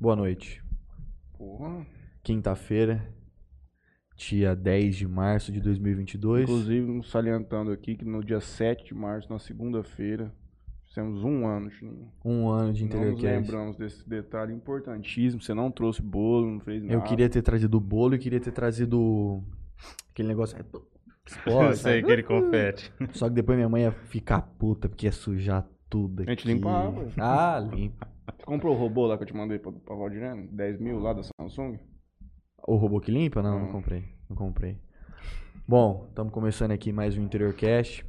Boa noite. Porra. Quinta-feira, dia 10 de março de 2022. Inclusive, salientando aqui que no dia 7 de março, na segunda-feira, fizemos um ano, Juninho. Um ano de Não nos Interiorcast. lembramos desse detalhe importantíssimo. Você não trouxe bolo, não fez nada. Eu queria ter trazido o bolo e queria ter trazido aquele negócio. Explode, Eu sei, aquele confete. Só que depois minha mãe ia ficar puta porque ia sujar tudo aqui. A gente limpa a água. Ah, limpa. Você comprou o robô lá que eu te mandei pra, pra Valdirene? 10 mil lá da Samsung? O robô que limpa? Não, não Não. comprei. Não comprei. Bom, estamos começando aqui mais um Interiorcast.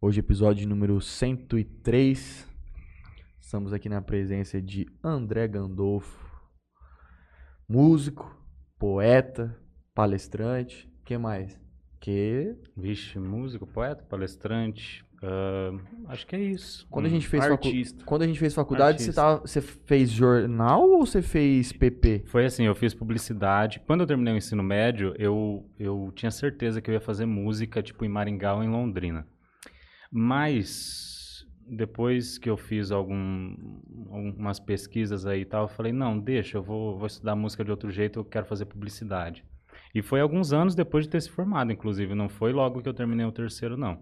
Hoje, episódio número 103. Estamos aqui na presença de André Gandolfo, músico, poeta, palestrante. que mais? Que Vixe, músico, poeta, palestrante. Ah, acho que é isso. quando a Hum, gente fez facu- quando a gente fez faculdade, você, Artista. tava, você fez jornal ou você fez PP? Foi assim, eu fiz publicidade. Quando eu terminei o ensino médio, eu, eu tinha certeza que eu ia fazer música, tipo, em Maringá ou em Londrina. Mas, depois que eu fiz algum, algumas pesquisas aí e tal, eu falei, não, deixa, eu vou, vou estudar música de outro jeito, eu quero fazer publicidade. E foi alguns anos depois de ter se formado, inclusive, não foi logo que eu terminei o terceiro, não.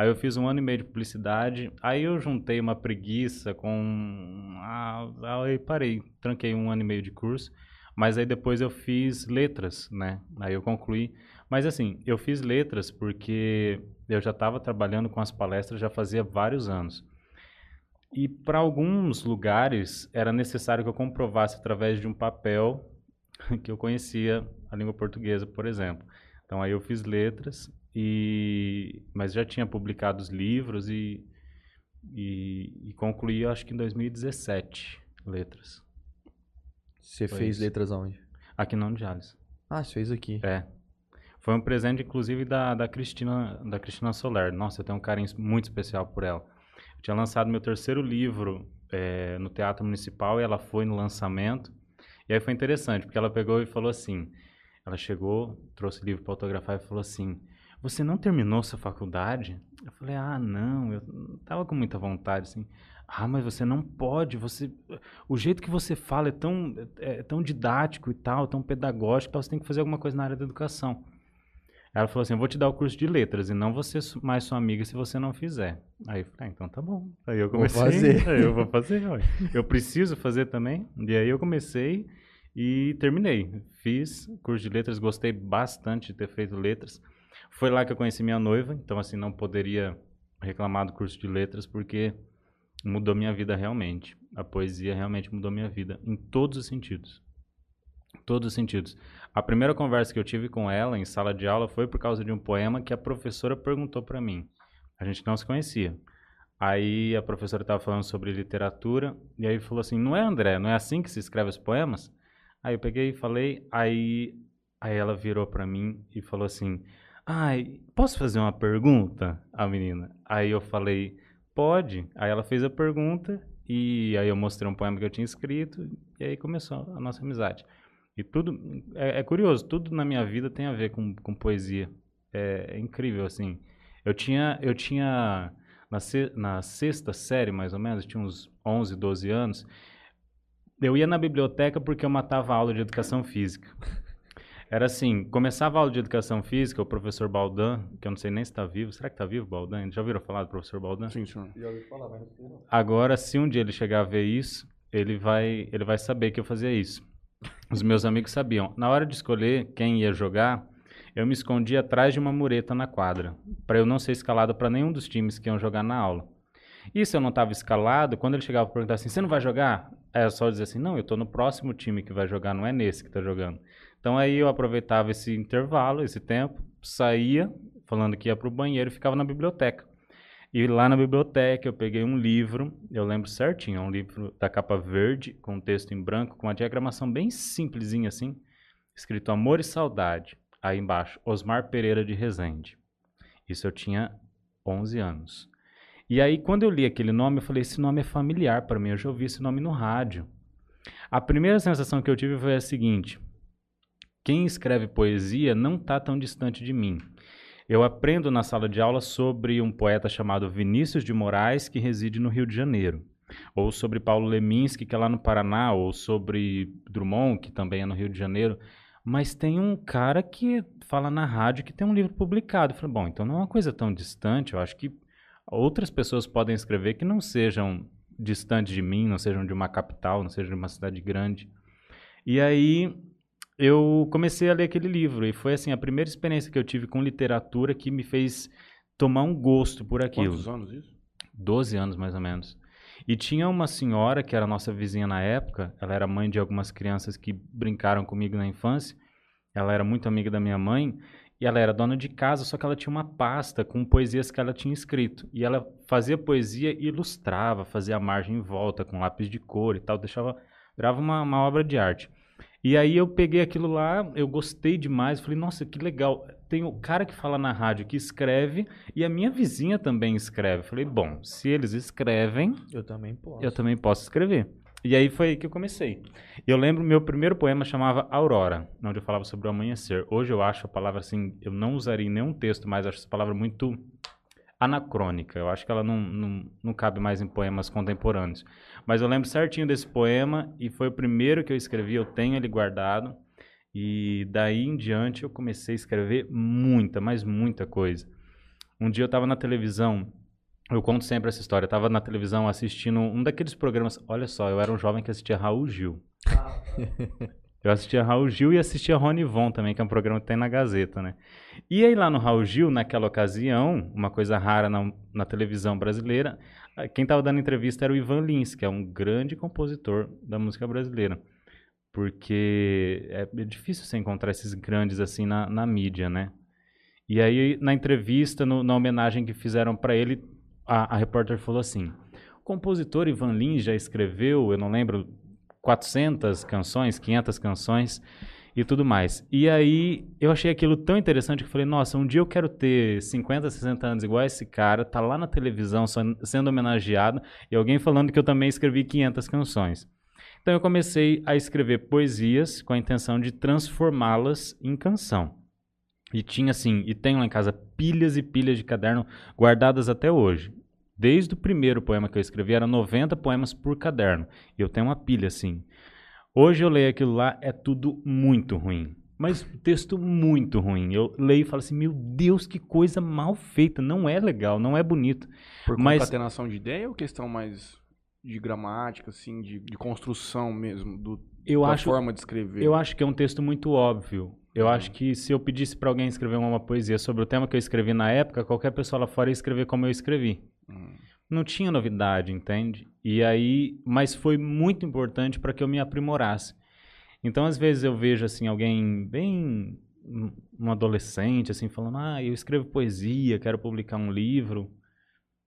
Aí eu fiz um ano e meio de publicidade, aí eu juntei uma preguiça com... Ah, aí parei, tranquei um ano e meio de curso, mas aí depois eu fiz letras, né? Aí eu concluí. Mas assim, eu fiz letras porque eu já estava trabalhando com as palestras já fazia vários anos. E para alguns lugares era necessário que eu comprovasse através de um papel que eu conhecia a língua portuguesa, por exemplo. Então aí eu fiz letras e mas já tinha publicado os livros e e, e concluí acho que em 2017 letras Você Foi fez isso. letras aonde? aqui na Unijalis. Ah, você fez aqui. É. Foi um presente, inclusive, da, da, Cristina, da Cristina Soler. Nossa, eu tenho um carinho muito especial por ela. Eu tinha lançado meu terceiro livro eh, no Teatro Municipal e ela foi no lançamento. E aí foi interessante, porque ela pegou e falou assim: ela chegou, trouxe o livro para autografar e falou assim: Você não terminou sua faculdade? Eu falei: Ah, não, eu não tava com muita vontade, assim. Ah, mas você não pode, você o jeito que você fala é tão, é, é tão didático e tal, tão pedagógico, tal, você tem que fazer alguma coisa na área da educação. Ela falou assim, eu vou te dar o curso de letras e não você mais sua amiga se você não fizer. Aí eu falei, ah, então tá bom. Aí eu Vou comecei, fazer. aí eu vou fazer, eu preciso fazer também. E aí eu comecei e terminei. Fiz curso de letras, gostei bastante de ter feito letras. Foi lá que eu conheci minha noiva, então assim, não poderia reclamar do curso de letras porque mudou minha vida realmente. A poesia realmente mudou minha vida em todos os sentidos. Todos os sentidos. A primeira conversa que eu tive com ela em sala de aula foi por causa de um poema que a professora perguntou para mim. A gente não se conhecia. Aí a professora estava falando sobre literatura e aí falou assim: "Não é André, não é assim que se escreve os poemas?" Aí eu peguei e falei, aí aí ela virou para mim e falou assim: "Ai, posso fazer uma pergunta?" A menina. Aí eu falei: "Pode". Aí ela fez a pergunta e aí eu mostrei um poema que eu tinha escrito e aí começou a nossa amizade. E tudo é, é curioso, tudo na minha vida tem a ver com, com poesia. É, é incrível assim. Eu tinha eu tinha na, na sexta série mais ou menos, tinha uns 11, 12 anos. Eu ia na biblioteca porque eu matava a aula de educação física. Era assim, começava a aula de educação física, o professor Baldan, que eu não sei nem se está vivo. Será que está vivo, Baldan? Já ouviram falar do professor Baldan? Sim, senhor. Agora, se um dia ele chegar a ver isso, ele vai, ele vai saber que eu fazia isso. Os meus amigos sabiam. Na hora de escolher quem ia jogar, eu me escondi atrás de uma mureta na quadra, para eu não ser escalado para nenhum dos times que iam jogar na aula. E se eu não estava escalado, quando ele chegava para perguntar assim, você não vai jogar? Aí eu só dizia assim, não, eu estou no próximo time que vai jogar, não é nesse que está jogando. Então aí eu aproveitava esse intervalo, esse tempo, saía, falando que ia para o banheiro e ficava na biblioteca. E lá na biblioteca eu peguei um livro, eu lembro certinho, é um livro da capa verde, com um texto em branco, com uma diagramação bem simplesinha assim, escrito Amor e Saudade. Aí embaixo, Osmar Pereira de Rezende. Isso eu tinha 11 anos. E aí quando eu li aquele nome, eu falei, esse nome é familiar para mim, eu já ouvi esse nome no rádio. A primeira sensação que eu tive foi a seguinte: quem escreve poesia não está tão distante de mim. Eu aprendo na sala de aula sobre um poeta chamado Vinícius de Moraes, que reside no Rio de Janeiro. ou sobre Paulo Leminski, que é lá no Paraná, ou sobre Drummond, que também é no Rio de Janeiro. Mas tem um cara que fala na rádio que tem um livro publicado. Eu falei, bom, então não é uma coisa tão distante. Eu acho que outras pessoas podem escrever que não sejam distantes de mim, não sejam de uma capital, não sejam de uma cidade grande. E aí eu comecei a ler aquele livro e foi assim a primeira experiência que eu tive com literatura que me fez tomar um gosto por aquilo. Quantos anos isso? 12 anos mais ou menos. E tinha uma senhora que era nossa vizinha na época, ela era mãe de algumas crianças que brincaram comigo na infância. Ela era muito amiga da minha mãe e ela era dona de casa, só que ela tinha uma pasta com poesias que ela tinha escrito. E ela fazia poesia e ilustrava, fazia a margem em volta com lápis de cor e tal, deixava virava uma, uma obra de arte. E aí eu peguei aquilo lá, eu gostei demais, falei, nossa, que legal. Tem o cara que fala na rádio que escreve e a minha vizinha também escreve. Falei, bom, se eles escrevem, Eu também posso. eu também posso escrever. E aí foi aí que eu comecei. Eu lembro meu primeiro poema chamava Aurora, onde eu falava sobre o amanhecer. Hoje eu acho a palavra assim, eu não usaria em nenhum texto, mas acho essa palavra muito anacrônica. Eu acho que ela não, não, não cabe mais em poemas contemporâneos. Mas eu lembro certinho desse poema e foi o primeiro que eu escrevi, eu tenho ele guardado. E daí em diante eu comecei a escrever muita, mas muita coisa. Um dia eu estava na televisão, eu conto sempre essa história, eu estava na televisão assistindo um daqueles programas. Olha só, eu era um jovem que assistia Raul Gil. Eu assistia Raul Gil e assistia Rony Von também, que é um programa que tem na Gazeta, né? E aí lá no Raul Gil, naquela ocasião, uma coisa rara na, na televisão brasileira, ah, quem estava dando entrevista era o Ivan Lins, que é um grande compositor da música brasileira. Porque é difícil você encontrar esses grandes assim na, na mídia, né? E aí, na entrevista, no- na homenagem que fizeram para ele, a, a repórter falou assim: o compositor Ivan Lins já escreveu, eu não lembro, 400 canções, 500 canções e tudo mais. E aí eu achei aquilo tão interessante que falei, nossa, um dia eu quero ter 50, 60 anos igual esse cara, tá lá na televisão sendo homenageado e alguém falando que eu também escrevi 500 canções. Então eu comecei a escrever poesias com a intenção de transformá-las em canção. E tinha assim, e tenho lá em casa pilhas e pilhas de caderno guardadas até hoje. Desde o primeiro poema que eu escrevi, eram 90 poemas por caderno. E eu tenho uma pilha assim. Hoje eu leio aquilo lá, é tudo muito ruim. Mas texto muito ruim. Eu leio e falo assim, meu Deus, que coisa mal feita. Não é legal, não é bonito. Por Mas- concatenação de ideia ou questão mais de gramática, assim, de, de construção mesmo, do, Eu da acho, forma de escrever? eu acho que é um texto muito óbvio. Eu Uhum. acho que se eu pedisse para alguém escrever uma poesia sobre o tema que eu escrevi na época, qualquer pessoa lá fora ia escrever como eu escrevi. Não tinha novidade, entende? E aí, mas foi muito importante para que eu me aprimorasse. Então, às vezes eu vejo assim alguém bem um adolescente assim falando: "Ah, eu escrevo poesia, quero publicar um livro".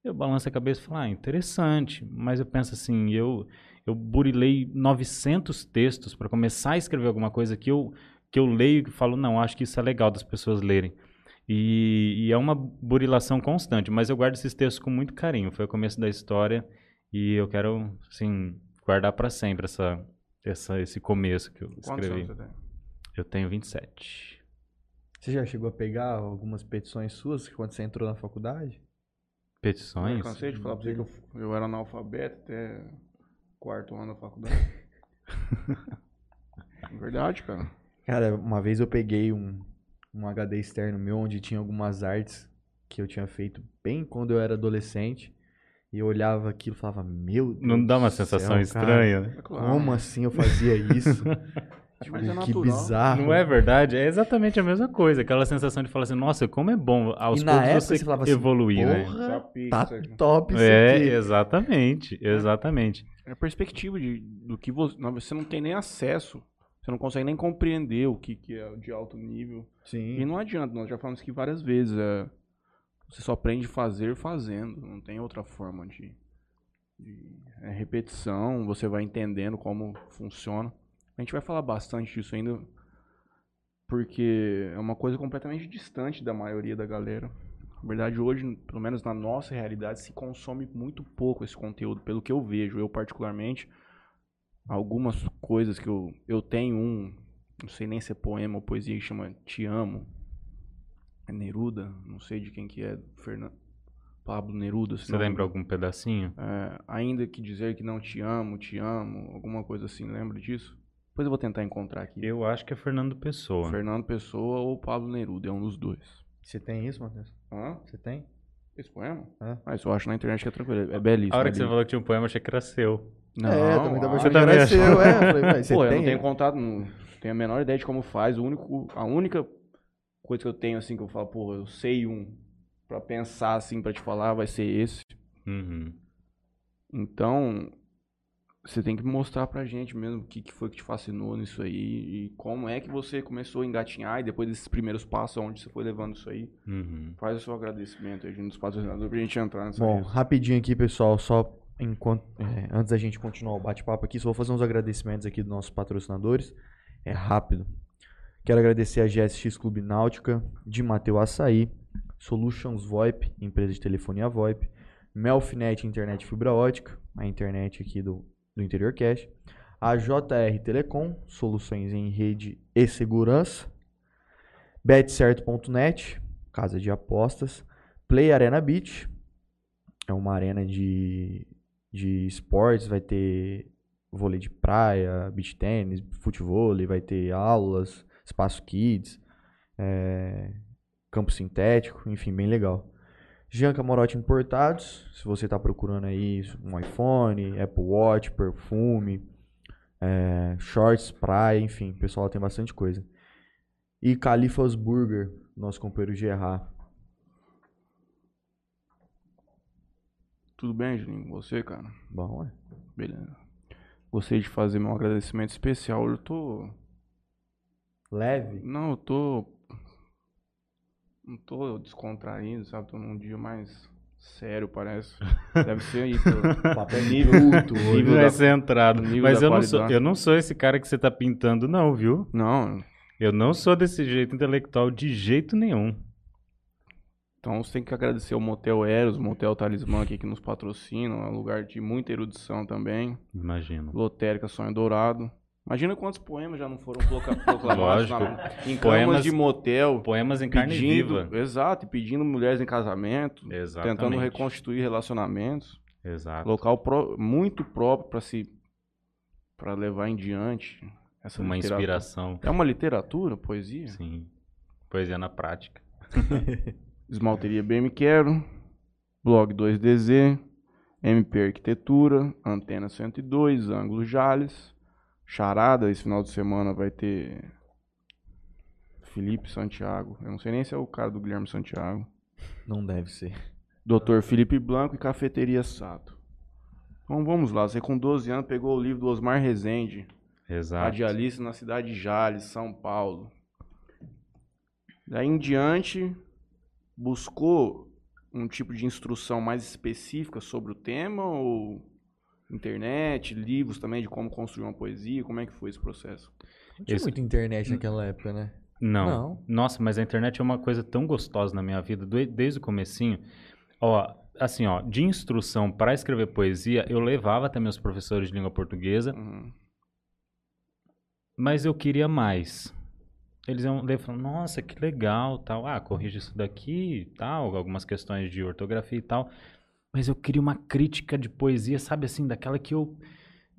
Eu balanço a cabeça e falo: "Ah, interessante". Mas eu penso assim, eu eu burilei 900 textos para começar a escrever alguma coisa que eu que eu leio e falo: "Não, acho que isso é legal das pessoas lerem". E, e é uma burilação constante, mas eu guardo esses textos com muito carinho. Foi o começo da história e eu quero, assim, guardar para sempre essa, essa, esse começo que eu Quantos escrevi. anos você tem? Eu tenho 27. Você já chegou a pegar algumas petições suas quando você entrou na faculdade? Eu Petições? cansei de falar pra você que eu, eu era analfabeto até quarto ano da faculdade. É Verdade, cara. Cara, uma vez eu peguei um, um HD externo meu onde tinha algumas artes que eu tinha feito bem quando eu era adolescente. E eu olhava aquilo e falava, meu Deus. Não dá uma sensação céu, cara, estranha, né? É. Como assim eu fazia isso? Tipo, Mas é que natural. bizarro. Não é verdade? É exatamente a mesma coisa. Aquela sensação de falar assim, nossa, como é bom aos E na poucos época você, você falava assim, evoluir, né? Porra, Tá pique tá isso aqui. top isso É, aqui. exatamente, exatamente. É a perspectiva de, do que você. não, Você não tem nem acesso. Você não consegue nem compreender o que, que é de alto nível. E Sim. não adianta, nós já falamos aqui várias vezes. É, você só aprende fazer fazendo. Não tem outra forma de. de- é repetição, você vai entendendo como funciona. A gente vai falar bastante disso ainda. Porque é uma coisa completamente distante da maioria da galera. Na verdade, hoje, pelo menos na nossa realidade, se consome muito pouco esse conteúdo, pelo que eu vejo. Eu, particularmente, algumas coisas que eu, eu tenho um, não sei nem se é poema ou poesia, que chama Te Amo. É Neruda, não sei de quem que é, Fernan- Pablo Neruda. se Você não lembra algum pedacinho? É, ainda que dizer que não te amo, te amo, alguma coisa assim, lembra disso? Depois eu vou tentar encontrar aqui. Eu acho que é Fernando Pessoa. Fernando Pessoa ou Pablo Neruda, é um dos dois. Você tem isso, Matheus? Hã? Você tem? Esse poema? É. Ah, isso eu acho na internet que é tranquilo. É belíssimo. A hora é que você falou que tinha um poema, eu achei que era seu. Não, é, também dá pra que também achou? seu, é. Eu Falei, "Vai, você Pô, eu tem? não tenho contato, não tenho a menor ideia de como faz. O único, a única coisa que eu tenho, assim, que eu falo, pô, eu sei um pra pensar, assim, pra te falar, vai ser esse. Uhum. Então, você tem que mostrar pra gente mesmo o que, que foi que te fascinou nisso aí e como é que você começou a engatinhar e depois desses primeiros passos, onde você foi levando isso aí. Uhum. Faz o seu agradecimento aí junto dos patrocinadores pra gente entrar nessa Bom, rapidinho aqui, pessoal, só enquanto, é, antes da gente continuar o bate-papo aqui, só vou fazer uns agradecimentos aqui dos nossos patrocinadores. É rápido. Quero agradecer a GSX Clube Náutica, de Mateu Açaí, Solutions VoIP, empresa de telefonia VoIP, Melfinet Internet Fibra Ótica, a internet aqui do, do Interior Cash, a JR Telecom, soluções em rede e segurança, betcerto.net, casa de apostas, Play Arena Beach, é uma arena de, de esportes, vai ter vôlei de praia, beach tênis, futebol, vai ter aulas, espaço kids, é, campo sintético, enfim, bem legal. Jean Camarote Importados, se você está procurando aí um iPhone, Apple Watch, perfume, é, shorts, praia, enfim, o pessoal tem bastante coisa. E Califas Burger, nosso companheiro Gerard. Tudo bem, Juninho? Você, cara? Bom, é. Beleza. Gostaria de fazer meu agradecimento especial. Eu tô. Leve. Não, eu tô. Não tô descontraindo, sabe? Tô num dia mais sério, parece. Deve ser aí, pelo Papo é nível, culto hoje. nível Vai da- ser entrado. nível Mas eu não, sou, eu não sou esse cara que você tá pintando, não, viu? Não, Eu não sou desse jeito intelectual de jeito nenhum. Então você tem que agradecer ao Motel Eros, Motel Talismã aqui que nos patrocinam. É um lugar de muita erudição também. Imagino. Lotérica Sonho Dourado. Imagina quantos poemas já não foram procla- proclamados Lógico. na, em Poemas- de motel. Poemas em carne pedindo, viva. Exato, pedindo mulheres em casamento, Exatamente. tentando reconstituir relacionamentos. Exato. Local pró- muito próprio para se para levar em diante essa Uma literatura. inspiração. É uma literatura, poesia? Sim. Poesia na prática. Esmalteria Bem Me Quero, Blog 2DZ, MP Arquitetura, Antena 102, Ângulo Jales, Charada, esse final de semana vai ter Felipe Santiago. Eu não sei nem se é o cara do Guilherme Santiago. Não deve ser. Dr. Felipe Blanco e Cafeteria Sato. Então vamos lá, você com 12 anos pegou o livro do Osmar Rezende, Exato. radialista na cidade de Jales, São Paulo. Daí em diante, buscou um tipo de instrução mais específica sobre o tema ou internet, livros também de como construir uma poesia? Como é que foi esse processo? Não tinha Esse- muita internet naquela época, né? Não. Não. Nossa, mas a internet é uma coisa tão gostosa na minha vida, do- desde o comecinho. Ó, assim, ó, de instrução para escrever poesia, eu levava até meus professores de língua portuguesa, Uhum. mas eu queria mais. Eles iam ler falavam, nossa, que legal, tal. Ah, corrige isso daqui, tal, algumas questões de ortografia e tal. Mas eu queria uma crítica de poesia, sabe assim, daquela que eu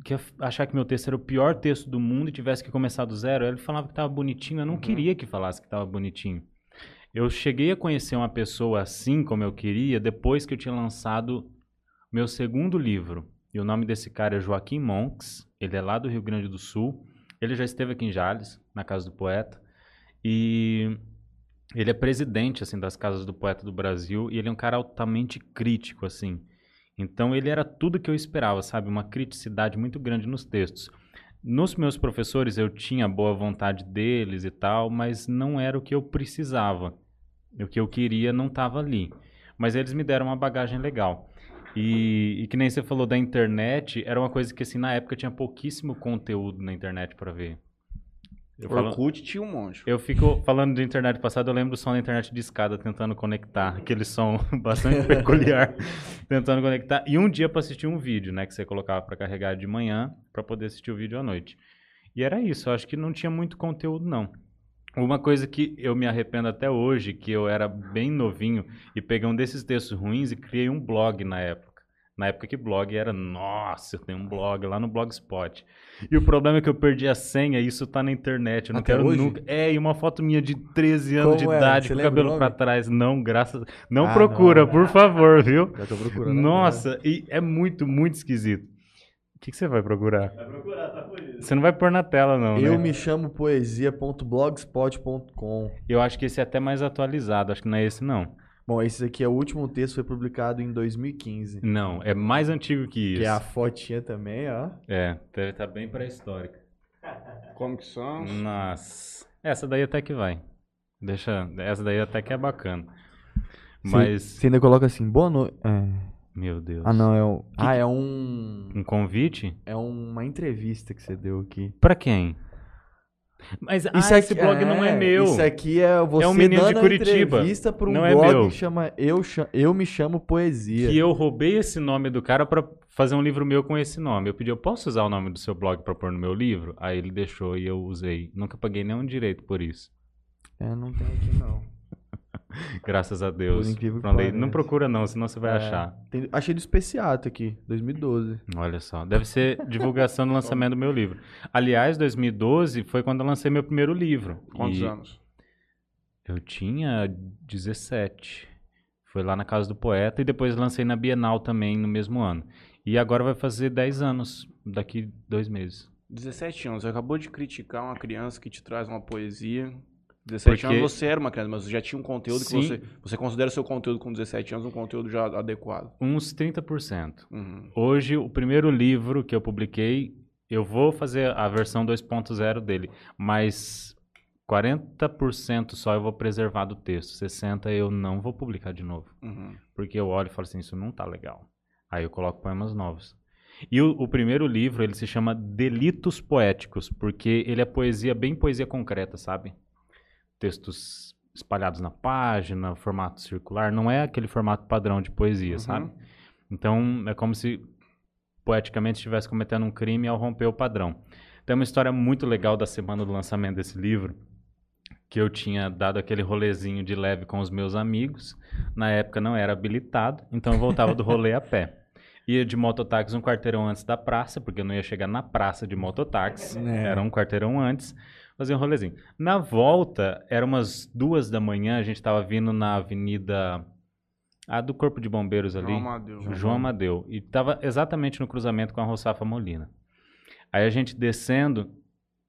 que achar que meu texto era o pior texto do mundo e tivesse que começar do zero. Ele falava que tava bonitinho, eu não Uhum. queria que falasse que tava bonitinho. Eu cheguei a conhecer uma pessoa assim como eu queria depois que eu tinha lançado meu segundo livro. E o nome desse cara é Joaquim Monks, ele é lá do Rio Grande do Sul. Ele já esteve aqui em Jales, na Casa do Poeta. E ele é presidente assim das Casas do Poeta do Brasil e ele é um cara altamente crítico assim. Então ele era tudo que eu esperava, sabe? Uma criticidade muito grande nos textos. Nos meus professores eu tinha boa vontade deles e tal, mas não era o que eu precisava. O que eu queria não estava ali. Mas eles me deram uma bagagem legal. E, e que nem você falou da internet, era uma coisa que assim na época tinha pouquíssimo conteúdo na internet para ver. Eu falo- Orkut tinha um monte. eu fico falando de internet passada, eu lembro do som da internet de escada tentando conectar, aquele som bastante peculiar, tentando conectar. E um dia para assistir um vídeo, né, que você colocava para carregar de manhã para poder assistir o vídeo à noite. E era isso, eu acho que não tinha muito conteúdo não. Uma coisa que eu me arrependo até hoje, que eu era bem novinho e peguei um desses textos ruins e criei um blog na época. Na época que blog era, nossa, eu tenho um blog lá no Blogspot. E o problema é que eu perdi a senha e isso tá na internet. Eu não Até quero hoje? nunca. É, e uma foto minha de 13 anos Como de é? idade, Você com o cabelo pra trás. Não, graças. Não Ah, procura, não. por favor, viu? Já tô procurando. Nossa, e é muito, muito esquisito. O que, que você vai procurar? Vai procurar, tá por isso. Você não vai pôr na tela, não. Eu né? me chamo poesia.blogspot.com. Eu acho que esse é até mais atualizado, acho que não é esse, não. Bom, esse aqui é o último texto, foi publicado em 2015. Não, é mais antigo que isso. Que é a fotinha também, ó. É, deve estar bem pré-histórica. Como que são? Nossa. Essa daí até que vai. Deixa. Essa daí até que é bacana. Você- Mas. Você ainda coloca assim, boa noite. Meu Deus. Ah, não, é um. Ah, é um. Um convite? É uma entrevista que você deu aqui. Pra quem? Mas ah, esse blog não é meu. Isso aqui é você É um menino de dando a Curitiba. entrevista para um Não é blog meu. que chama eu, eu Me Chamo Poesia. Que eu roubei esse nome do cara pra fazer um livro meu com esse nome. Eu pedi, eu posso usar o nome do seu blog pra pôr no meu livro? Aí ele deixou e eu usei. Nunca paguei nenhum direito por isso. É, não tem aqui não. Graças a Deus. Por incrível que Falei, não procura não, senão você vai É, achar. tem- achei do Especiato aqui, 2012. Olha só, deve ser divulgação do lançamento do meu livro. Aliás, 2012 foi quando eu lancei meu primeiro livro. Quantos E anos? Eu tinha 17. Foi lá na Casa do Poeta e depois lancei na Bienal também no mesmo ano. E agora vai fazer 10 anos, daqui dois meses. 17 anos. Você acabou de criticar uma criança que te traz uma poesia. 17 Porque- anos você era uma criança, mas você já tinha um conteúdo Sim. que você. Você considera seu conteúdo com 17 anos um conteúdo já adequado. Uns 30%. Uhum. Hoje, o primeiro livro que eu publiquei, eu vou fazer a versão 2.0 dele, mas 40% só eu vou preservar do texto, 60% eu não vou publicar de novo. Uhum. Porque eu olho e falo assim, isso não tá legal. Aí eu coloco poemas novos. E o, o primeiro livro, ele se chama Delitos Poéticos, porque ele é poesia, bem poesia concreta, sabe? Textos espalhados na página, formato circular, não é aquele formato padrão de poesia, Uhum. sabe? Então, é como se poeticamente estivesse cometendo um crime ao romper o padrão. Tem uma história muito legal da semana do lançamento desse livro, que eu tinha dado aquele rolezinho de leve com os meus amigos. Na época não era habilitado, então eu voltava do rolê a pé. Ia de mototáxi um quarteirão antes da praça, porque eu não ia chegar na praça de mototáxi, É. era um quarteirão antes, fazia um rolezinho. Na volta, era umas duas da manhã, a gente estava vindo na avenida a do Corpo de Bombeiros ali. João Amadeu. João Amadeu. E estava exatamente no cruzamento com a Roçafa Molina. Aí a gente descendo,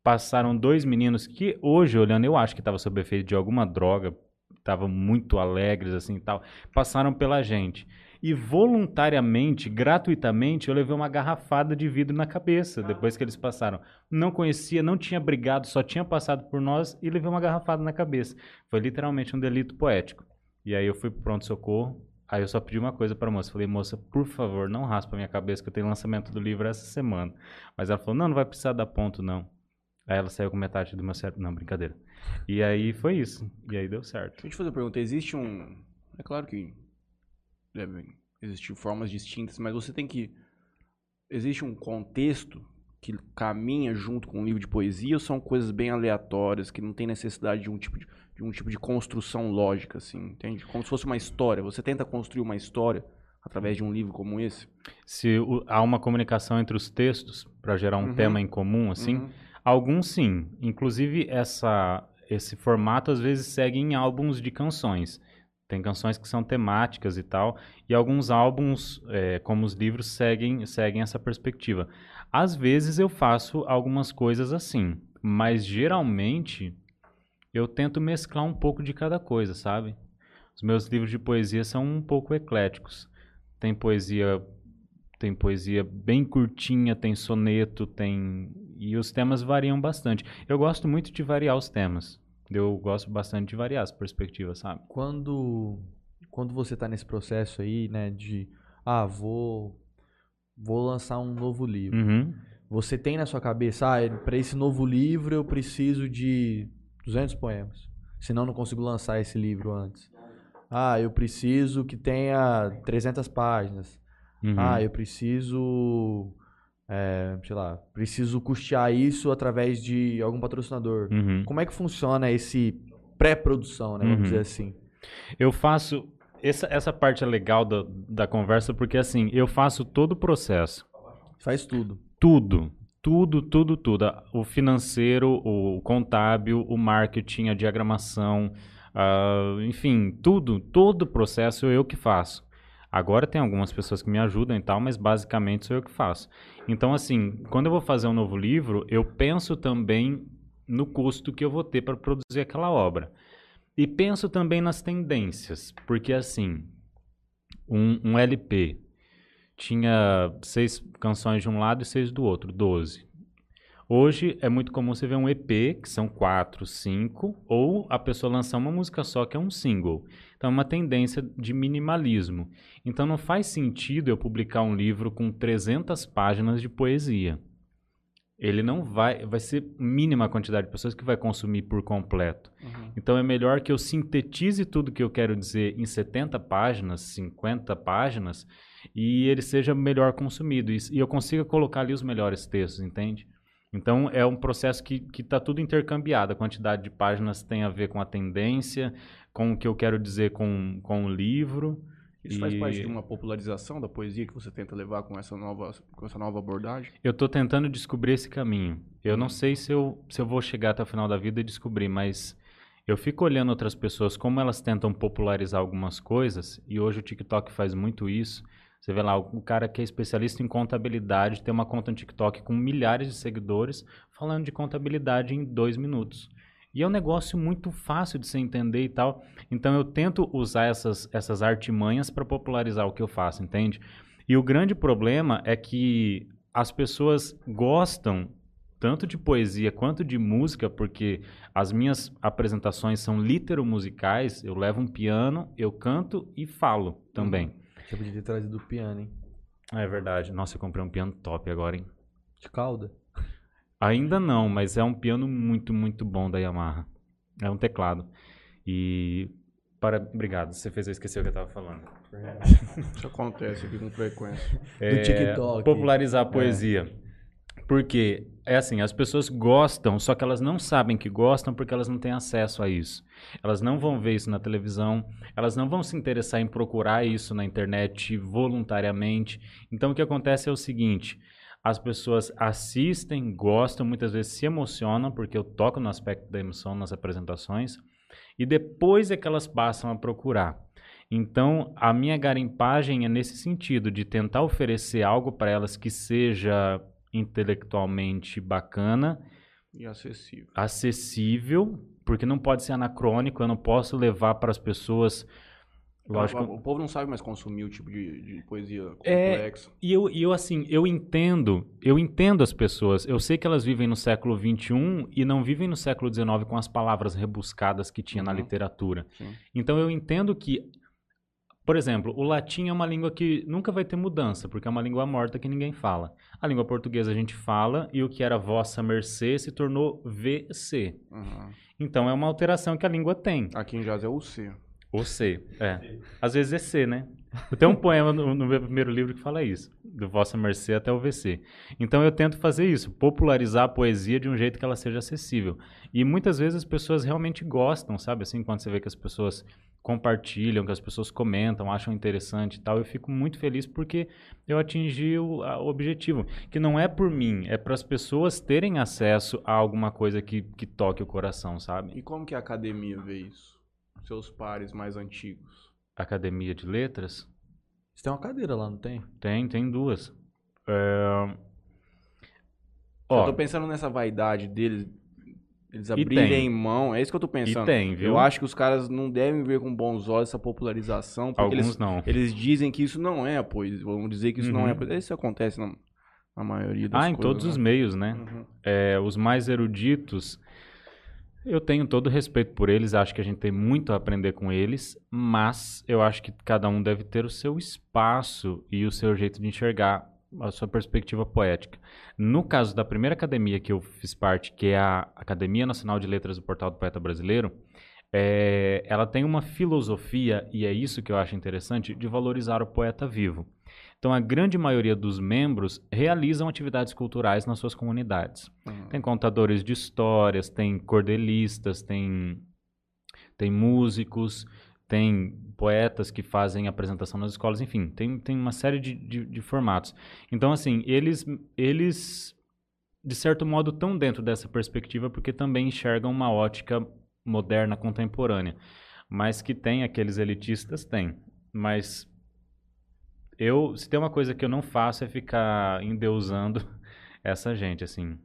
passaram dois meninos que hoje, olhando, eu acho que estavam sob efeito de alguma droga, estavam muito alegres assim e tal, passaram pela gente. E voluntariamente, gratuitamente, eu levei uma garrafada de vidro na cabeça depois que eles passaram. Não conhecia, não tinha brigado, só tinha passado por nós e levei uma garrafada na cabeça. Foi literalmente um delito poético. E aí eu fui pro pronto-socorro, Aí eu só pedi uma coisa pra moça. Falei, moça, por favor, não raspa a minha cabeça que eu tenho lançamento do livro essa semana. Mas ela falou, não, não vai precisar dar ponto, não. Aí ela saiu com metade do meu cérebro. Não, brincadeira. E aí foi isso. E aí deu certo. Deixa eu te fazer uma pergunta. Existe um. É claro que devem existir formas distintas, mas você tem que. Existe um contexto que caminha junto com um livro de poesia ou são coisas bem aleatórias que não tem necessidade de um tipo de, de um tipo de construção lógica, assim, entende? Como se fosse uma história. Você tenta construir uma história através de um livro como esse? Se o- há uma comunicação entre os textos para gerar um Uhum. tema em comum, assim, Uhum. Alguns sim. Inclusive, essa, esse formato às vezes segue em álbuns de canções. Tem canções que são temáticas e tal. E alguns álbuns, é, como os livros, seguem, seguem essa perspectiva. Às vezes eu faço algumas coisas assim. Mas geralmente eu tento mesclar um pouco de cada coisa, sabe? Os meus livros de poesia são um pouco ecléticos. Tem poesia tem poesia bem curtinha, tem soneto, tem e os temas variam bastante. Eu gosto muito de variar os temas. Eu gosto bastante de variar as perspectivas, sabe? Quando, quando você tá nesse processo aí, né, de ah, vou vou lançar um novo livro. Uhum. Você tem na sua cabeça, ah, para esse novo livro eu preciso de 200 poemas. Senão não consigo lançar esse livro antes. Ah, eu preciso que tenha 300 páginas. Uhum. Ah, eu preciso é, sei lá, preciso custear isso através de algum patrocinador. Uhum. Como é que funciona esse pré-produção, né? Vamos Uhum. dizer assim. Eu faço. Essa, essa parte é legal da, da conversa, porque assim, eu faço todo o processo. Faz tudo. Tudo. Tudo, tudo, tudo. O financeiro, o contábil, o marketing, a diagramação, ah, enfim, tudo, todo o processo eu que faço. Agora tem algumas pessoas que me ajudam e tal, mas basicamente sou eu que faço. Então, assim, quando eu vou fazer um novo livro, eu penso também no custo que eu vou ter para produzir aquela obra. E penso também nas tendências, porque assim, um, um LP tinha seis canções de um lado e seis do outro, 12. Hoje é muito comum você ver um EP, que são quatro, cinco, ou a pessoa lançar uma música só, que é um single. Então é uma tendência de minimalismo. Então não faz sentido eu publicar um livro com 300 páginas de poesia. Ele não vai, vai ser mínima a quantidade de pessoas que vai consumir por completo. Uhum. Então é melhor que eu sintetize tudo que eu quero dizer em 70 páginas, 50 páginas, e ele seja melhor consumido. E, e eu consiga colocar ali os melhores textos, entende? Então é um processo que está tudo intercambiado. A quantidade de páginas tem a ver com a tendência, com o que eu quero dizer com, com o livro. Isso faz E- parte de uma popularização da poesia que você tenta levar com essa nova, com essa nova abordagem? Eu estou tentando descobrir esse caminho. Eu não sei se eu, se eu vou chegar até o final da vida e descobrir, mas eu fico olhando outras pessoas, como elas tentam popularizar algumas coisas, e hoje o TikTok faz muito isso. Você vê lá, o cara que é especialista em contabilidade tem uma conta no TikTok com milhares de seguidores falando de contabilidade em dois minutos. E é um negócio muito fácil de se entender e tal. Então eu tento usar essas, essas artimanhas para popularizar o que eu faço, entende? E o grande problema é que as pessoas gostam tanto de poesia quanto de música, porque as minhas apresentações são litero-musicais. Eu levo um piano, eu canto e falo também. Você podia ter trazido o piano, hein? É verdade. Nossa, eu comprei um piano top agora, hein? De cauda. Ainda não, mas é um piano muito, muito bom da Yamaha. É um teclado. E. Para... Obrigado, você fez eu esquecer o que eu estava falando. Isso acontece aqui com frequência. É, TikTok. Popularizar a poesia. Porque, é assim, as pessoas gostam, só que elas não sabem que gostam porque elas não têm acesso a isso. Elas não vão ver isso na televisão, elas não vão se interessar em procurar isso na internet voluntariamente. Então, o que acontece é o seguinte: as pessoas assistem, gostam, muitas vezes se emocionam, porque eu toco no aspecto da emoção nas apresentações, e depois é que elas passam a procurar. Então, a minha garimpagem é nesse sentido, de tentar oferecer algo para elas que seja intelectualmente bacana, E acessível. acessível, porque não pode ser anacrônico, eu não posso levar para as pessoas. Lógico. O povo não sabe mais consumir o tipo de, de poesia É, complexa. E eu, e eu, assim, eu entendo, eu entendo as pessoas. Eu sei que elas vivem no século XXI e não vivem no século XIX com as palavras rebuscadas que tinha na Uhum. literatura. Sim. Então eu entendo que, por exemplo, o latim é uma língua que nunca vai ter mudança, porque é uma língua morta que ninguém fala. A língua portuguesa a gente fala e o que era vossa mercê se tornou VC. Uhum. Então é uma alteração que a língua tem. Aqui em Jazz é o C. O C, é. Às vezes é C, né? Tem um poema no, no meu primeiro livro que fala isso, do Vossa Mercê até o VC. Então eu tento fazer isso, popularizar a poesia de um jeito que ela seja acessível. E muitas vezes as pessoas realmente gostam, sabe? Assim, quando você vê que as pessoas compartilham, que as pessoas comentam, acham interessante e tal, eu fico muito feliz porque eu atingi o, a- o objetivo. Que não é por mim, é para as pessoas terem acesso a alguma coisa que, que toque o coração, sabe? E como que a academia vê isso? Seus pares mais antigos. Academia de Letras, Você tem uma cadeira lá, não tem? Tem, tem duas. É... eu Ó, tô pensando nessa vaidade deles, eles abrirem mão. É isso que eu tô pensando. e tem, viu? Eu acho que os caras não devem ver com bons olhos essa popularização, porque Alguns eles, não. eles dizem que isso não é a poesia. Vamos dizer que isso não Uhum. é a poesia. Isso acontece na, na maioria das Ah, em coisas. todos os né? meios, né? Uhum. É, os mais eruditos, eu tenho todo respeito por eles, acho que a gente tem muito a aprender com eles, mas eu acho que cada um deve ter o seu espaço e o seu jeito de enxergar a sua perspectiva poética. No caso da primeira academia que eu fiz parte, que é a Academia Nacional de Letras do Portal do Poeta Brasileiro, é, ela tem uma filosofia, e é isso que eu acho interessante, de valorizar o poeta vivo. Então, a grande maioria dos membros realizam atividades culturais nas suas comunidades. Uhum. Tem contadores de histórias, tem cordelistas, tem, tem músicos, tem poetas que fazem apresentação nas escolas, enfim, tem, tem uma série de, de, de formatos. Então, assim, eles, eles, de certo modo, estão dentro dessa perspectiva porque também enxergam uma ótica moderna, contemporânea. Mas que tem aqueles elitistas, tem. Mas eu, se tem uma coisa que eu não faço é ficar endeusando essa gente, assim.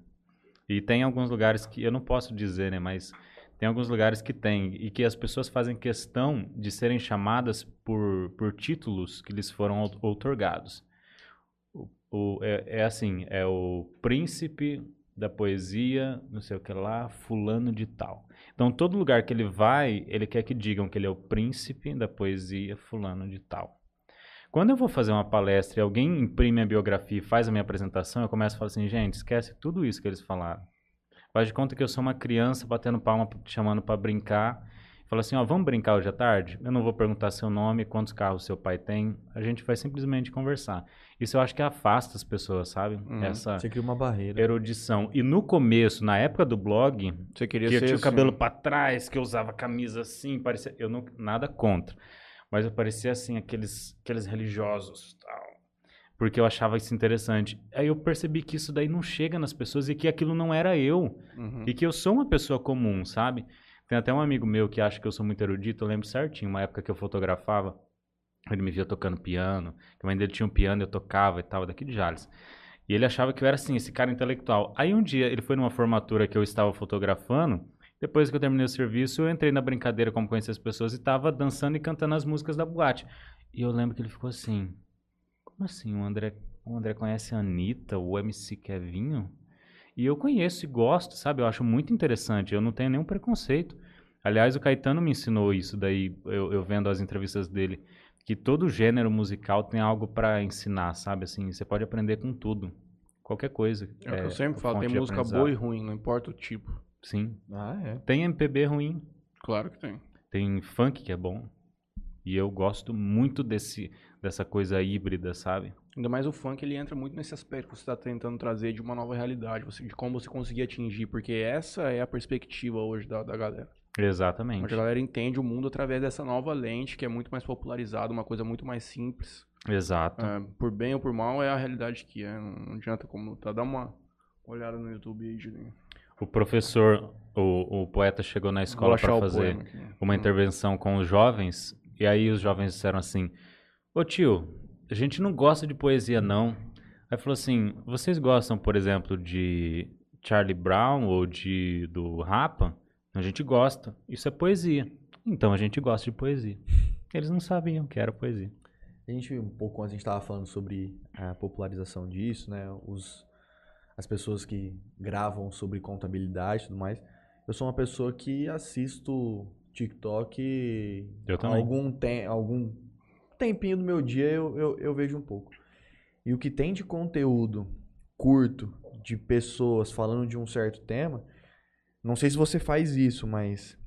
E tem alguns lugares que eu não posso dizer, né, mas tem alguns lugares que tem e que as pessoas fazem questão de serem chamadas por, por títulos que lhes foram out- outorgados. O, o- é, é assim, é o príncipe da poesia, não sei o que lá, fulano de tal. Então, todo lugar que ele vai, ele quer que digam que ele é o príncipe da poesia, fulano de tal. Quando eu vou fazer uma palestra e alguém imprime a biografia e faz a minha apresentação, eu começo a falar assim, gente, esquece tudo isso que eles falaram. Faz de conta que eu sou uma criança batendo palma, chamando para brincar. Fala assim, ó, vamos brincar hoje à tarde? Eu não vou perguntar seu nome, quantos carros seu pai tem. A gente vai simplesmente conversar. Isso eu acho que afasta as pessoas, sabe? Uhum. Essa Você cria uma barreira. erudição. E no começo, na época do blog, Você queria que eu ser tinha o assim, cabelo pra trás, que eu usava camisa assim, parecia, eu não nada contra, mas eu parecia assim aqueles aqueles religiosos, tal. Porque eu achava isso interessante. Aí eu percebi que isso daí não chega nas pessoas e que aquilo não era eu, Uhum. e que eu sou uma pessoa comum, sabe? Tem até um amigo meu que acha que eu sou muito erudito, eu lembro certinho, uma época que eu fotografava, ele me via tocando piano, que a mãe dele tinha um piano, eu tocava e tal, daqui de Jales. E ele achava que eu era assim, esse cara intelectual. Aí um dia ele foi numa formatura que eu estava fotografando, depois que eu terminei o serviço, eu entrei na brincadeira como conhecer as pessoas e estava dançando e cantando as músicas da boate. E eu lembro que ele ficou assim, como assim, o André, o André conhece a Anitta, o MC Kevinho? E eu conheço e gosto, sabe? Eu acho muito interessante. Eu não tenho nenhum preconceito. Aliás, o Caetano me ensinou isso daí, eu, eu vendo as entrevistas dele, que todo gênero musical tem algo pra ensinar, sabe? Assim, você pode aprender com tudo, qualquer coisa. É o que eu sempre falo, tem música boa e ruim, não importa o tipo. Sim. Ah, é. Tem MPB ruim, Claro que tem. tem funk que é bom. E eu gosto muito desse, dessa coisa híbrida, sabe? Ainda mais o funk, ele entra muito nesse aspecto que você está tentando trazer de uma nova realidade, você- de como você conseguir atingir, porque essa é a perspectiva hoje da, da galera. Exatamente. Hoje a galera entende o mundo através dessa nova lente, que é muito mais popularizada, uma coisa muito mais simples. Exato. É, por bem ou por mal, é a realidade que é. Não adianta como lutar. Dá uma olhada no YouTube aí, Julinho. O professor, o, o poeta chegou na escola para fazer uma Hum. intervenção com os jovens, e aí os jovens disseram assim: Ô tio, a gente não gosta de poesia, não. Aí falou assim: vocês gostam, por exemplo, de Charlie Brown ou de do Rapa? A gente gosta. Isso é poesia. Então a gente gosta de poesia. Eles não sabiam que era poesia. A gente, um pouco antes, a gente estava falando sobre a popularização disso, né? Os, as pessoas que gravam sobre contabilidade e tudo mais. Eu sou uma pessoa que assisto TikTok Eu também. algum, tem, algum tempinho do meu dia eu, eu, eu vejo um pouco. E o que tem de conteúdo curto de pessoas falando de um certo tema, não sei se você faz isso, mas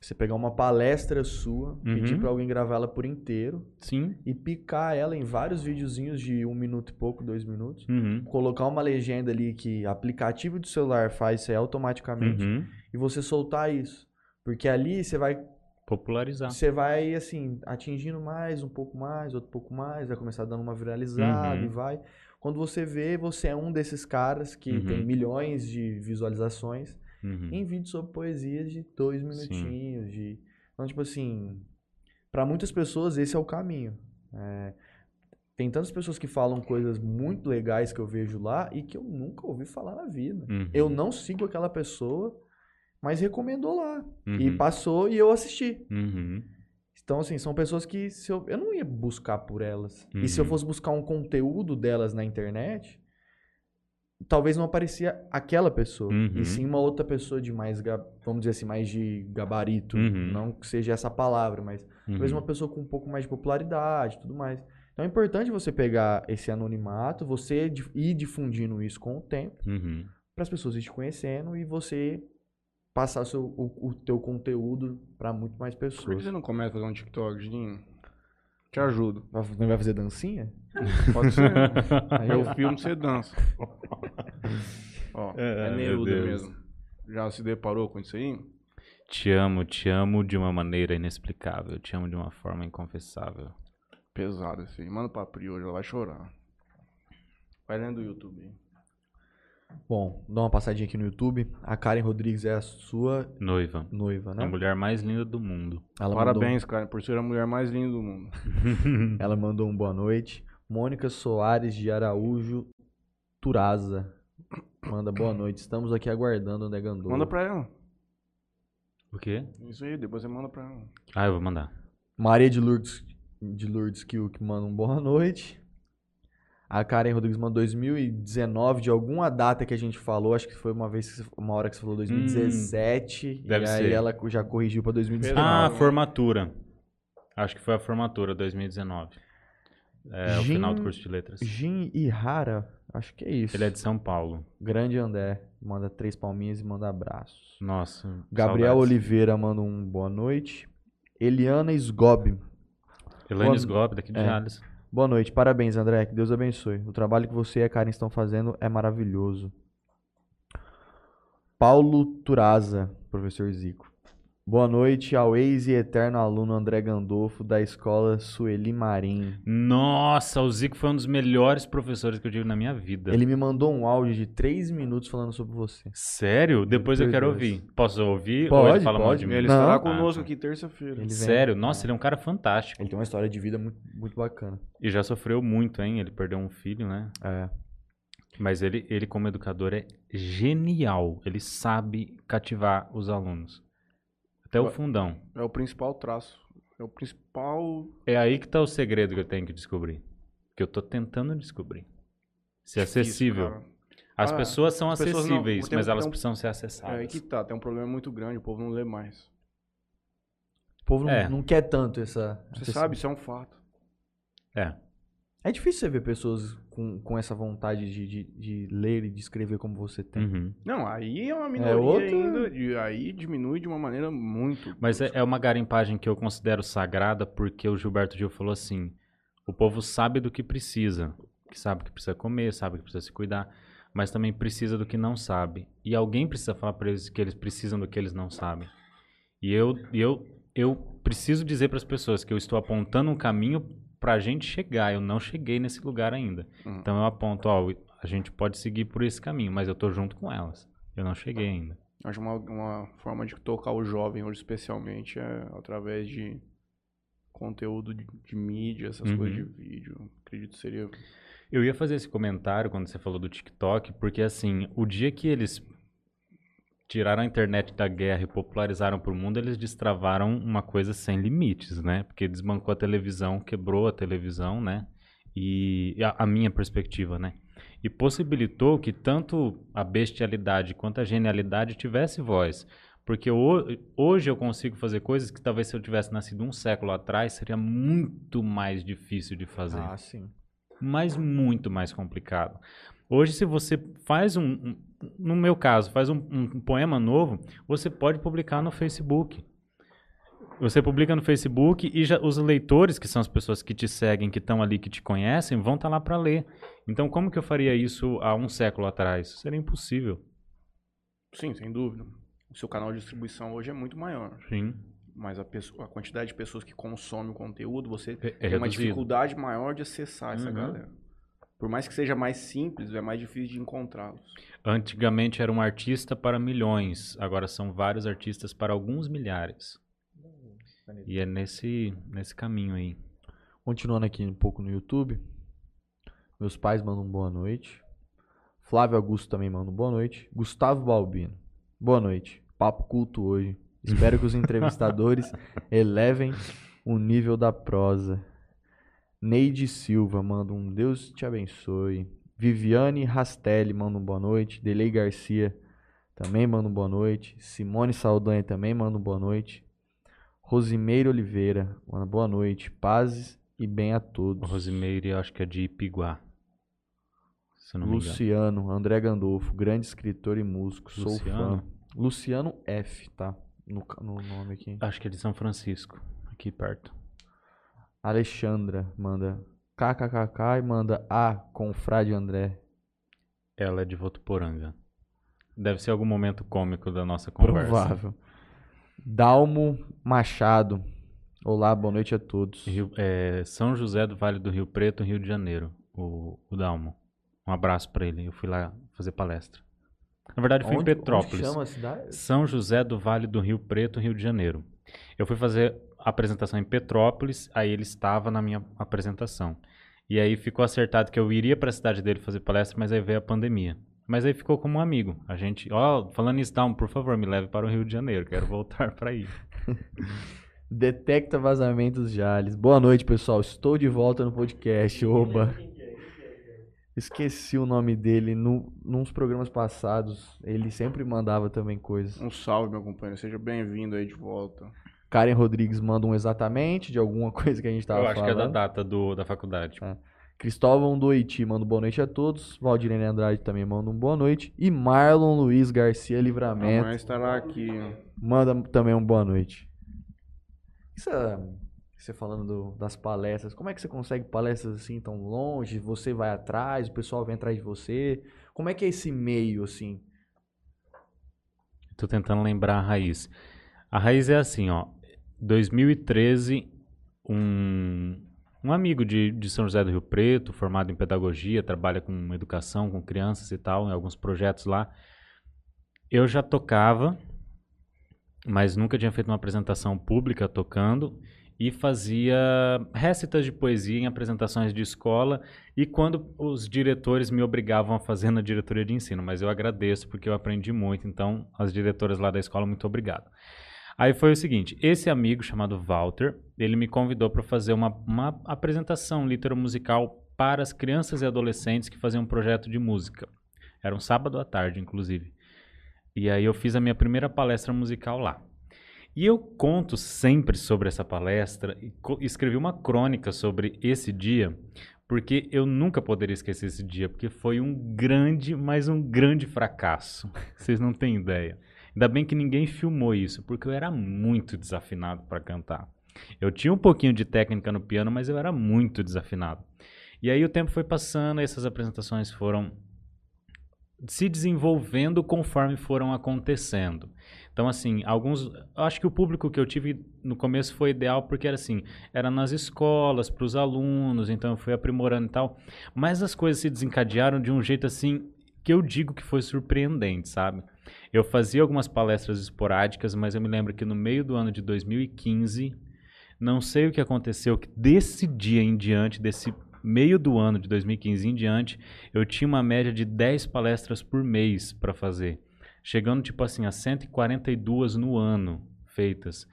você pegar uma palestra sua, pedir Uhum. pra alguém gravar ela por inteiro Sim. e picar ela em vários videozinhos de um minuto e pouco, dois minutos. Uhum. Colocar uma legenda ali que aplicativo do celular faz isso aí automaticamente Uhum. e você soltar isso. Porque ali você vai Popularizar. você vai, assim, atingindo mais, um pouco mais, outro pouco mais, vai começar dando uma viralizada Uhum. e vai. Quando você vê, você é um desses caras que Uhum. tem milhões de visualizações Uhum. em vídeos sobre poesias de dois minutinhos. De... Então, tipo assim, para muitas pessoas esse é o caminho. É, Tem tantas pessoas que falam coisas muito legais que eu vejo lá e que eu nunca ouvi falar na vida. Uhum. Eu não sigo aquela pessoa, mas recomendou lá. E Uhum. passou e eu assisti. Uhum. Então, assim, são pessoas que se eu, eu não ia buscar por elas. E se eu Uhum. fosse buscar um conteúdo delas na internet, talvez não aparecia aquela pessoa. Uhum. E sim uma outra pessoa de mais, vamos dizer assim, mais de gabarito. Uhum. Não que seja essa palavra, mas talvez Uhum. uma pessoa com um pouco mais de popularidade e tudo mais. Então é importante você pegar esse anonimato, você ir difundindo isso com o tempo, Uhum. para as pessoas ir te conhecendo e você passar seu, o, o teu conteúdo para muito mais Por que pessoas. você não começa a fazer um TikTok, Julinho? Te ajudo. Vai- Não vai fazer dancinha? Pode ser. Aí Eu filmo, você dança. Ó, é, Neruda Deus. mesmo. Já se deparou com isso aí? Te amo, te amo de uma maneira inexplicável. Te amo de uma forma inconfessável. Pesado esse aí. Manda pra Pri hoje, ela vai chorar. Vai lendo do YouTube aí. Bom, dá uma passadinha aqui no YouTube. A Karen Rodrigues é a sua Noiva. noiva, né? A mulher mais linda do mundo. Ela Parabéns, cara, por ser a mulher mais linda do mundo. Mandou, ela mandou um boa noite. Mônica Soares de Araújo Turaza. Manda boa noite. Estamos aqui aguardando o Negandor. Manda pra ela. O quê? Isso aí, depois você manda pra ela. Ah, eu vou mandar. Maria de Lourdes, de Lourdes Kill, que manda um boa noite. A Karen Rodrigues mandou 2019, de alguma data que a gente falou, acho que foi uma vez, você- uma hora que você falou 2017, deve e aí ser. ela já corrigiu pra 2019. Ah, formatura. Acho que foi a formatura 2019. É, o final do curso de letras. Jin Ihara, acho que é isso. Ele é de São Paulo. Grande André, manda três palminhas e manda abraços. Nossa. Gabriel saudades. Oliveira manda um boa noite. Eliana Sgob, Boa- Sgob, daqui de É. Jales. Boa noite. Parabéns, André, que Deus abençoe. O trabalho que você e a Karen estão fazendo é maravilhoso. Paulo Turaza, professor Zico. Boa noite ao ex e eterno aluno André Gandolfo da escola Sueli Marim. Nossa, o Zico foi um dos melhores professores que eu tive na minha vida. Ele me mandou um áudio de três minutos falando sobre você. Sério? Depois eu quero Deus. ouvir. Posso ouvir? ou Pode, ele fala mal pode. de mim? Ele Não. estará Ah, conosco tá. aqui terça-feira. Ele vem. Sério? Nossa, ele é um cara fantástico. Ele tem uma história de vida muito, muito bacana. E já sofreu muito, hein? Ele perdeu um filho, né? É. Mas ele, ele como educador, é genial. Ele sabe cativar os alunos. Até o fundão. É o principal traço. É o principal. É aí que tá o segredo que eu tenho que descobrir. Que eu tô tentando descobrir. Ser difícil, acessível. cara. As Ah, pessoas são as pessoas não- acessíveis, tem- mas elas um- precisam ser É aí acessadas. que tá, tem um problema muito grande, o povo não lê mais. O povo não, É. não quer tanto essa. Você sabe, isso é um fato. É. É difícil você ver pessoas com, com essa vontade de, de, de ler e de escrever como você tem. Uhum. Não, aí é uma minoria outra- ainda, e aí diminui de uma maneira muito. Mas é, é uma garimpagem que eu considero sagrada porque o Gilberto Gil falou assim: o povo sabe do que precisa, que sabe que precisa comer, sabe que precisa se cuidar, mas também precisa do que não sabe. E alguém precisa falar para eles que eles precisam do que eles não sabem. E eu, eu, eu preciso dizer para as pessoas que eu estou apontando um caminho para a gente chegar. Eu não cheguei nesse lugar ainda. Uhum. Então eu aponto, ó, a gente pode seguir por esse caminho, mas eu tô junto com elas. Eu não cheguei ainda. Acho uma, uma forma de tocar o jovem hoje, especialmente, é através de conteúdo de, de mídia, essas Uhum. coisas de vídeo. Acredito que seria. Eu ia fazer esse comentário quando você falou do TikTok, porque assim, o dia que eles tiraram a internet da guerra e popularizaram para o mundo, eles destravaram uma coisa sem limites, né? Porque desbancou a televisão, quebrou a televisão, né? E a, a minha perspectiva, né? E possibilitou que tanto a bestialidade quanto a genialidade tivesse voz. Porque ho- hoje eu consigo fazer coisas que talvez se eu tivesse nascido um século atrás seria muito mais difícil de fazer Ah, sim. mas muito mais complicado. Hoje, se você faz um, um- no meu caso, faz um, um poema novo, você pode publicar no Facebook. Você publica no Facebook e já, os leitores, que são as pessoas que te seguem, que estão ali, que te conhecem, vão estar lá para ler. Então, como que eu faria isso há um século atrás? Seria impossível. Sim, sem dúvida. O seu canal de distribuição hoje é muito maior. Sim. Mas a, pessoa- a quantidade de pessoas que consomem o conteúdo, você É, é tem uma reduzido. dificuldade maior de acessar essa Uhum. galera. Por mais que seja mais simples, é mais difícil de encontrá-los. Antigamente era um artista para milhões, agora são vários artistas para alguns milhares. E é nesse, nesse caminho aí. Continuando aqui um pouco no YouTube. Meus pais mandam boa noite. Flávio Augusto também manda boa noite. Gustavo Balbino. Boa noite. Papo culto hoje. Espero que os entrevistadores elevem o nível da prosa. Neide Silva manda um Deus te abençoe. Viviane Rastelli manda um boa noite. Delei Garcia também manda um boa noite. Simone Saldanha também manda um boa noite. Rosimeiro Oliveira, manda boa noite. Pazes e bem a todos. Rosimeire, eu acho que é de Ipiguá. Engano. Luciano, André Gandolfo, grande escritor e músico, sou Luciano? fã. Luciano F, tá? No, no nome aqui. Acho que é de São Francisco, aqui perto. Alexandra manda kkkk e manda A com o Frade André. Ela é de Votuporanga. Deve ser algum momento cômico da nossa conversa. Provável. Dalmo Machado. Olá, boa noite a todos. Rio- é, São José do Vale do Rio Preto, Rio de Janeiro. O, o Dalmo. Um abraço pra ele. Eu fui lá fazer palestra. Na verdade, fui Onde- em onde Petrópolis. chama a cidade? São José do Vale do Rio Preto, Rio de Janeiro. Eu fui fazer apresentação em Petrópolis, aí ele estava na minha apresentação. E aí ficou acertado que eu iria para a cidade dele fazer palestra, mas aí veio a pandemia. Mas aí ficou como um amigo. A gente, ó, falando isso, Down, por favor, me leve para o Rio de Janeiro, quero voltar para aí. Detecta vazamentos Jales. Boa noite, pessoal. Estou de volta no podcast. Oba. Esqueci o nome dele. No, nos programas passados, ele sempre mandava também coisas. Um salve, meu companheiro. Seja bem-vindo aí de volta. Karen Rodrigues manda um exatamente de alguma coisa que a gente tava eu acho falando. que é da data do, da faculdade. Cristóvão do Haiti manda boa noite a todos. Valdirene Andrade também manda um boa noite. E Marlon Luiz Garcia Livramento Amanhã estará aqui. manda também um boa noite. Isso é- você falando do- das palestras, como é que você consegue palestras assim tão longe? Você vai atrás, o pessoal vem atrás de você? Como é que é esse meio assim? Tô tentando lembrar a raiz. A raiz é assim, ó. 2013, um, um amigo de, de São José do Rio Preto, formado em pedagogia, trabalha com educação, com crianças e tal, em alguns projetos lá. Eu já tocava, mas nunca tinha feito uma apresentação pública tocando e fazia récitas de poesia em apresentações de escola e quando os diretores me obrigavam a fazer na diretoria de ensino, mas eu agradeço porque eu aprendi muito, então as diretoras lá da escola, muito obrigado. Aí foi o seguinte, esse amigo chamado Walter, ele me convidou para fazer uma, uma apresentação litero-musical para as crianças e adolescentes que faziam um projeto de música. Era um sábado à tarde, inclusive. E aí eu fiz a minha primeira palestra musical lá. E eu conto sempre sobre essa palestra e escrevi uma crônica sobre esse dia, porque eu nunca poderia esquecer esse dia, porque foi um grande, mas um grande fracasso. Vocês não têm ideia. Ainda bem que ninguém filmou isso, porque eu era muito desafinado para cantar. Eu tinha um pouquinho de técnica no piano, mas eu era muito desafinado. E aí o tempo foi passando, essas apresentações foram se desenvolvendo conforme foram acontecendo. Então, assim, alguns. Acho que o público que eu tive no começo foi ideal porque era assim, era nas escolas, para os alunos, então eu fui aprimorando e tal. Mas as coisas se desencadearam de um jeito assim que eu digo que foi surpreendente, sabe? Eu fazia algumas palestras esporádicas, mas eu me lembro que no meio do ano de 2015, não sei o que aconteceu, que desse dia em diante, desse meio do ano de 2015 em diante, eu tinha uma média de 10 palestras por mês para fazer. Chegando, tipo assim, a 142 no ano feitas.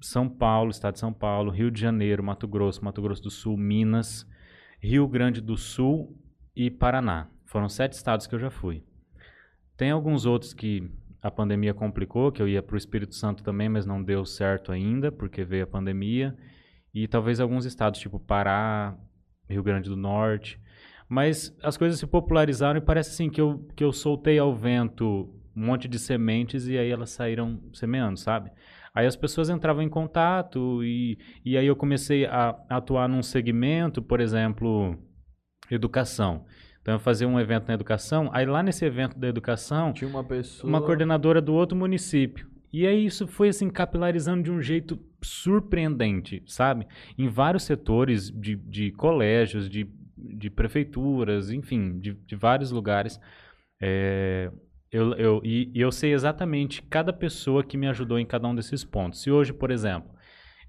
São Paulo, estado de São Paulo, Rio de Janeiro, Mato Grosso, Mato Grosso do Sul, Minas, Rio Grande do Sul e Paraná. Foram sete estados que eu já fui. Tem alguns outros que a pandemia complicou, que eu ia para o Espírito Santo também, mas não deu certo ainda, porque veio a pandemia. E talvez alguns estados, tipo Pará, Rio Grande do Norte. Mas as coisas se popularizaram e parece assim que eu, que eu soltei ao vento um monte de sementes e aí elas saíram semeando, sabe? Aí as pessoas entravam em contato e, e aí eu comecei a atuar num segmento, por exemplo, educação. Então eu fazia um evento na educação, aí lá nesse evento da educação, Tinha uma pessoa. uma coordenadora do outro município. E aí isso foi assim capilarizando de um jeito surpreendente, sabe? Em vários setores de, de colégios, de, de prefeituras, enfim, de, de vários lugares. É, eu, eu, e, e eu sei exatamente cada pessoa que me ajudou em cada um desses pontos. Se hoje, por exemplo,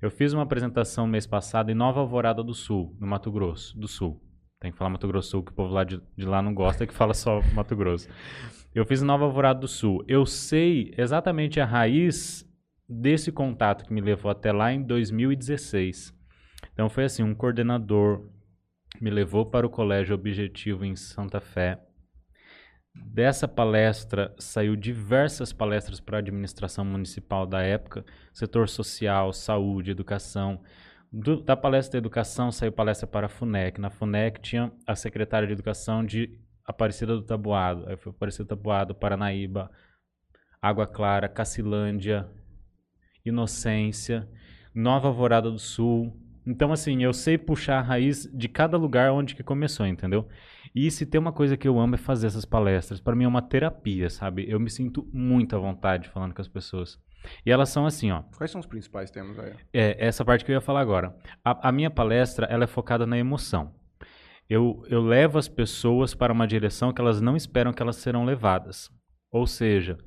eu fiz uma apresentação mês passado em Nova Alvorada do Sul, no Mato Grosso do Sul. Tem que falar Mato Grosso Sul, que o povo lá de, de lá não gosta, que fala só Mato Grosso. Eu fiz Nova Alvorada do Sul. Eu sei exatamente a raiz desse contato que me levou até lá em 2016. Então foi assim, um coordenador me levou para o Colégio Objetivo em Santa Fé. Dessa palestra saiu diversas palestras para a administração municipal da época, setor social, saúde, educação. Do- da palestra de educação saiu palestra para a FUNEC. Na FUNEC tinha a secretária de educação de Aparecida do Tabuado. Aí foi Aparecida do Tabuado, Paranaíba, Água Clara, Cacilândia, Inocência, Nova Alvorada do Sul, Então, assim, eu sei puxar a raiz de cada lugar onde que começou, entendeu? E se tem uma coisa que eu amo é fazer essas palestras. Para mim é uma terapia, sabe? Eu me sinto muito à vontade falando com as pessoas. E elas são assim, ó. Quais são os principais temas aí? É, essa parte que eu ia falar agora. A, a minha palestra, ela é focada na emoção. Eu, eu levo as pessoas para uma direção que elas não esperam que elas serão levadas. Ou seja,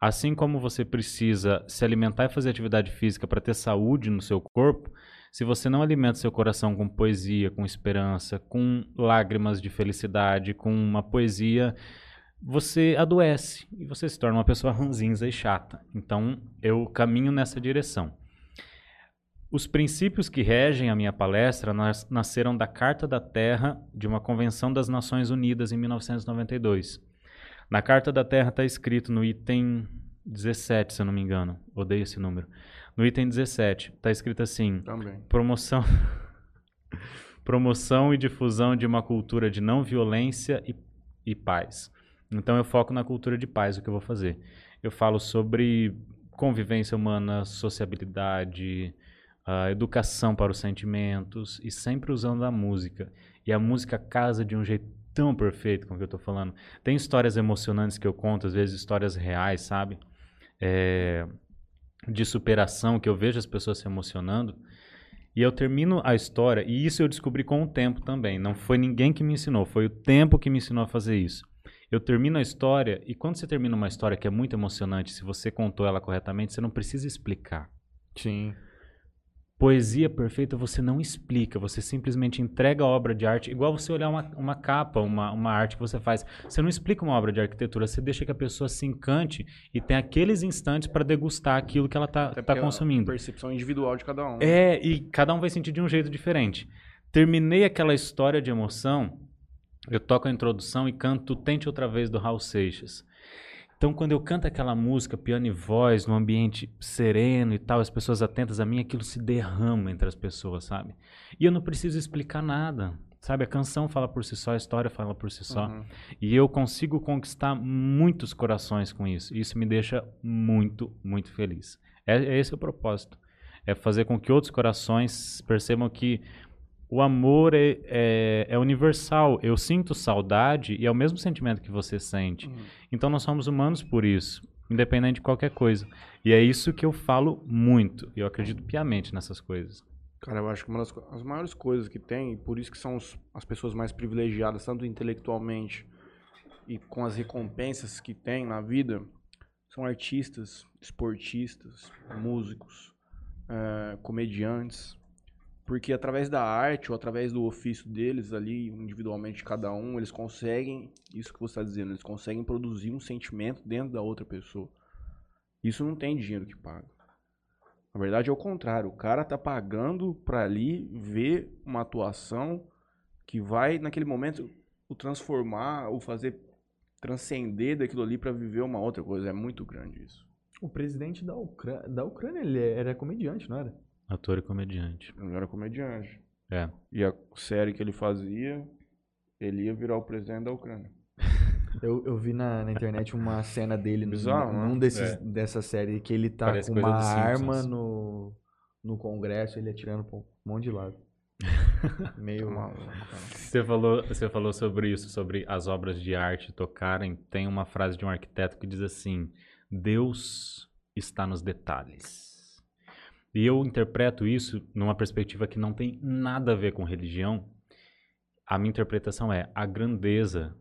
assim como você precisa se alimentar e fazer atividade física para ter saúde no seu corpo, se você não alimenta seu coração com poesia, com esperança, com lágrimas de felicidade, com uma poesia, você adoece e você se torna uma pessoa ranzinza e chata. Então, eu caminho nessa direção. Os princípios que regem a minha palestra nas, nasceram da Carta da Terra de uma Convenção das Nações Unidas em 1992. Na Carta da Terra está escrito no item 17, se eu não me engano. Odeio esse número. No item 17 está escrito assim: Também. promoção promoção e difusão de uma cultura de não violência e, e paz. Então eu foco na cultura de paz, o que eu vou fazer. Eu falo sobre convivência humana, sociabilidade, educação para os sentimentos e sempre usando a música. E a música casa de um jeito tão perfeito com o que eu estou falando. Tem histórias emocionantes que eu conto, às vezes histórias reais, sabe? É, de superação, que eu vejo as pessoas se emocionando. E eu termino a história, e isso eu descobri com o tempo também. Não foi ninguém que me ensinou, foi o tempo que me ensinou a fazer isso. Eu termino a história, e quando você termina uma história que é muito emocionante, se você contou ela corretamente, você não precisa explicar. Sim. Poesia perfeita você não explica, você simplesmente entrega a obra de arte, igual você olhar uma, uma capa, uma, uma arte que você faz. Você não explica uma obra de arquitetura, você deixa que a pessoa se encante e tem aqueles instantes para degustar aquilo que ela está tá porque é a consumindo. percepção individual de cada um. É, e cada um vai sentir de um jeito diferente. Terminei aquela história de emoção, eu toco a introdução e canto Tente Outra Vez do Raul Seixas. Então, quando eu canto aquela música, piano e voz, num ambiente sereno e tal, as pessoas atentas a mim, aquilo se derrama entre as pessoas, sabe? E eu não preciso explicar nada, sabe? A canção fala por si só, a história fala por si só. Uhum. E eu consigo conquistar muitos corações com isso. E isso me deixa muito, muito feliz. É, é esse o propósito. É fazer com que outros corações percebam que o amor é, é, é universal. Eu sinto saudade e é o mesmo sentimento que você sente. Uhum. Então nós somos humanos por isso, independente de qualquer coisa. E é isso que eu falo muito. E eu acredito piamente nessas coisas. Cara, eu acho que uma das as maiores coisas que tem, e por isso que são os- as pessoas mais privilegiadas, tanto intelectualmente e com as recompensas que tem na vida, são artistas, esportistas, músicos, eh, comediantes. Porque através da arte ou através do ofício deles ali, individualmente cada um, eles conseguem, isso que você está dizendo, eles conseguem produzir um sentimento dentro da outra pessoa. Isso não tem dinheiro que paga. Na verdade é o contrário, o cara tá pagando pra ali ver uma atuação que vai naquele momento o transformar, o fazer transcender daquilo ali pra viver uma outra coisa. É muito grande isso. O presidente da, Ucrânia, da Ucrânia, ele era comediante, não era? Ator e comediante. Ele era comediante. É. E a série que ele fazia, ele ia virar o presidente da Ucrânia. Eu, eu vi na, na internet uma cena dele num- Bizarro, né? num desses, É. dessa série que ele tá Parece com uma arma no, no congresso, ele atirando pra um monte de lado. Meio Tá cara. Você falou, você falou sobre isso, sobre as obras de arte tocarem. Tem uma frase de um arquiteto que diz assim: Deus está nos detalhes. E eu interpreto isso numa perspectiva que não tem nada a ver com religião. A minha interpretação é: a grandeza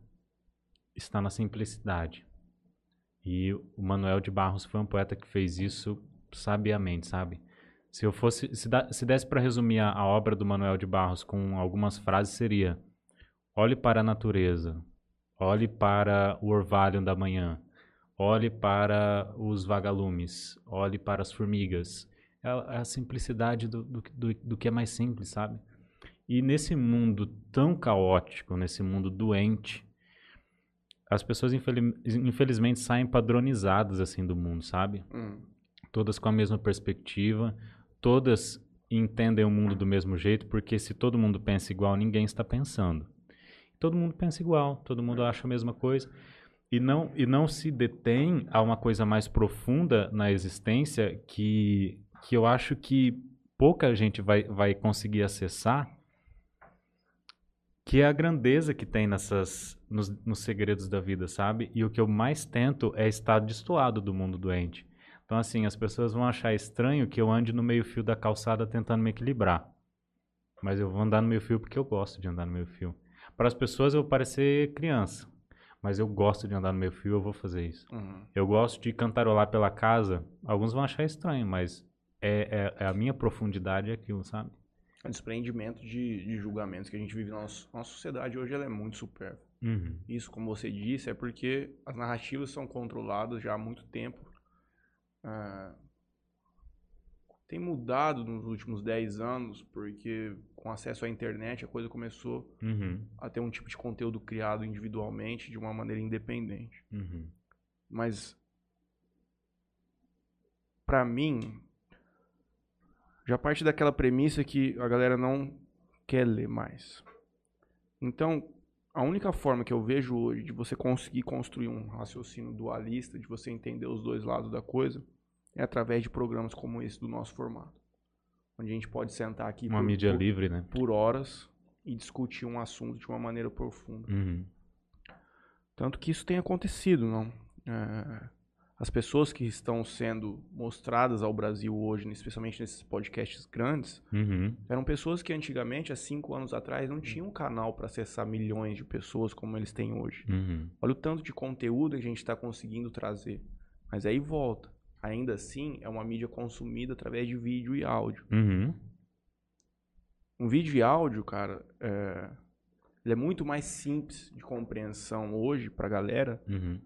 está na simplicidade. E o Manuel de Barros foi um poeta que fez isso sabiamente, sabe? Se eu fosse, se, dá- se desse para resumir a, a obra do Manuel de Barros com algumas frases seria: olhe para a natureza, olhe para o orvalho da manhã, olhe para os vagalumes, olhe para as formigas. A, a simplicidade do, do, do, do que é mais simples, sabe? E nesse mundo tão caótico, nesse mundo doente, as pessoas infeli- infelizmente saem padronizadas assim do mundo, sabe? Hum. todas com a mesma perspectiva, todas entendem o mundo do mesmo jeito, porque se todo mundo pensa igual, ninguém está pensando. Todo mundo pensa igual, todo mundo acha a mesma coisa. E não, e não se detém a uma coisa mais profunda na existência que, que eu acho que pouca gente vai, vai conseguir acessar, que é a grandeza que tem nessas nos, nos segredos da vida, sabe? E o que eu mais tento é estar destoado do mundo doente. Então, assim, as pessoas vão achar estranho que eu ande no meio-fio da calçada tentando me equilibrar. Mas eu vou andar no meio-fio porque eu gosto de andar no meio-fio. Para as pessoas eu vou parecer criança, mas eu gosto de andar no meio-fio, eu vou fazer isso. Uhum. Eu gosto de cantarolar pela casa. Alguns vão achar estranho, mas é, é- é a minha profundidade aquilo, sabe? O desprendimento de, de julgamentos que a gente vive na nossa, nossa sociedade hoje ela é muito supérflua. Uhum. Isso, como você disse, é porque as narrativas são controladas já há muito tempo. Ah, tem mudado nos últimos 10 anos, porque com acesso à internet a coisa começou Uhum. a ter um tipo de conteúdo criado individualmente de uma maneira independente. Uhum. Mas pra mim já parte daquela premissa que a galera não quer ler mais. Então, a única forma que eu vejo hoje de você conseguir construir um raciocínio dualista, de você entender os dois lados da coisa, é através de programas como esse do nosso formato. Onde a gente pode sentar aqui Uma por, mídia por- livre, né? por horas e discutir um assunto de uma maneira profunda. Uhum. Tanto que isso tem acontecido, não? É, as pessoas que estão sendo mostradas ao Brasil hoje, especialmente nesses podcasts grandes, Uhum. eram pessoas que antigamente, há cinco anos atrás, não tinham um canal para acessar milhões de pessoas como eles têm hoje. Uhum. Olha o tanto de conteúdo que a gente está conseguindo trazer. Mas aí volta. Ainda assim, é uma mídia consumida através de vídeo e áudio. Uhum. Um vídeo e áudio, cara, é, ele é muito mais simples de compreensão hoje pra galera, Uhum.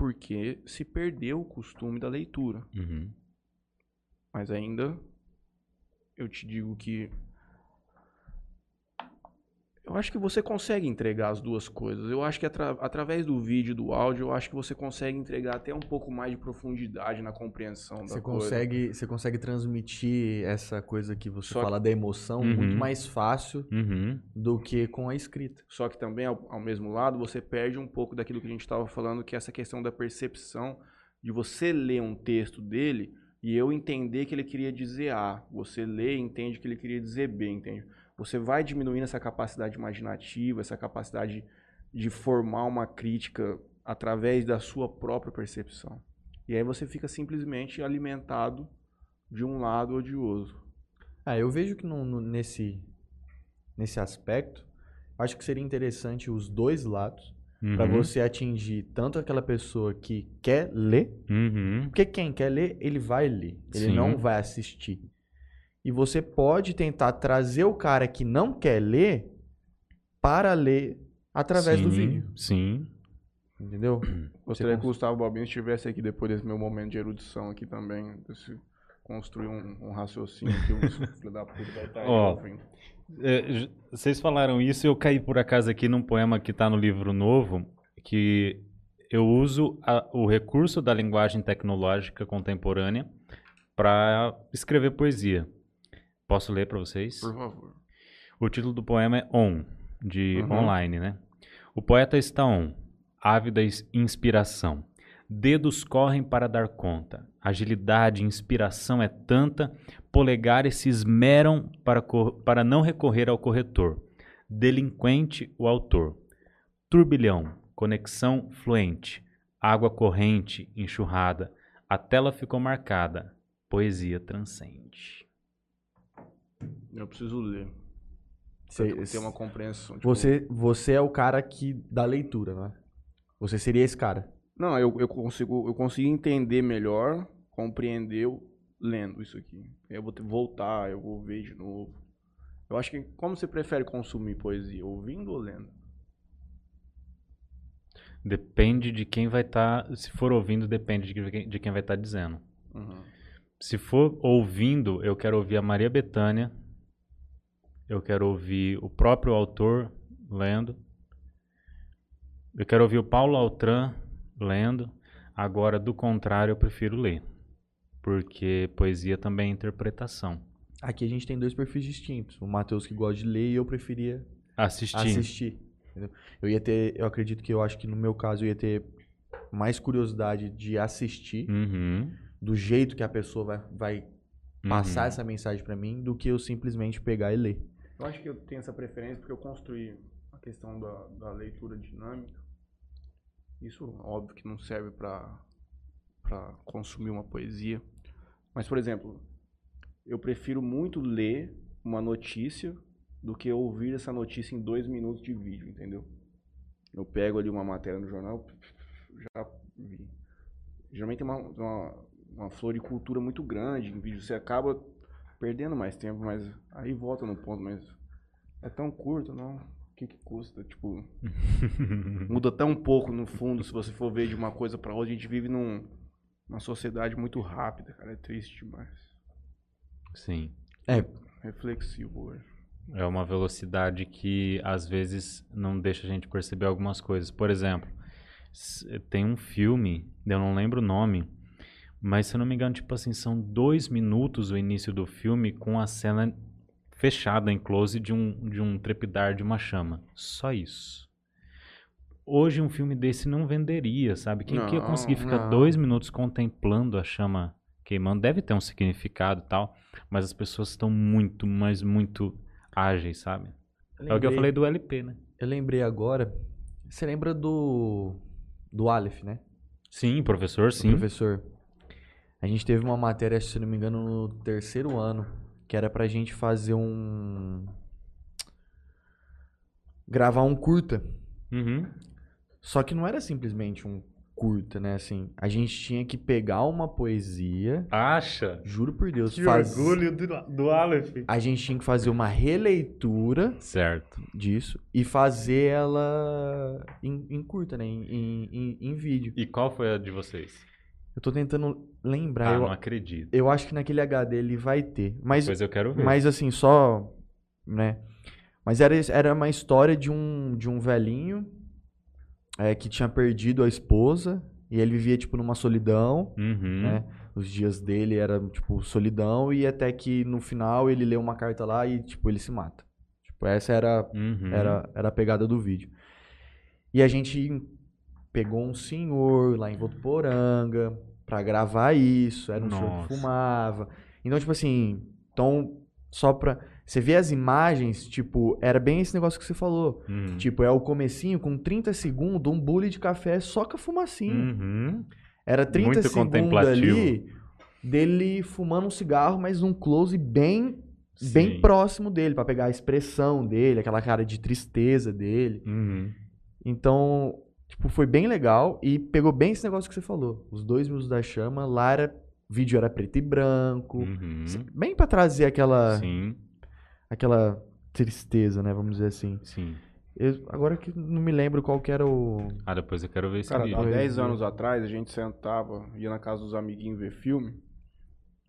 Porque se perdeu o costume da leitura. Uhum. Mas ainda eu te digo que eu acho que você consegue entregar as duas coisas. Eu acho que atra- através do vídeo e do áudio, eu acho que você consegue entregar até um pouco mais de profundidade na compreensão Você da coisa. consegue, você consegue transmitir essa coisa que você Só que- fala da emoção Uhum. muito mais fácil Uhum. do que com a escrita. Só que também, ao, ao mesmo lado, você perde um pouco daquilo que a gente estava falando, que é essa questão da percepção de você ler um texto dele e eu entender que ele queria dizer A. Você lê e entende que ele queria dizer B, entende? Você vai diminuindo essa capacidade imaginativa, essa capacidade de formar uma crítica através da sua própria percepção. E aí você fica simplesmente alimentado de um lado ou de outro. Ah, eu vejo que no- no- nesse, nesse aspecto, acho que seria interessante os dois lados para Uhum. você atingir tanto aquela pessoa que quer ler, Uhum. porque quem quer ler, ele vai ler, ele Sim. não vai assistir. E você pode tentar trazer o cara que não quer ler para ler através do Sim, vídeo, Sim. entendeu? Gostaria que o Gustavo Balbino estivesse aqui depois desse meu momento de erudição aqui também. Desse, construir um, um raciocínio que o filho da puta vai estar Ó, ouvindo. É, vocês falaram isso e eu caí por acaso aqui num poema que está no livro novo, que eu uso a- o recurso da linguagem tecnológica contemporânea para escrever poesia. Posso ler para vocês? Por favor. O título do poema é On, de Uhum. online, né? O poeta está on, ávida inspiração. Dedos correm para dar conta. Agilidade e inspiração é tanta, polegares se esmeram para, para não recorrer ao corretor. Delinquente o autor. Turbilhão, conexão fluente. Água corrente, enxurrada. A tela ficou marcada. Poesia transcende. Eu preciso ler. Cê- Pra ter uma compreensão. tipo- Você, você é o cara que da leitura, né? Você seria esse cara. Não, eu, eu, consigo, eu consigo entender melhor, compreender o- lendo isso aqui. Eu vou ter, voltar, eu vou ver de novo. Eu acho que como você prefere consumir poesia, ouvindo ou lendo? Depende de quem vai estar. se for ouvindo, depende de quem, de quem vai estar dizendo. Uhum. Se for ouvindo, eu quero ouvir a Maria Bethânia. Eu quero ouvir o próprio autor lendo. Eu quero ouvir o Paulo Altran lendo. Agora, do contrário, eu prefiro ler. Porque poesia também é interpretação. Aqui a gente tem dois perfis distintos. O Matheus que gosta de ler e eu preferia Assistir. assistir. Eu ia ter, eu acredito que eu acho que no meu caso eu ia ter mais curiosidade de assistir Uhum. Do jeito que a pessoa vai, vai passar Uhum. essa mensagem pra mim do que eu simplesmente pegar e ler. Eu acho que eu tenho essa preferência porque eu construí a questão da, da leitura dinâmica. Isso, óbvio, que não serve para para consumir uma poesia. Mas, por exemplo, eu prefiro muito ler uma notícia do que ouvir essa notícia em dois minutos de vídeo, entendeu? Eu pego ali uma matéria no jornal, já vi. Geralmente tem uma, uma, uma floricultura muito grande em vídeo. Você acaba perdendo mais tempo, mas aí volta no ponto, mas é tão curto, não? O que, que custa? Tipo, muda tão pouco no fundo se você for ver de uma coisa pra outra. A gente vive num, numa sociedade muito rápida, cara. É triste demais. Sim. É, Reflexivo hoje. É uma velocidade que às vezes não deixa a gente perceber algumas coisas. Por exemplo, tem um filme, eu não lembro o nome, mas se eu não me engano, tipo assim, são dois minutos o início do filme com a cena fechada em close de um, de um trepidar de uma chama. Só isso. Hoje um filme desse não venderia, sabe? Quem que ia Não, conseguir ficar não. dois minutos contemplando a chama queimando? Deve ter um significado e tal, mas as pessoas estão muito, mas muito ágeis, sabe? É o que eu lembrei- falei do LP, né? Eu lembrei agora. Você lembra do. Do Aleph, né? Sim, professor, O sim. professor. A gente teve uma matéria, se não me engano, no terceiro ano, que era pra gente fazer um. gravar um curta. Uhum. Só que não era simplesmente um curta, né? Assim, a gente tinha que pegar uma poesia, Acha? juro por Deus, Que faz- orgulho do, do Aleph. A gente tinha que fazer uma releitura Certo. disso e fazer ela em, em curta, né? Em, em, em- em vídeo. E qual foi a de vocês? Eu tô tentando lembrar. Ah, eu, não acredito. eu acho que naquele HD ele vai ter. Mas, Depois eu quero ver. mas assim, só. né? Mas era, era uma história de um, de um velhinho é, que tinha perdido a esposa e ele vivia, tipo, numa solidão, Uhum. né? Os dias dele era, tipo, solidão e até que no final ele lê uma carta lá e, tipo, ele se mata. Tipo, essa era Uhum. era, era a pegada do vídeo. E a gente pegou um senhor lá em Votuporanga pra gravar isso. Era um senhor Nossa. que fumava. Então, tipo assim, então, só pra. Você vê as imagens, tipo, era bem esse negócio que você falou. Uhum. Tipo, é o comecinho com 30 segundos, um bule de café só com a fumacinha. Uhum. Era 30 Muito segundos ali dele fumando um cigarro, mas num close bem bem Sim. próximo dele, pra pegar a expressão dele, aquela cara de tristeza dele. Uhum. Então, tipo, foi bem legal e pegou bem esse negócio que você falou. Os dois minutos da chama, lá era, o vídeo era preto e branco, Uhum. bem pra trazer aquela Sim, aquela tristeza, né, vamos dizer assim. sim. Eu- agora que não me lembro qual que era o Ah, depois eu quero ver esse Cara, vídeo. há Pois 10 é. anos atrás a gente sentava, ia na casa dos amiguinhos ver filme.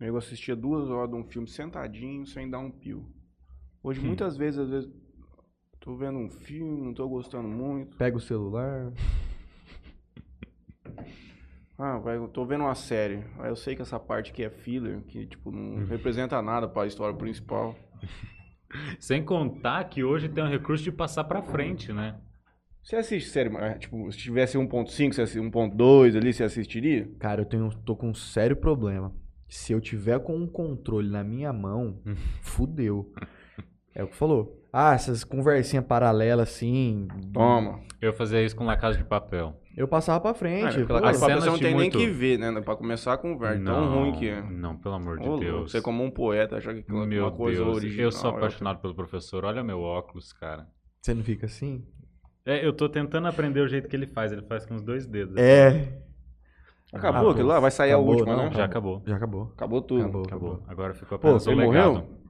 Eu assistia duas horas de um filme sentadinho, sem dar um pio. Hoje, Hum. muitas vezes, às vezes, tô vendo um filme, não tô gostando muito. pega o celular. Ah, vai, eu tô vendo uma série. Aí eu sei que essa parte aqui é filler, que, tipo, Hum. não representa nada pra história principal. Sem contar que hoje tem um recurso de passar pra frente, né? Você assiste série, mas, tipo, se tivesse 1.5, se assiste 1.2 ali, você assistiria? Cara, eu tenho, tô com um sério problema. Se eu tiver com um controle na minha mão, fudeu. É o que falou. Ah, essas conversinhas paralelas assim. Toma. Eu fazia isso com La Casa de Papel. Eu passava pra frente. Ah, pela pô. As casa de papel cenas você não tem muito- nem que ver, né? Pra começar a conversa. Tão ruim que é. Não, pelo amor de Ô, Deus. Você como um poeta acha que aquilo é Meu uma coisa Deus, original. eu sou é apaixonado pelo professor. Olha meu óculos, cara. Você não fica assim? É, eu tô tentando aprender o jeito que ele faz. Ele faz com os dois dedos. É. Acabou Ah, aquilo pô, lá? Vai sair acabou, a última, não? não? Já acabou. Já acabou. Acabou tudo. Acabou. Acabou. Agora ficou Pô, apenas o ele legado. morreu?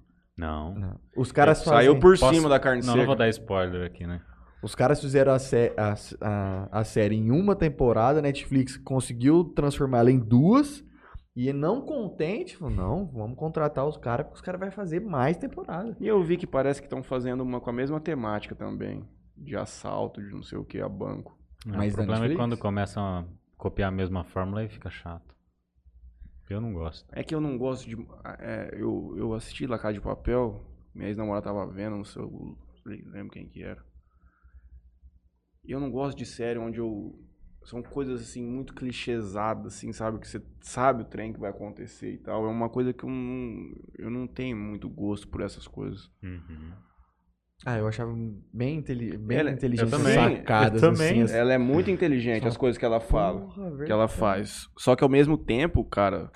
Não. Não. Os caras É, Saiu fazem- por Posso- cima da carne Não, seca. não vou dar spoiler aqui, né? Os caras fizeram a, sé- a- a- a série em uma temporada, a Netflix conseguiu transformar ela em duas. E não contente, falou, não, vamos contratar os caras, porque os caras vão fazer mais temporada. E eu vi que parece que estão fazendo uma com a mesma temática também. De assalto, de não sei o que, a banco. É, Mas o da problema é quando começam a copiar a mesma fórmula e fica chato. Eu não gosto. É que eu não gosto de. é, eu, eu assisti La Casa de Papel, minha ex-namorada tava vendo, não sei, eu lembro quem que era. E eu não gosto de série onde eu são coisas assim muito clichêsadas, assim, sabe? Que você sabe o trem que vai acontecer e tal. É uma coisa que eu não, eu não tenho muito gosto por essas coisas. Uhum. Ah, eu achava bem, inteli bem Ela- inteligente. eu também, sacadas, eu também. assim. as- Ela é muito inteligente, Só- as coisas que ela fala, Porra, que ela faz. Só que ao mesmo tempo, cara,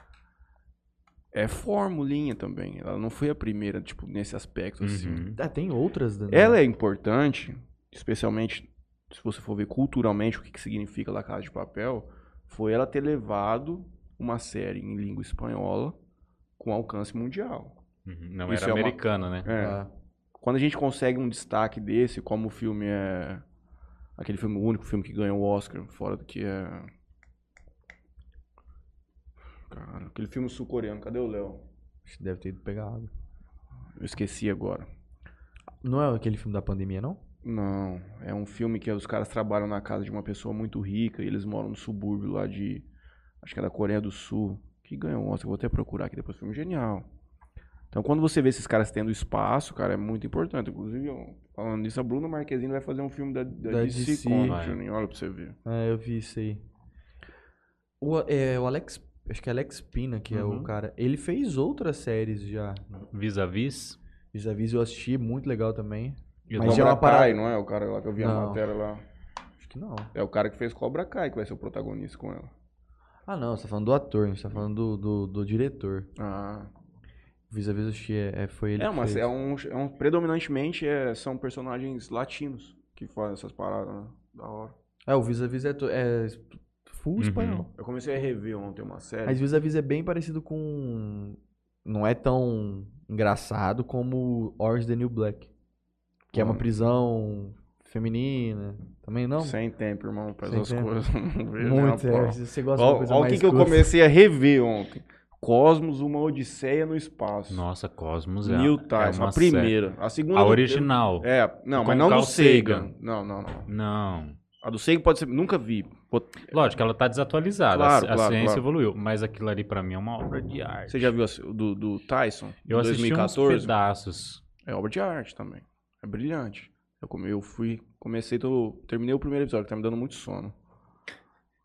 é formulinha também. Ela não foi a primeira, tipo, nesse aspecto, assim. Uhum. Ah, tem outras. né? Ela é importante, especialmente se você for ver culturalmente o que, que significa La Casa de Papel, foi ela ter levado uma série em língua espanhola com alcance mundial. Uhum. Não Isso era é uma- americana, né? É. Ah, Quando a gente consegue um destaque desse, como o filme é. Aquele filme, o único filme que ganhou o Oscar, fora do que é. Cara, aquele filme sul-coreano, cadê o Léo? acho que deve ter ido pegar água. Eu esqueci agora. Não é aquele filme da pandemia, não? Não, é um filme que os caras trabalham na casa de uma pessoa muito rica e eles moram no subúrbio lá de. Acho que é da Coreia do Sul. Que ganhou um Oscar, vou até procurar aqui depois. Filme genial. Então, quando você vê esses caras tendo espaço, cara, é muito importante. Inclusive, falando nisso, a Bruna Marquezine vai fazer um filme da, da, Da DC, DC. Juninho. Olha pra você ver. É, eu vi isso aí. O, é, o Alex. Acho que é Alex Pina, que é Uhum. o cara. Ele fez outras séries já. Vis-a-vis. Vis-a-vis eu assisti, muito legal também. Mas já é uma parada- não é? O cara lá que eu vi a Não. matéria lá. Acho que não. É o cara que fez Cobra Kai que vai ser o protagonista com ela. Ah, não, você tá falando do ator, você tá falando do, do, do diretor. Ah. Vis-a-vis eu assisti, é, é- foi ele É, que mas é um, é um. Predominantemente é, são personagens latinos que fazem essas paradas, né? Da hora. É, o Vis-a-vis é, é full Uhum. espanhol. Eu comecei a rever ontem uma série. Mas Vis-a-vis é bem parecido com... Não é tão engraçado como Orange the New Black. Que é uma Hum. prisão feminina. Também não? Sem tempo, irmão, pra Sem essas tempo. coisas. Não vejo nem Muito, é. você gosta de uma Olha coisa olha o mais que, que eu comecei a rever ontem. Cosmos, uma Odisseia no Espaço. Nossa, Cosmos é, Neil é Tyson, uma a primeira. A segunda. série. A eu- original. É, não, Com mas não Carl do Seigan. Sagan. Não, não, não. Não. A do Seigan pode ser. Nunca vi. Lógico, ela tá desatualizada. Claro, a, claro, ciência claro. evoluiu. Mas aquilo ali pra mim é uma obra de arte. Você já viu a- do, do Tyson? Eu de assisti uns 2014? pedaços. É obra de arte também. É brilhante. Eu, come, eu fui, comecei, tô, terminei o primeiro episódio, que tá me dando muito sono.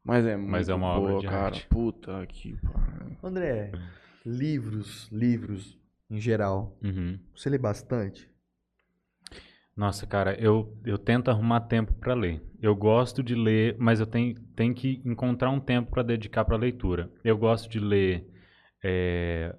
Mas é muito Mas é uma obra boa, de cara. arte. Puta que pariu. André, livros, livros em geral. Uhum. Você lê bastante? Nossa, cara, eu, eu tento arrumar tempo pra ler. Eu gosto de ler, mas eu tenho, tenho que encontrar um tempo pra dedicar pra leitura. Eu gosto de ler é,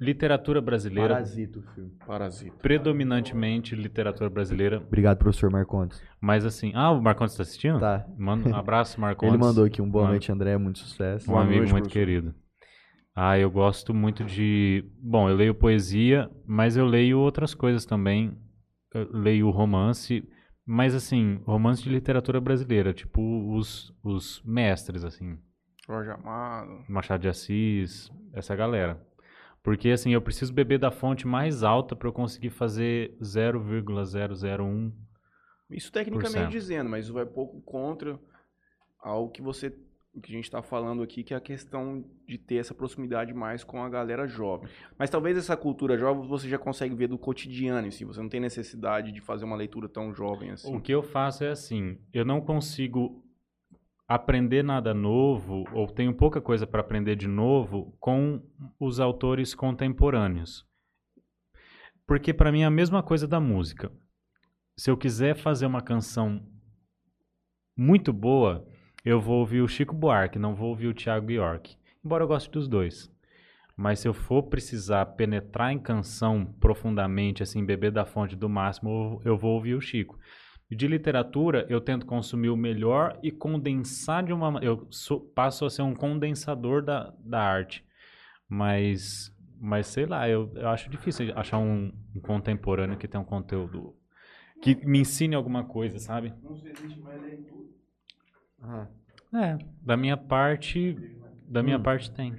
literatura brasileira, Parasita o filme. Parasita. predominantemente literatura brasileira, Obrigado, professor Marcondes. mas assim... Ah, o Marcondes tá assistindo? Tá. Manda um abraço, Marcondes. Ele mandou aqui um boa Manda. noite, André. Muito sucesso. Um Boa amigo noite, muito professor. querido. Ah, eu gosto muito de. Bom, eu leio poesia, mas eu leio outras coisas também. Eu leio romance, mas assim, romance de literatura brasileira, tipo os, os mestres, assim. Jorge Amado. Machado de Assis, essa galera. Porque assim, eu preciso beber da fonte mais alta para eu conseguir fazer 0,001. Isso tecnicamente dizendo, mas vai pouco contra ao que você. O que a gente tá falando aqui, que é a questão de ter essa proximidade mais com a galera jovem. Mas talvez essa cultura jovem você já consegue ver do cotidiano si. Você não tem necessidade de fazer uma leitura tão jovem assim. O que eu faço é assim, eu não consigo aprender nada novo, ou tenho pouca coisa para aprender de novo com os autores contemporâneos. Porque para mim é a mesma coisa da música. Se eu quiser fazer uma canção muito boa, eu vou ouvir o Chico Buarque, não vou ouvir o Thiago York. Embora eu goste dos dois. Mas se eu for precisar penetrar em canção profundamente, assim, beber da fonte do máximo, eu vou ouvir o Chico. De literatura, eu tento consumir o melhor e condensar de uma... ma- Eu sou- passo a ser um condensador da, da arte. Mas, mas sei lá, eu, eu acho difícil achar um, um contemporâneo que tenha um conteúdo... Que me ensine alguma coisa, sabe? Não existe mais leitura. Ah, É, da minha parte... Da minha Hum. parte tem.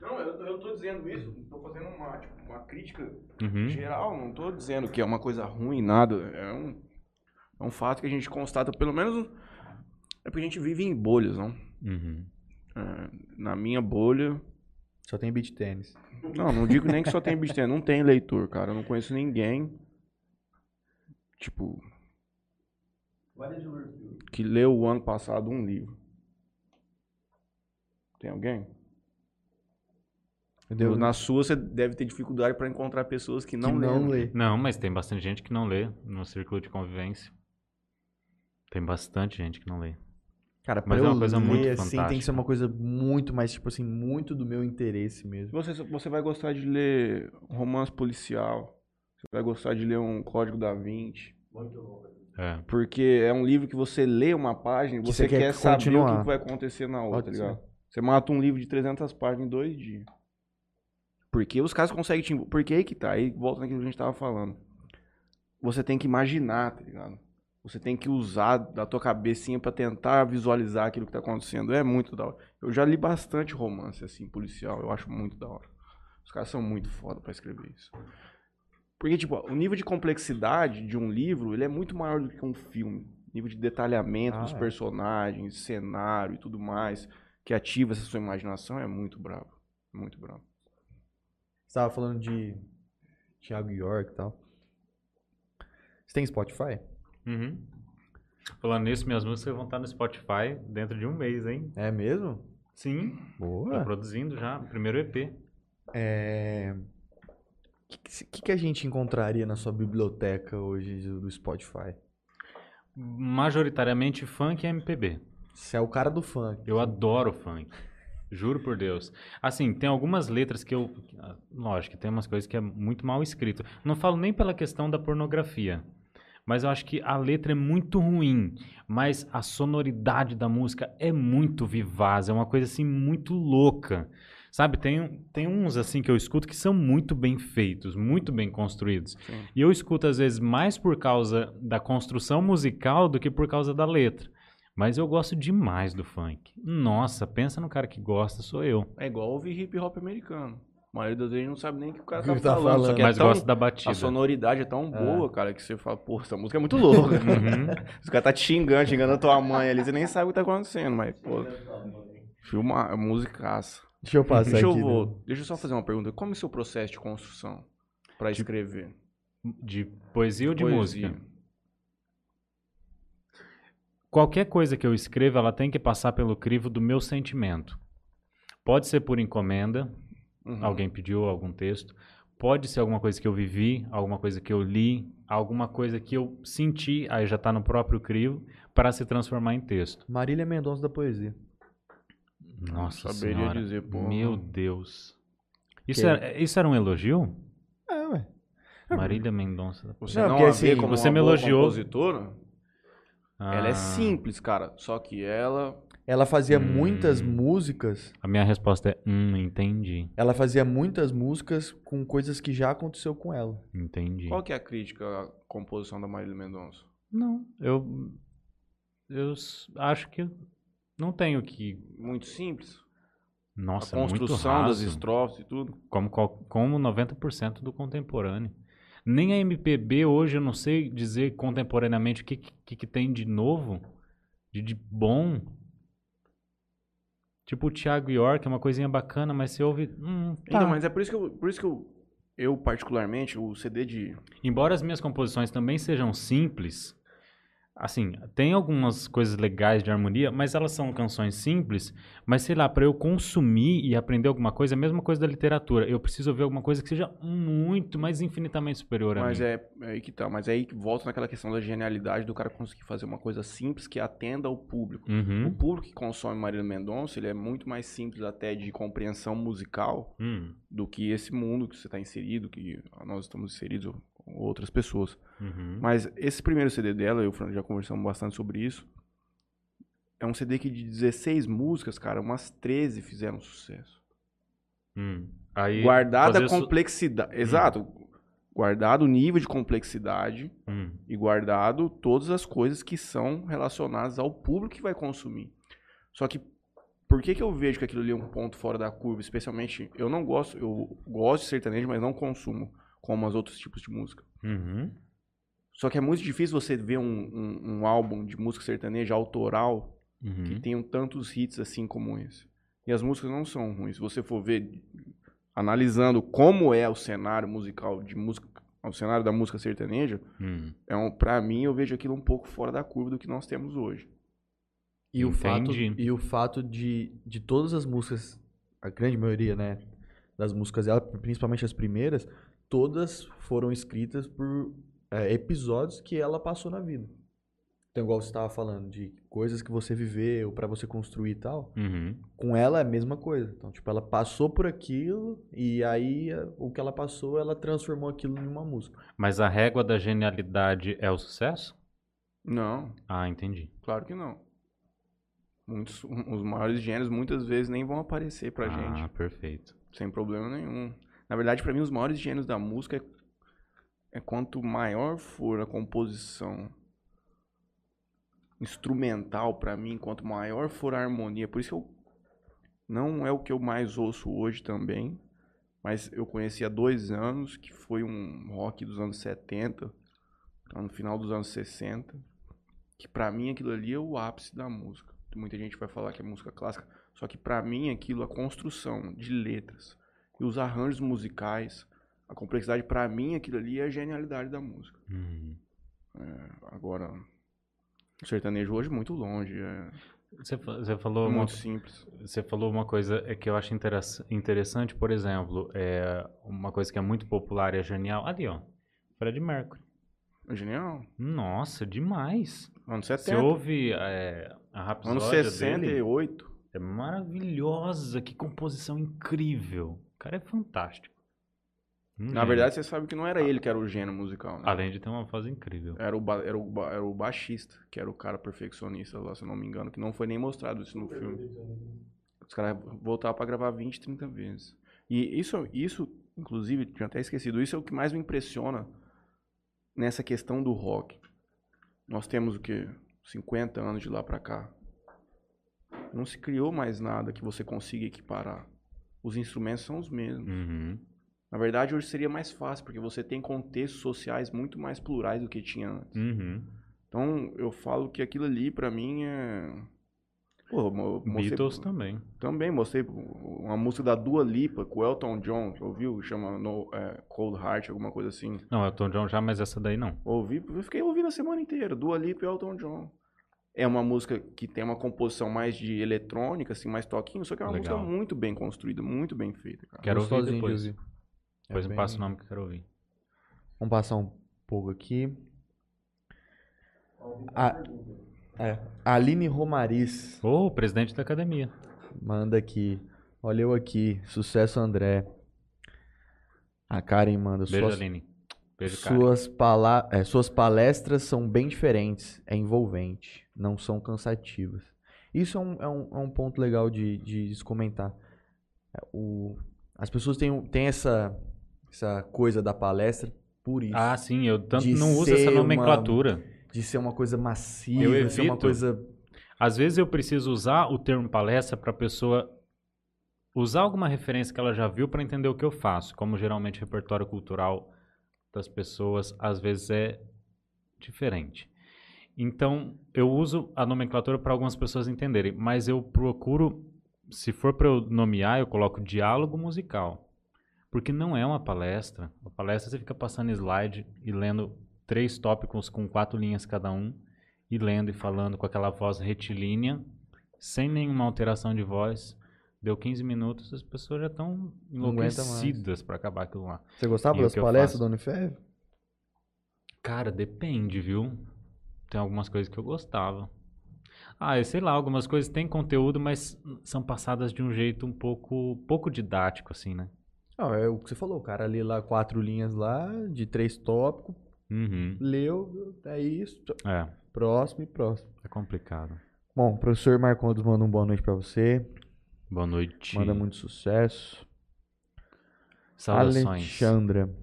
Não, eu, eu tô dizendo isso, tô fazendo uma, tipo, uma crítica Uhum. geral, não tô dizendo que é uma coisa ruim, nada. É um, é um fato que a gente constata, pelo menos. É porque a gente vive em bolhas, não? Uhum. É, na minha bolha. só tem beat tênis. Não, não digo nem que só tem beat tênis, não tem leitor, cara. Eu não conheço ninguém. Tipo. Que leu o ano passado um livro? Tem alguém? Entendeu? Na sua, você deve ter dificuldade para encontrar pessoas que não que não lê. Não, mas tem bastante gente que não lê no círculo de convivência. Tem bastante gente que não lê. Cara, pra Mas é eu uma coisa ler, muito assim, tem que fantástica. ser uma coisa muito mais, tipo assim, muito do meu interesse mesmo. Você, você vai gostar de ler romance policial. Você vai gostar de ler um Código da Vinci. É. Porque é um livro que você lê uma página e você você quer quer saber o continuar. que que vai acontecer na outra, Pode tá ligado? Você mata um livro de 300 páginas em dois dias. Porque os caras conseguem te... Porque aí que tá, aí volta naquilo que a gente tava falando. Você tem que imaginar, tá ligado? Você tem que usar da tua cabecinha pra tentar visualizar aquilo que tá acontecendo. É muito da hora. Eu já li bastante romance, assim, policial. Eu acho muito da hora. Os caras são muito foda pra escrever isso. Porque, tipo, o nível de complexidade de um livro, ele é muito maior do que um filme. Nível de detalhamento Ah, dos é. personagens, cenário e tudo mais, que ativa essa sua imaginação, é muito brabo. Muito brabo. Você tava falando de Thiago York e tal. Você tem Spotify? Uhum. Falando nisso, minhas músicas vão estar no Spotify dentro de um mês, hein? É mesmo? Sim. Tô Boa. produzindo já, primeiro EP. É... O que, que, que a gente encontraria na sua biblioteca hoje do Spotify? Majoritariamente funk e MPB. Você é o cara do funk. Eu adoro funk. Juro por Deus. Assim, tem algumas letras que eu. Lógico, tem umas coisas que é muito mal escrito. Não falo nem pela questão da pornografia. Mas eu acho que a letra é muito ruim. Mas a sonoridade da música é muito vivaz. É uma coisa assim muito louca. Sabe, tem, tem uns assim que eu escuto que são muito bem feitos, muito bem construídos. Sim. E eu escuto às vezes mais por causa da construção musical do que por causa da letra. Mas eu gosto demais do funk. Nossa, pensa no cara que gosta, sou eu. É igual ouvir hip hop americano. A maioria das vezes não sabe nem o que o cara tá, que tá falando. Só falando. que é Mas tão- gosto da batida. A sonoridade é tão É. boa, cara, que você fala, pô, essa música é muito louca. Uhum. Os caras tá te xingando, xingando a tua mãe ali, você nem sabe o que tá acontecendo, mas, pô, filma, é musicaça. Deixa eu passar Deixa eu, aqui. né? vou, deixa eu só fazer uma pergunta. Como é o seu processo de construção pra escrever? De poesia ou de Poesia. música? Qualquer coisa que eu escreva, ela tem que passar pelo crivo do meu sentimento. Pode ser por encomenda, Uhum. alguém pediu algum texto. Pode ser alguma coisa que eu vivi, alguma coisa que eu li, alguma coisa que eu senti, aí já está no próprio crivo, para se transformar em texto. Marília Mendonça da poesia. Nossa saberia senhora. dizer, porra. Meu Deus. Isso Que- era, isso era um elogio? É, ué. Marília Mendonça. Você Não, não, assim, como você uma me boa elogiou. compositora? Ela é Ah, simples, cara. Só que ela... Ela fazia Hum. muitas músicas. A minha resposta é, hum, entendi. Ela fazia muitas músicas com coisas que já aconteceu com ela. Entendi. Qual que é a crítica à composição da Marília Mendonça? Não, eu, eu acho que não tenho que. Muito simples. Nossa, a construção muito das raso, estrofes e tudo. como, como 90% do contemporâneo. Nem a MPB hoje eu não sei dizer contemporaneamente o que, que, que tem de novo, de, de bom. Tipo o Thiago York, é uma coisinha bacana, mas você ouve. Hum, tá. Então, mas é por isso que eu, por isso que eu, eu particularmente, o CD de... Embora as minhas composições também sejam simples, assim, tem algumas coisas legais de harmonia, mas elas são canções simples, mas sei lá, para eu consumir e aprender alguma coisa, é a mesma coisa da literatura. Eu preciso ouvir alguma coisa que seja muito, mas infinitamente superior a Mas mim. é, é aí que tá. Mas é aí que volta naquela questão da genialidade do cara conseguir fazer uma coisa simples que atenda ao público. O Uhum. público que consome Marília Mendonça, ele é muito mais simples até de compreensão musical Hum. do que esse mundo que você está inserido, que nós estamos inseridos, outras pessoas. Uhum. Mas esse primeiro CD dela, eu e o Fran já conversamos bastante sobre isso. É um CD que de 16 músicas, cara, umas 13 fizeram sucesso. Hum. Aí, Guardada a fazer su- complexidade. Exato. Guardado o nível de complexidade Hum. e guardado todas as coisas que são relacionadas ao público que vai consumir. Só que por que, que eu vejo que aquilo ali é um ponto fora da curva? Especialmente, eu não gosto, eu gosto de sertanejo, mas não consumo como os outros tipos de música. Uhum. Só que é muito difícil você ver um, um, um álbum de música sertaneja autoral Uhum. que tenham tantos hits assim como esse. E as músicas não são ruins. Se você for ver, analisando como é o cenário musical de música, o cenário da música sertaneja, Hum. é um, pra mim eu vejo aquilo um pouco fora da curva do que nós temos hoje. E o fato, e o fato de, de todas as músicas, a grande maioria, né, das músicas dela, principalmente as primeiras, todas foram escritas por é, episódios que ela passou na vida. Então, igual você estava falando, de coisas que você viveu pra você construir e tal, Uhum. com ela é a mesma coisa. Então, tipo, ela passou por aquilo e aí eh, o que ela passou, ela transformou aquilo em uma música. Mas a régua da genialidade é o sucesso? Não, Ah, entendi. claro que não. Muitos, os maiores gênios muitas vezes nem vão aparecer pra ah, gente, perfeito. sem problema nenhum. Na verdade, pra mim, os maiores gênios da música é, é quanto maior for a composição instrumental pra mim, quanto maior for a harmonia. Por isso que eu não é o que eu mais ouço hoje também, mas eu conheci há dois anos, que foi um rock dos anos 70, tá no final dos anos 60, que pra mim aquilo ali é o ápice da música. Muita gente vai falar que é música clássica, só que pra mim aquilo, a construção de letras e os arranjos musicais, a complexidade, pra mim aquilo ali é a genialidade da música. Uhum. Agora, o sertanejo hoje é muito longe, é Você, você falou uma, muito simples. você falou uma coisa é que eu acho interess- interessante, por exemplo, é uma coisa que é muito popular e é genial. Ali, ó. Fred Mercury. É genial. Nossa, demais. Anos Você 70, ouve é, a rapsódia anos dele, 68. é maravilhosa, que composição incrível. O cara é fantástico. Na verdade, você sabe que não era ele que era o gênio musical, né? além de ter uma voz incrível. Era o, ba- era, o, ba- era o baixista, que era o cara perfeccionista lá, se eu não me engano, que não foi nem mostrado isso no filme. Os caras voltaram pra gravar 20, 30 vezes. E isso, isso, inclusive, tinha até esquecido, isso é o que mais me impressiona nessa questão do rock. Nós temos o quê? 50 anos de lá pra cá. Não se criou mais nada que você consiga equiparar. Os instrumentos são os mesmos. Uhum. Na verdade, hoje seria mais fácil, porque você tem contextos sociais muito mais plurais do que tinha antes. Uhum. Então, eu falo que aquilo ali, pra mim, é... Pô, mostrei- Beatles também. Também mostrei uma música da Dua Lipa com o Elton John, ouviu? Chama no, é, Cold Heart, alguma coisa assim. Não, Elton John já, mas essa daí não. Ouvi, eu fiquei ouvindo a semana inteira, Dua Lipa e Elton John. É uma música que tem uma composição mais de eletrônica, assim, mais toquinho, só que é uma Legal. música muito bem construída, muito bem feita, cara. Quero ouvir depois. ouvir. É Depois me bem- passa o nome que eu quero ouvir. Vamos passar um pouco aqui. A, é, Aline Romariz Ô, presidente da academia. manda aqui. Olha eu aqui. Sucesso, André. A Karen manda. Beijo, Aline. Beijo, suas, pala é, suas palestras são bem diferentes. É envolvente. Não são cansativas. Isso é um, é um, é um ponto legal de, de se comentar. É, o, as pessoas têm, têm essa, essa coisa da palestra por isso. Ah, sim, eu tanto De não uso essa ser uma- nomenclatura. De ser uma coisa massiva, Eu ser uma evito. coisa. Às vezes eu preciso usar o termo palestra para a pessoa usar alguma referência que ela já viu para entender o que eu faço. Como geralmente repertório cultural das pessoas às vezes é diferente. Então, eu uso a nomenclatura para algumas pessoas entenderem, mas eu procuro, se for para eu nomear, eu coloco diálogo musical. Porque não é uma palestra. A palestra você fica passando slide e lendo três tópicos com quatro linhas cada um, e lendo e falando com aquela voz retilínea, sem nenhuma alteração de voz. Deu 15 minutos, as pessoas já estão enlouquecidas para acabar aquilo lá. Você gostava E das palestras da Unifev? Cara, depende, viu? Tem algumas coisas que eu gostava. Ah, eu sei lá, algumas coisas têm conteúdo, mas são passadas de um jeito um pouco, pouco didático, assim, né? Não, é o que você falou, o cara lê lá quatro linhas lá, de três tópicos, Uhum. leu, é isso, É, próximo e próximo. é complicado. Bom, o professor Marcondes manda um boa noite pra você, Boa noite. manda muito sucesso. Saudações. Alexandra,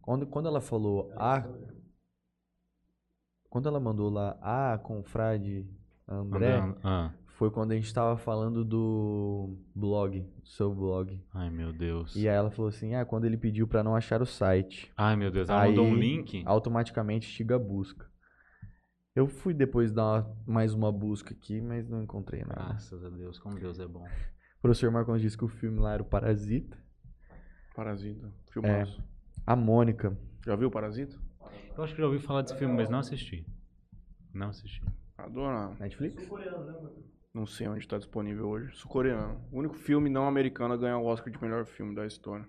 quando, quando ela falou a... Quando ela mandou lá a confrade André, André- Ah, foi quando a gente tava falando do blog, do seu blog. ai, meu Deus. E aí ela falou assim, ah, quando ele pediu pra não achar o site. Ai, meu Deus. Ela Aí, mandou um link. automaticamente estiga a busca. Eu fui depois dar uma- mais uma busca aqui, mas não encontrei nada. Graças a Deus, como Deus é bom. O professor Marcos disse que o filme lá era o Parasita. Parasita. Filmaço. A Mônica. Já viu Parasita? Eu acho que já ouvi falar desse filme, mas não assisti. Não assisti. Adorava. Netflix? Não sei onde tá disponível hoje. Sul-coreano. O único filme não americano a ganhar o Oscar de melhor filme da história.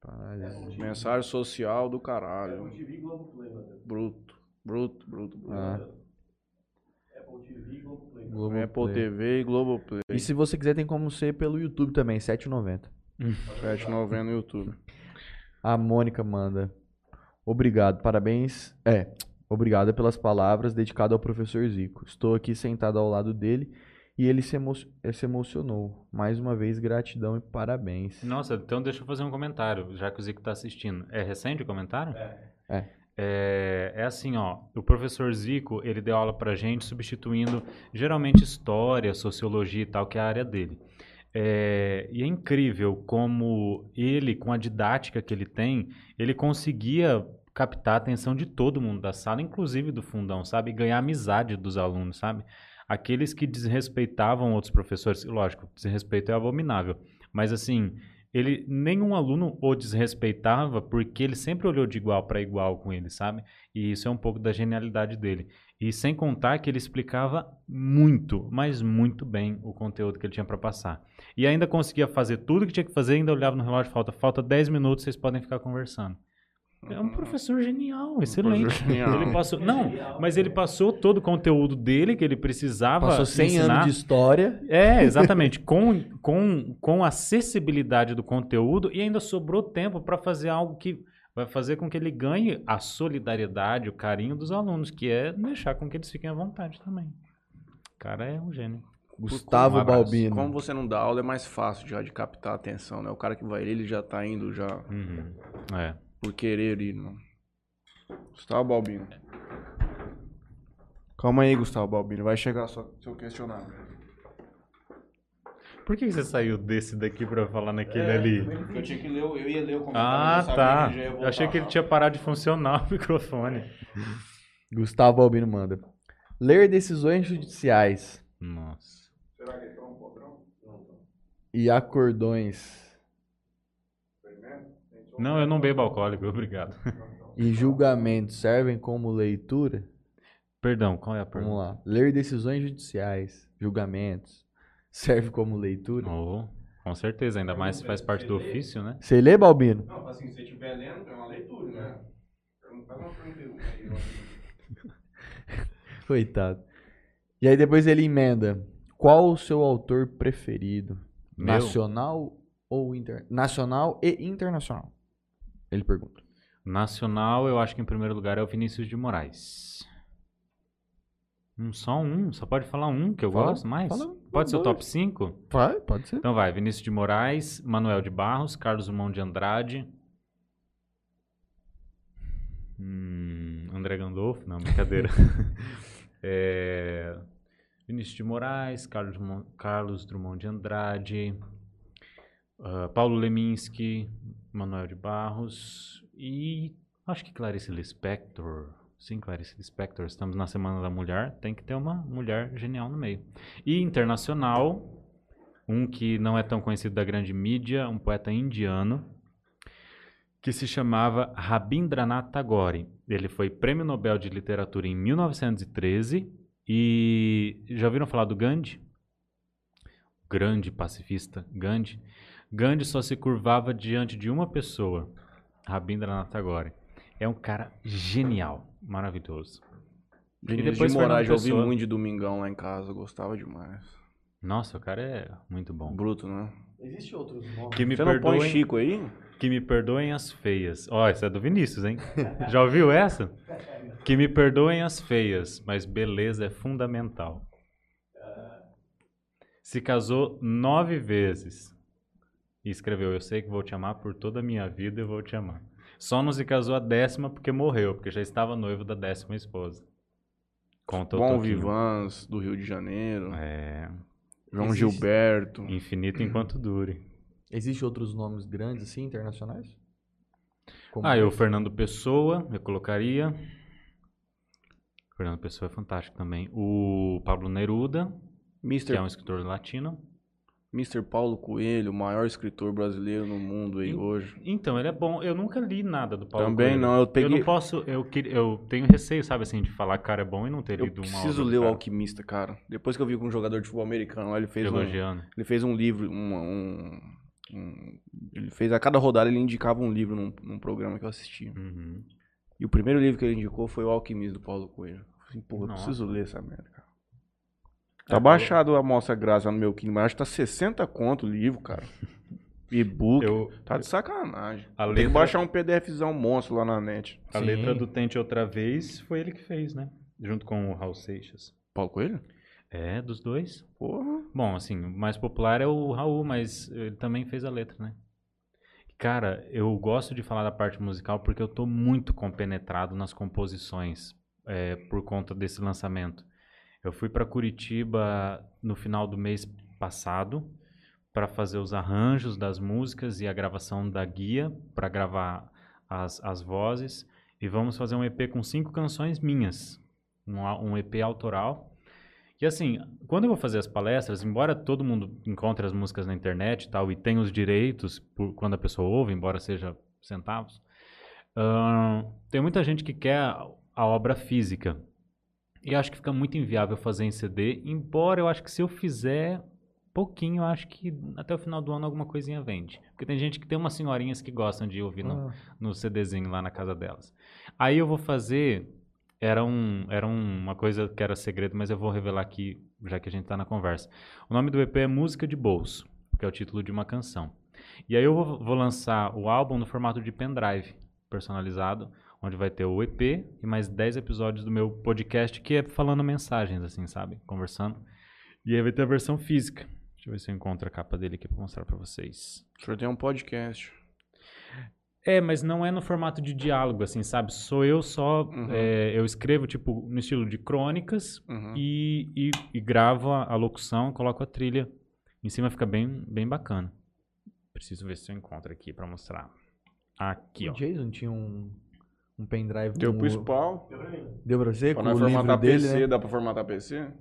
Parasita. Mensagem social do caralho. Bruto. Bruto, bruto, bruto. Ah. Globoplay. Apple TV e Globoplay. E se você quiser, tem como ser pelo YouTube também, R$ 7,90. 7,90 no YouTube. A Mônica manda. Obrigado, parabéns. É, obrigada pelas palavras dedicado ao professor Zico. Estou aqui sentado ao lado dele e ele se, emo- eh, se emocionou. Mais uma vez, gratidão e parabéns. Nossa, então deixa eu fazer um comentário, já que o Zico tá assistindo. É recente o comentário? É. É, é assim, ó, o professor Zico, ele deu aula pra gente substituindo geralmente história, sociologia e tal, que é a área dele. É, e é incrível como ele, com a didática que ele tem, ele conseguia captar a atenção de todo mundo da sala, inclusive do fundão, sabe? E ganhar amizade dos alunos, sabe? Aqueles que desrespeitavam outros professores, lógico, desrespeito é abominável, mas assim, ele nenhum aluno o desrespeitava porque ele sempre olhou de igual para igual com ele, sabe? E isso é um pouco da genialidade dele. E sem contar que ele explicava muito, mas muito bem o conteúdo que ele tinha para passar. E ainda conseguia fazer tudo que tinha que fazer, ainda olhava no relógio, falta, falta 10 minutos, vocês podem ficar conversando. É um professor genial, excelente. professor genial. Ele passou, não, mas ele passou todo o conteúdo dele que ele precisava Passou 100 ensinar. anos de história. É, exatamente. com, com, com acessibilidade do conteúdo e ainda sobrou tempo para fazer algo que vai fazer com que ele ganhe a solidariedade, o carinho dos alunos, que é deixar com que eles fiquem à vontade também. O cara é um gênio. Gustavo Um abraço. Balbino. Como você não dá aula, é mais fácil já de captar a atenção, né? O cara que vai ele já tá indo já Uhum. É. por querer ir, mano. Gustavo Balbino. Calma aí, Gustavo Balbino. Vai chegar só seu questionamento. Por que que você saiu desse daqui pra falar naquele ali? Eu tinha que ler, eu ia ler o Ah, tá. Eu achei que ele tinha parado de funcionar o microfone. Gustavo Balbino manda. Ler decisões judiciais Nossa. e acordões Não, eu não bebo alcoólico, obrigado. e julgamentos servem como leitura? Perdão, qual é a Vamos pergunta? lá. Ler decisões judiciais, julgamentos, serve como leitura? Oh, com certeza, ainda mais se faz parte do ofício, né? Você lê, Balbino? Não, assim, se você estiver lendo, é uma leitura, né? Faz uma pergunta aí. Coitado. E aí depois ele emenda. Qual o seu autor preferido? Meu? Nacional ou inter... nacional e internacional? Ele pergunta. Nacional, eu acho que em primeiro lugar é o Vinícius de Moraes. Hum, só um, só pode falar um que eu Fala- gosto mais? fala pode ser o dois. top 5? Vai, pode ser. Então vai, Vinícius de Moraes, Manuel de Barros, Carlos Drummond de Andrade. Hum, André Gandolfo, não, brincadeira. É, Vinícius de Moraes, Carlos, Drummond- Carlos Drummond de Andrade, ah, Paulo Leminski, Manuel de Barros e acho que Clarice Lispector. Sim, Clarice Lispector. Estamos na Semana da Mulher, tem que ter uma mulher genial no meio. E internacional, um que não é tão conhecido da grande mídia, um poeta indiano, que se chamava Rabindranath Tagore. Ele foi Prêmio Nobel de Literatura em 1913 e já ouviram falar do Gandhi? Grande pacifista, Gandhi. Gandhi só se curvava diante de uma pessoa, Rabindranath Tagore. É um cara genial, maravilhoso. Vinícius depois de Moraes, já Fernando ouvi muito de Domingão lá em casa, gostava demais. Nossa, o cara é muito bom. Bruto, né? Existem outros nomes. Que me Você não põe perdoem, Chico aí? que me perdoem as feias. Ó, essa é do Vinícius, hein? Já ouviu essa? Que me perdoem as feias, mas beleza é fundamental. Se casou nove vezes e escreveu: Eu sei que vou te amar por toda a minha vida, eu vou te amar. Só não se casou a décima porque morreu, porque já estava noivo da décima esposa. Conta o Bom Toquinho. Vivans, do Rio de Janeiro. É, João Existe. Gilberto. infinito enquanto dure. Existem outros nomes grandes assim, internacionais? Como Ah, eu, o Fernando Pessoa, eu colocaria. Fernando Pessoa é fantástico também. O Pablo Neruda, que Mr. é um escritor latino. Mr. Paulo Coelho, o maior escritor brasileiro no mundo aí hoje. Então, ele é bom. Eu nunca li nada do Paulo Também Coelho. não, eu peguei- não posso... Eu, eu tenho receio, sabe, assim, de falar que o cara é bom e não ter Eu lido uma preciso obra do ler o Alquimista, cara. Depois que eu vi com um jogador de futebol americano lá, ele fez um, Elogiando. ele fez um livro, um, um- um- ele fez a cada rodada ele indicava um livro num, num programa que eu assistia. Uhum. E o primeiro livro que ele indicou foi o Alquimista do Paulo Coelho. Eu falei assim, porra, eu preciso ler essa merda, cara. É, Tá baixado a amostra grátis lá no meu Kindle, mas acho que tá 60 conto o livro, cara. E-book. Eu, Tá de sacanagem. A Tem que letra- baixar um PDFzão monstro lá na net. a Sim. letra do Tente Outra Vez foi ele que fez, né? Junto com o Raul Seixas. Paulo Coelho? É, dos dois. Porra. Bom, assim, o mais popular é o Raul, mas ele também fez a letra, né? Cara, eu gosto de falar da parte musical porque eu tô muito compenetrado nas composições é, por conta desse lançamento. Eu fui para Curitiba no final do mês passado para fazer os arranjos das músicas e a gravação da guia para gravar as, as vozes e vamos fazer um EP com cinco canções minhas, um, um EP autoral. E assim, quando eu vou fazer as palestras, embora todo mundo encontre as músicas na internet e tal, e tenha os direitos por, quando a pessoa ouve, embora seja centavos, ahn, tem muita gente que quer a obra física. E acho que fica muito inviável fazer em CD, embora eu acho que se eu fizer pouquinho, acho que até o final do ano alguma coisinha vende. Porque tem gente que tem umas senhorinhas que gostam de ouvir no, Ah, no CDzinho lá na casa delas. Aí eu vou fazer. Era, um, era um- uma coisa que era segredo, mas eu vou revelar aqui, já que a gente tá na conversa. O nome do EP é Música de Bolso, que é o título de uma canção. E aí eu vou, vou lançar o álbum no formato de pendrive, personalizado, onde vai ter o EP e mais 10 episódios do meu podcast, que é falando mensagens, assim, sabe? Conversando. E aí vai ter a versão física. Deixa eu ver se eu encontro a capa dele aqui pra mostrar pra vocês. O senhor tem um podcast. É, mas não é no formato de diálogo, assim, sabe? Sou eu só. Uhum. é, eu escrevo, tipo, no estilo de crônicas Uhum. e, e, e gravo a, a locução, coloco a trilha. Em cima fica bem, bem bacana. Preciso ver se eu encontro aqui pra mostrar. Aqui, o ó. Jason tinha um, um pendrive Deu pro spawn. Deu pra você? Pra Com nós o livro formatar dele, PC, né? dá pra formatar PC?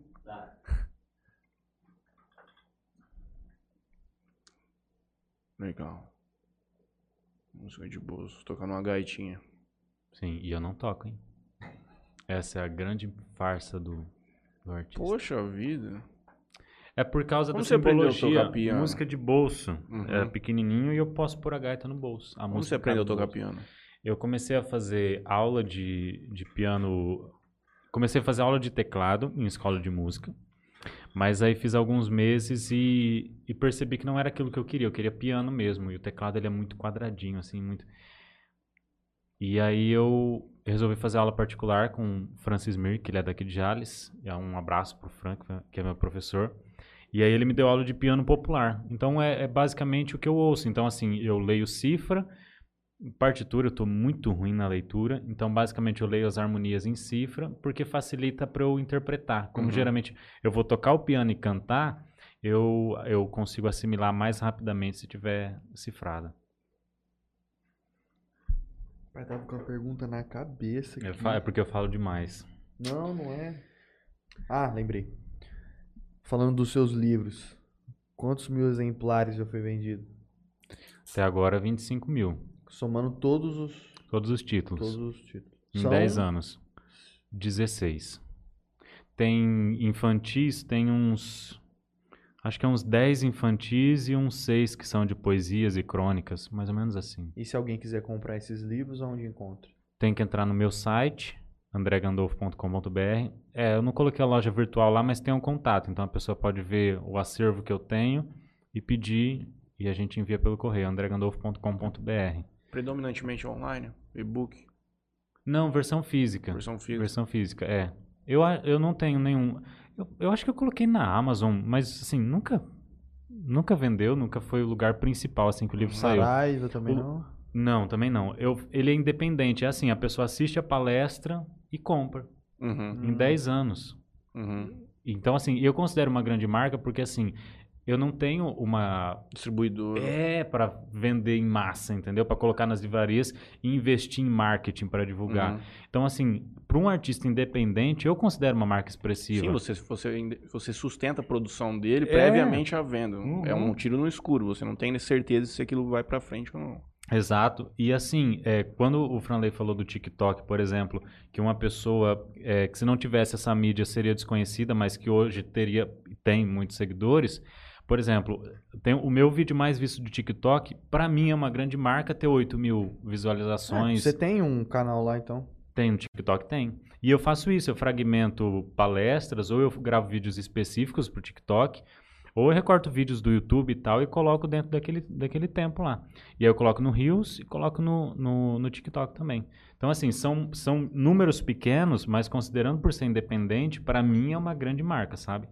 Legal. Música de bolso, tocando uma gaitinha. Sim, e eu não toco, hein? Essa é a grande farsa do, do artista. Poxa vida. É por causa Como da você aprendeu a simbologia, tocar piano? música de bolso. Uhum. É pequenininho e eu posso pôr a gaita no bolso. A Como música você aprendeu a tocar bolso. piano? Eu comecei a fazer aula de, de piano. Comecei a fazer aula de teclado em escola de música. Mas aí fiz alguns meses e, e percebi que não era aquilo que eu queria. Eu queria piano mesmo. E o teclado ele é muito quadradinho, assim, muito. E aí eu resolvi fazer aula particular com o Francis Mir, que ele é daqui de Jales. E um abraço pro Frank, que é meu professor. E aí ele me deu aula de piano popular. Então é, é basicamente o que eu ouço. Então, assim, eu leio cifra, partitura, eu tô muito ruim na leitura, então basicamente eu leio as harmonias em cifra, porque facilita para eu interpretar. Como Uhum. geralmente eu vou tocar o piano e cantar, eu, eu consigo assimilar mais rapidamente se tiver cifrada. Pai, tava com a pergunta na cabeça Eu aqui. fa- É porque eu falo demais. Não, não é. Ah, lembrei. Falando dos seus livros. Quantos mil exemplares já foi vendido? Até agora, 25 mil. Somando todos os, Todos os títulos. todos os títulos. Em São 10 anos. 16. Tem infantis, tem uns. Acho que é uns 10 infantis e uns 6 que são de poesias e crônicas, mais ou menos assim. E se alguém quiser comprar esses livros, onde encontra? Tem que entrar no meu site, andregandolfo.com.br. É, eu não coloquei a loja virtual lá, mas tem um contato. Então a pessoa pode ver o acervo que eu tenho e pedir, e a gente envia pelo correio, andregandolfo.com.br. Predominantemente online, e-book, Não, versão física. versão física. Versão física, é. Eu, eu não tenho nenhum. Eu, eu acho que eu coloquei na Amazon, mas assim, nunca. Nunca vendeu, nunca foi o lugar principal assim que o livro saiu. Saraiva também O- não? Não, também não. Eu, ele é independente. É assim, a pessoa assiste a palestra e compra. Uhum, Em 10 anos. uhum. Então, assim, eu considero uma grande marca porque, assim, eu não tenho uma Distribuidor. é para vender em massa, entendeu? Para colocar nas livrarias e investir em marketing para divulgar. Uhum. Então assim, para um artista independente, eu considero uma marca expressiva. Sim, você, você, você sustenta a produção dele É. previamente à venda. Uhum. É um tiro no escuro. Você não tem certeza se aquilo vai pra frente ou não. Exato. E assim, é, quando o Franley falou do TikTok, por exemplo, que uma pessoa é, que se não tivesse essa mídia seria desconhecida, mas que hoje teria tem muitos seguidores. Por exemplo, tem o meu vídeo mais visto do TikTok, para mim é uma grande marca ter 8 mil É, visualizações. você tem um canal lá, então? Tem no TikTok? Tem. E eu faço isso, eu fragmento palestras, ou eu gravo vídeos específicos pro TikTok, ou eu recorto vídeos do YouTube e tal e coloco dentro daquele, daquele tempo lá. E aí eu coloco no Reels e coloco no, no, no TikTok também. Então, assim, são, são números pequenos, mas considerando por ser independente, para mim é uma grande marca, sabe?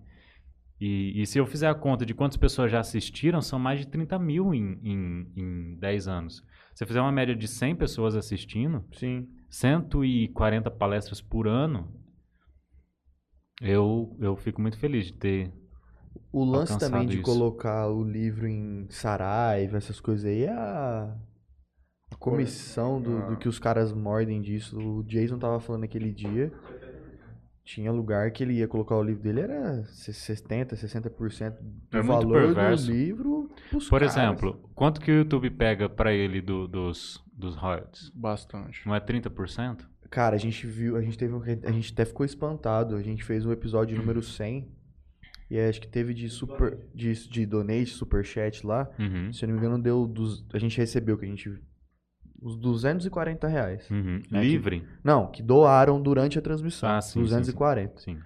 E, e se eu fizer a conta de quantas pessoas já assistiram, são mais de 30 mil em, em, em 10 anos. Se eu fizer uma média de 100 pessoas assistindo, Sim. 140 palestras por ano, eu, eu fico muito feliz de ter. O lance também de isso. colocar o livro em Saraiva, essas coisas aí, é a, a comissão do, do que os caras mordem disso. O Jason tava falando aquele dia. Tinha lugar que ele ia colocar o livro dele, era 70%, 60% do É valor perverso. do livro. Por caras. exemplo, quanto que o YouTube pega pra ele do- dos, dos royalties? Bastante. Não é 30%? Cara, a gente viu, a gente teve, um a gente até ficou espantado. A gente fez o episódio número 100 e acho que teve de super, de, de donate, superchat lá. Uhum. Se eu não me engano, deu dos, a gente recebeu que a gente os 240 reais. Uhum. É que- Livre? Não, que doaram durante a transmissão. Ah, sim, sim, 240. Sim.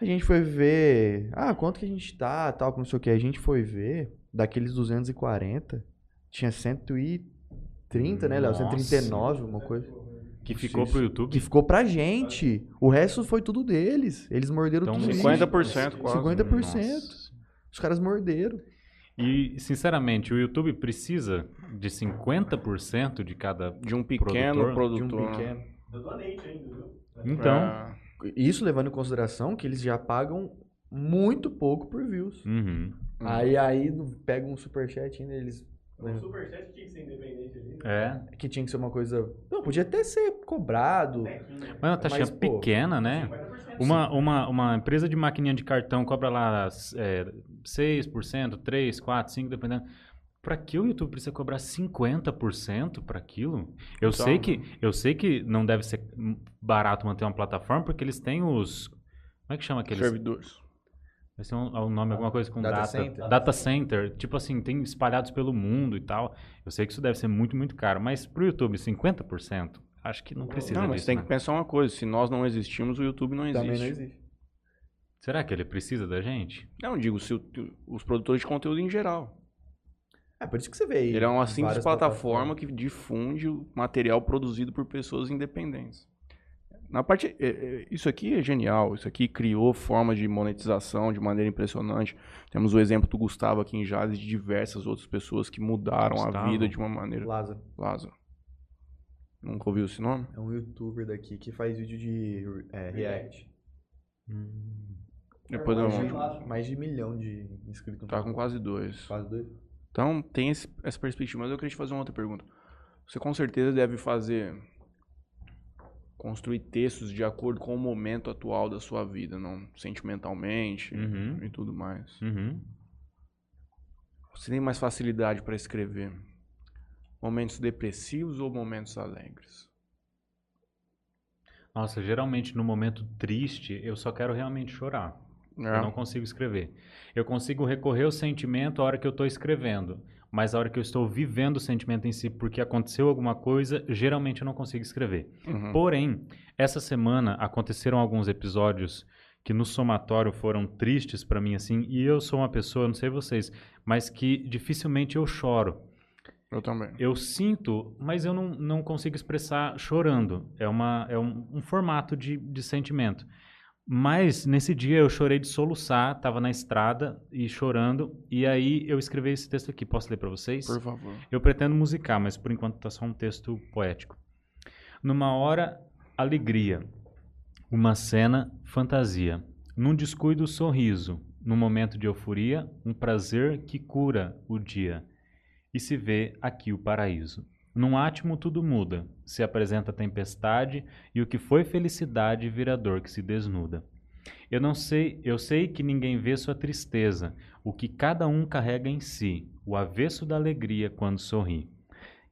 A gente foi ver, ah, quanto que a gente tá, tal, que não sei o que. A gente foi ver, daqueles 240, tinha 130, né, Léo? Nossa. 139, uma coisa. Que ficou Isso. pro YouTube? Que ficou pra gente. O resto foi tudo deles. Eles morderam Então, tudo. 50% quase. 50%. Nossa. Os caras morderam. E, sinceramente, o YouTube precisa de 50% de cada. De um pequeno Produtor, De um produtor. pequeno. Então. É, Isso levando em consideração que eles já pagam muito pouco por views. Uhum. Aí, aí pega um superchat ainda, eles. né, Superchat tinha que ser independente ali. É. que tinha que ser uma coisa. Não, podia até ser cobrado. Mas uma taxinha Mas, pô, pequena, né? Uma, uma, uma empresa de maquininha de cartão cobra lá é, 6%, 3%, 4%, 5%, dependendo. Pra que o YouTube precisa cobrar 50% para aquilo? Eu, Então- sei que, eu sei que não deve ser barato manter uma plataforma, porque eles têm os. Como é que chama aqueles? servidores. Vai ser um, um nome, alguma coisa com Data data. center? Data center. Tipo assim, tem espalhados pelo mundo e tal. Eu sei que isso deve ser muito, muito caro. Mas pro YouTube, 50%? Acho que não precisa Não, mas disso, tem né? que pensar uma coisa. Se nós não existimos, o YouTube não existe. Também não existe. Será que ele precisa da gente? Não, digo, se o- os produtores de conteúdo em geral. É por isso que você vê aí. Ele é uma simples plataforma que difunde o material produzido por pessoas independentes. Na parte, é, é, isso aqui é genial. Isso aqui criou formas de monetização de maneira impressionante. Temos o exemplo do Gustavo aqui em Jales e de diversas outras pessoas que mudaram a Gustavo? vida de uma maneira. Lázaro. Lázaro. Nunca ouviu esse nome? É um youtuber daqui que faz vídeo de é, react. Depois eu mais, vou- de, mais de milhão de inscritos. no Tá com quase dois. Quase dois. Então, tem esse- essa perspectiva. Mas eu queria te fazer uma outra pergunta. Você com certeza deve fazer. construir textos de acordo com o momento atual da sua vida, não sentimentalmente Uhum. e tudo mais. Uhum. Você tem mais facilidade para escrever momentos depressivos ou momentos alegres? Nossa, geralmente no momento triste, eu só quero realmente chorar. É. Eu não consigo escrever. Eu consigo recorrer ao sentimento a hora que eu estou escrevendo. Mas a hora que eu estou vivendo o sentimento em si, porque aconteceu alguma coisa, geralmente eu não consigo escrever. Uhum. Porém, essa semana aconteceram alguns episódios que no somatório foram tristes pra mim assim, e eu sou uma pessoa, não sei vocês, mas que dificilmente eu choro. Eu também. Eu sinto, mas eu não, não consigo expressar chorando. É, uma, é um, um formato de, de sentimento. Mas nesse dia eu chorei de soluçar, tava na estrada e chorando, e aí eu escrevi esse texto aqui. Posso ler pra vocês? Por favor. Eu pretendo musicar, mas por enquanto tá só um texto poético. Numa hora, alegria. Uma cena, fantasia. Num descuido, sorriso. num momento de euforia, um prazer que cura o dia. E se vê aqui o paraíso. Num átimo tudo muda, se apresenta tempestade e o que foi felicidade vira dor que se desnuda. Eu não sei, eu sei que ninguém vê sua tristeza, o que cada um carrega em si, o avesso da alegria quando sorri.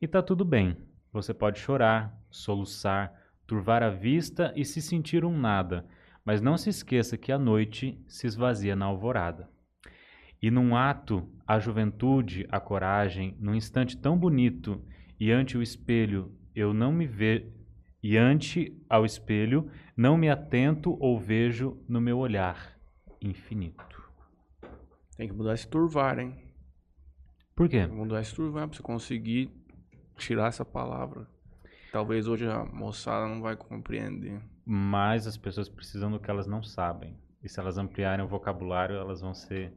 E tá tudo bem. Você pode chorar, soluçar, turvar a vista e se sentir um nada, mas não se esqueça que a noite se esvazia na alvorada. E num ato, a juventude, a coragem, num instante tão bonito, e ante o espelho eu não me ve e ante ao espelho não me atento ou vejo no meu olhar infinito. Tem que mudar esse turvar, hein? Por quê? Tem que mudar esse turvar pra você conseguir tirar essa palavra. Talvez hoje a moçada não vai compreender. Mas as pessoas precisam do que elas não sabem. E se elas ampliarem o vocabulário, elas vão ser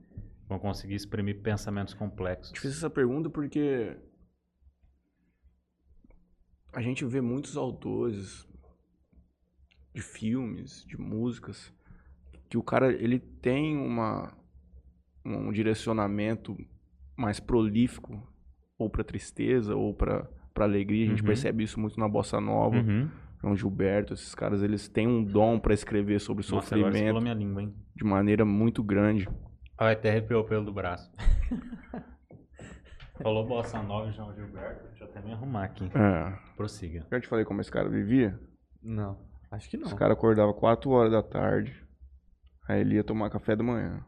vão conseguir exprimir pensamentos complexos. Te fiz essa pergunta porque a gente vê muitos autores de filmes, de músicas, que o cara ele tem uma um direcionamento mais prolífico ou para tristeza ou para para alegria. A gente Uhum. percebe isso muito na bossa nova. Uhum. João Gilberto, esses caras eles têm um dom para escrever sobre Nossa, agora você falou sofrimento minha língua, hein? de maneira muito grande. Ai, até arrepiou o pelo do braço. Falou Bossa Nova e João Gilberto. Deixa eu até me arrumar aqui. É. Prossiga. Eu te falei como esse cara vivia. Não, acho que não. Esse cara acordava 4 horas da tarde. Aí ele ia tomar café da manhã.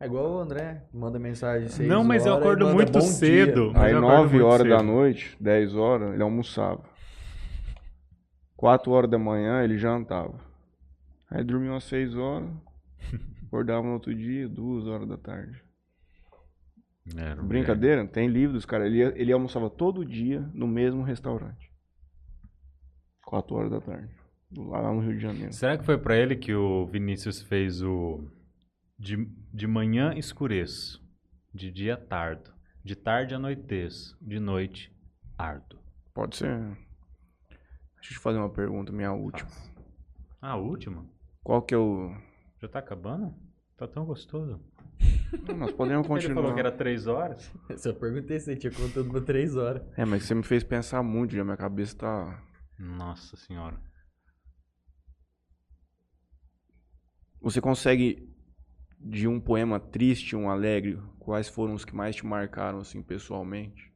É igual o André, manda mensagem seis Não, mas eu horas acordo muito cedo. Aí eu acordo 9 muito horas da cedo. noite, 10 horas, ele almoçava. 4 horas da manhã ele jantava. Aí dormia umas 6 horas, acordava no outro dia, 2 horas da tarde. Era Brincadeira? Tem livro dos caras. Ele, ele almoçava todo dia no mesmo restaurante. 4 horas da tarde. Lá no Rio de Janeiro. Será que foi pra ele que o Vinícius fez o de, de manhã escureço, de dia tardo, de tarde anoiteço, de noite ardo? Pode ser. Deixa eu te fazer uma pergunta, minha última. Ah, a última? Qual que é o. Já tá acabando? Tá tão gostoso. Não, nós podemos Ele continuar. falou que era três horas. Se eu perguntei se ele tinha conteúdo pra três horas. É, mas você me fez pensar muito, já minha cabeça tá. Nossa senhora. Você consegue, de um poema triste, um alegre, quais foram os que mais te marcaram, assim, pessoalmente?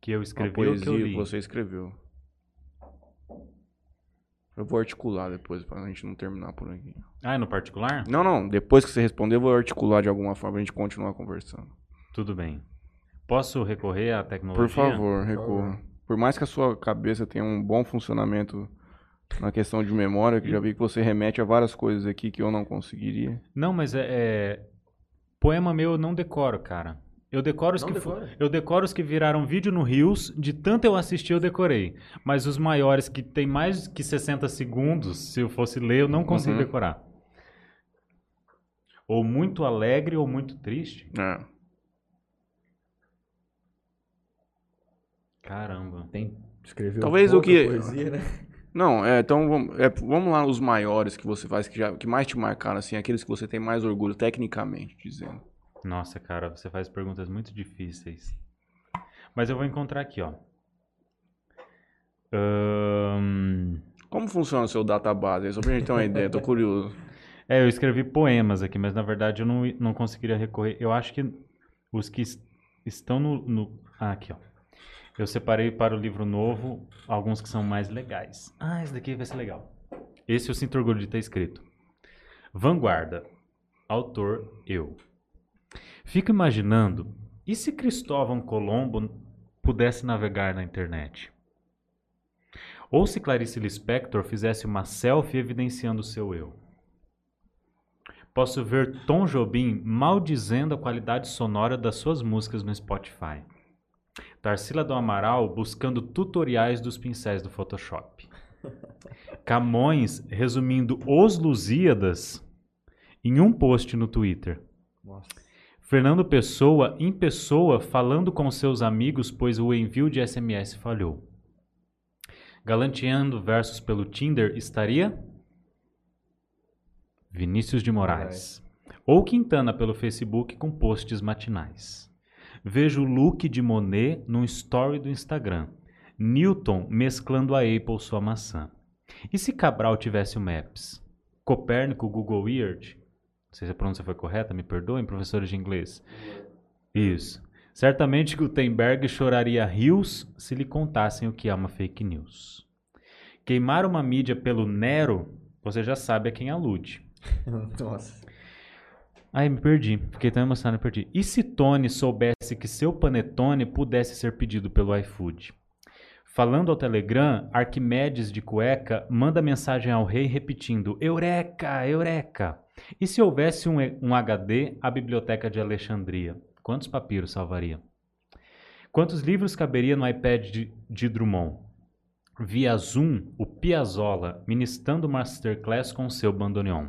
Que eu A escrevi ou poesia que eu li? que você escreveu. Eu vou articular depois, pra gente não terminar por aqui. Ah, é no particular? Não, não, depois que você responder, eu vou articular de alguma forma pra gente continuar conversando. Tudo bem. Posso recorrer à tecnologia? Por favor, recorra. Por mais que a sua cabeça tenha um bom funcionamento na questão de memória, que já vi que você remete a várias coisas aqui que eu não conseguiria. Não, mas é, é- Poema meu eu não decoro, cara. Eu decoro os Não que decora? eu decoro os que viraram vídeo no Rios, de tanto eu assistir eu decorei. Mas os maiores que tem mais que 60 segundos, se eu fosse ler, eu não consigo Uhum. decorar. Ou muito alegre ou muito triste. É. Caramba. Tem escreveu Talvez o que- poesia, né? Não, é, então vamos, é, vamos lá os maiores que você faz, que, já, que mais te marcaram, assim, aqueles que você tem mais orgulho, tecnicamente dizendo. Nossa, cara, você faz perguntas muito difíceis. Mas eu vou encontrar aqui, ó. Como funciona o seu database? Só pra gente ter uma ideia, tô curioso. É, eu escrevi poemas aqui, mas na verdade eu não, não conseguiria recorrer. Eu acho que os que es- estão no, no- Ah, aqui, ó. Eu separei para o livro novo alguns que são mais legais. Ah, esse daqui vai ser legal. Esse eu sinto orgulho de ter escrito. Vanguarda. Autor, eu. Fico imaginando, e se Cristóvão Colombo pudesse navegar na internet? Ou se Clarice Lispector fizesse uma selfie evidenciando o seu eu? Posso ver Tom Jobim maldizendo a qualidade sonora das suas músicas no Spotify. Tarsila do Amaral buscando tutoriais dos pincéis do Photoshop. Camões resumindo Os Lusíadas em um post no Twitter. Nossa. Fernando Pessoa em pessoa falando com seus amigos pois o envio de SMS falhou. Galanteando versos pelo Tinder estaria Vinícius de Moraes. Ou Quintana pelo Facebook com posts matinais. Vejo o look de Monet num story do Instagram. Newton mesclando a Apple sua maçã. E se Cabral tivesse o Maps? Copérnico, Google Earth? Não sei se a pronúncia foi correta, me perdoem, professores de inglês. Isso. Certamente Gutenberg choraria rios se lhe contassem o que é uma fake news. Queimar uma mídia pelo Nero, você já sabe a quem alude. Nossa. Ai, me perdi. Fiquei tão emocionado, me perdi. E se Tony soubesse que seu panetone pudesse ser pedido pelo iFood? Falando ao Telegram, Arquimedes de cueca manda mensagem ao rei repetindo: Eureka, Eureka! E se houvesse um, um HD, a Biblioteca de Alexandria? Quantos papiros salvaria? Quantos livros caberia no iPad de, de Drummond? Via Zoom, o Piazzolla ministrando masterclass com seu bandoneon.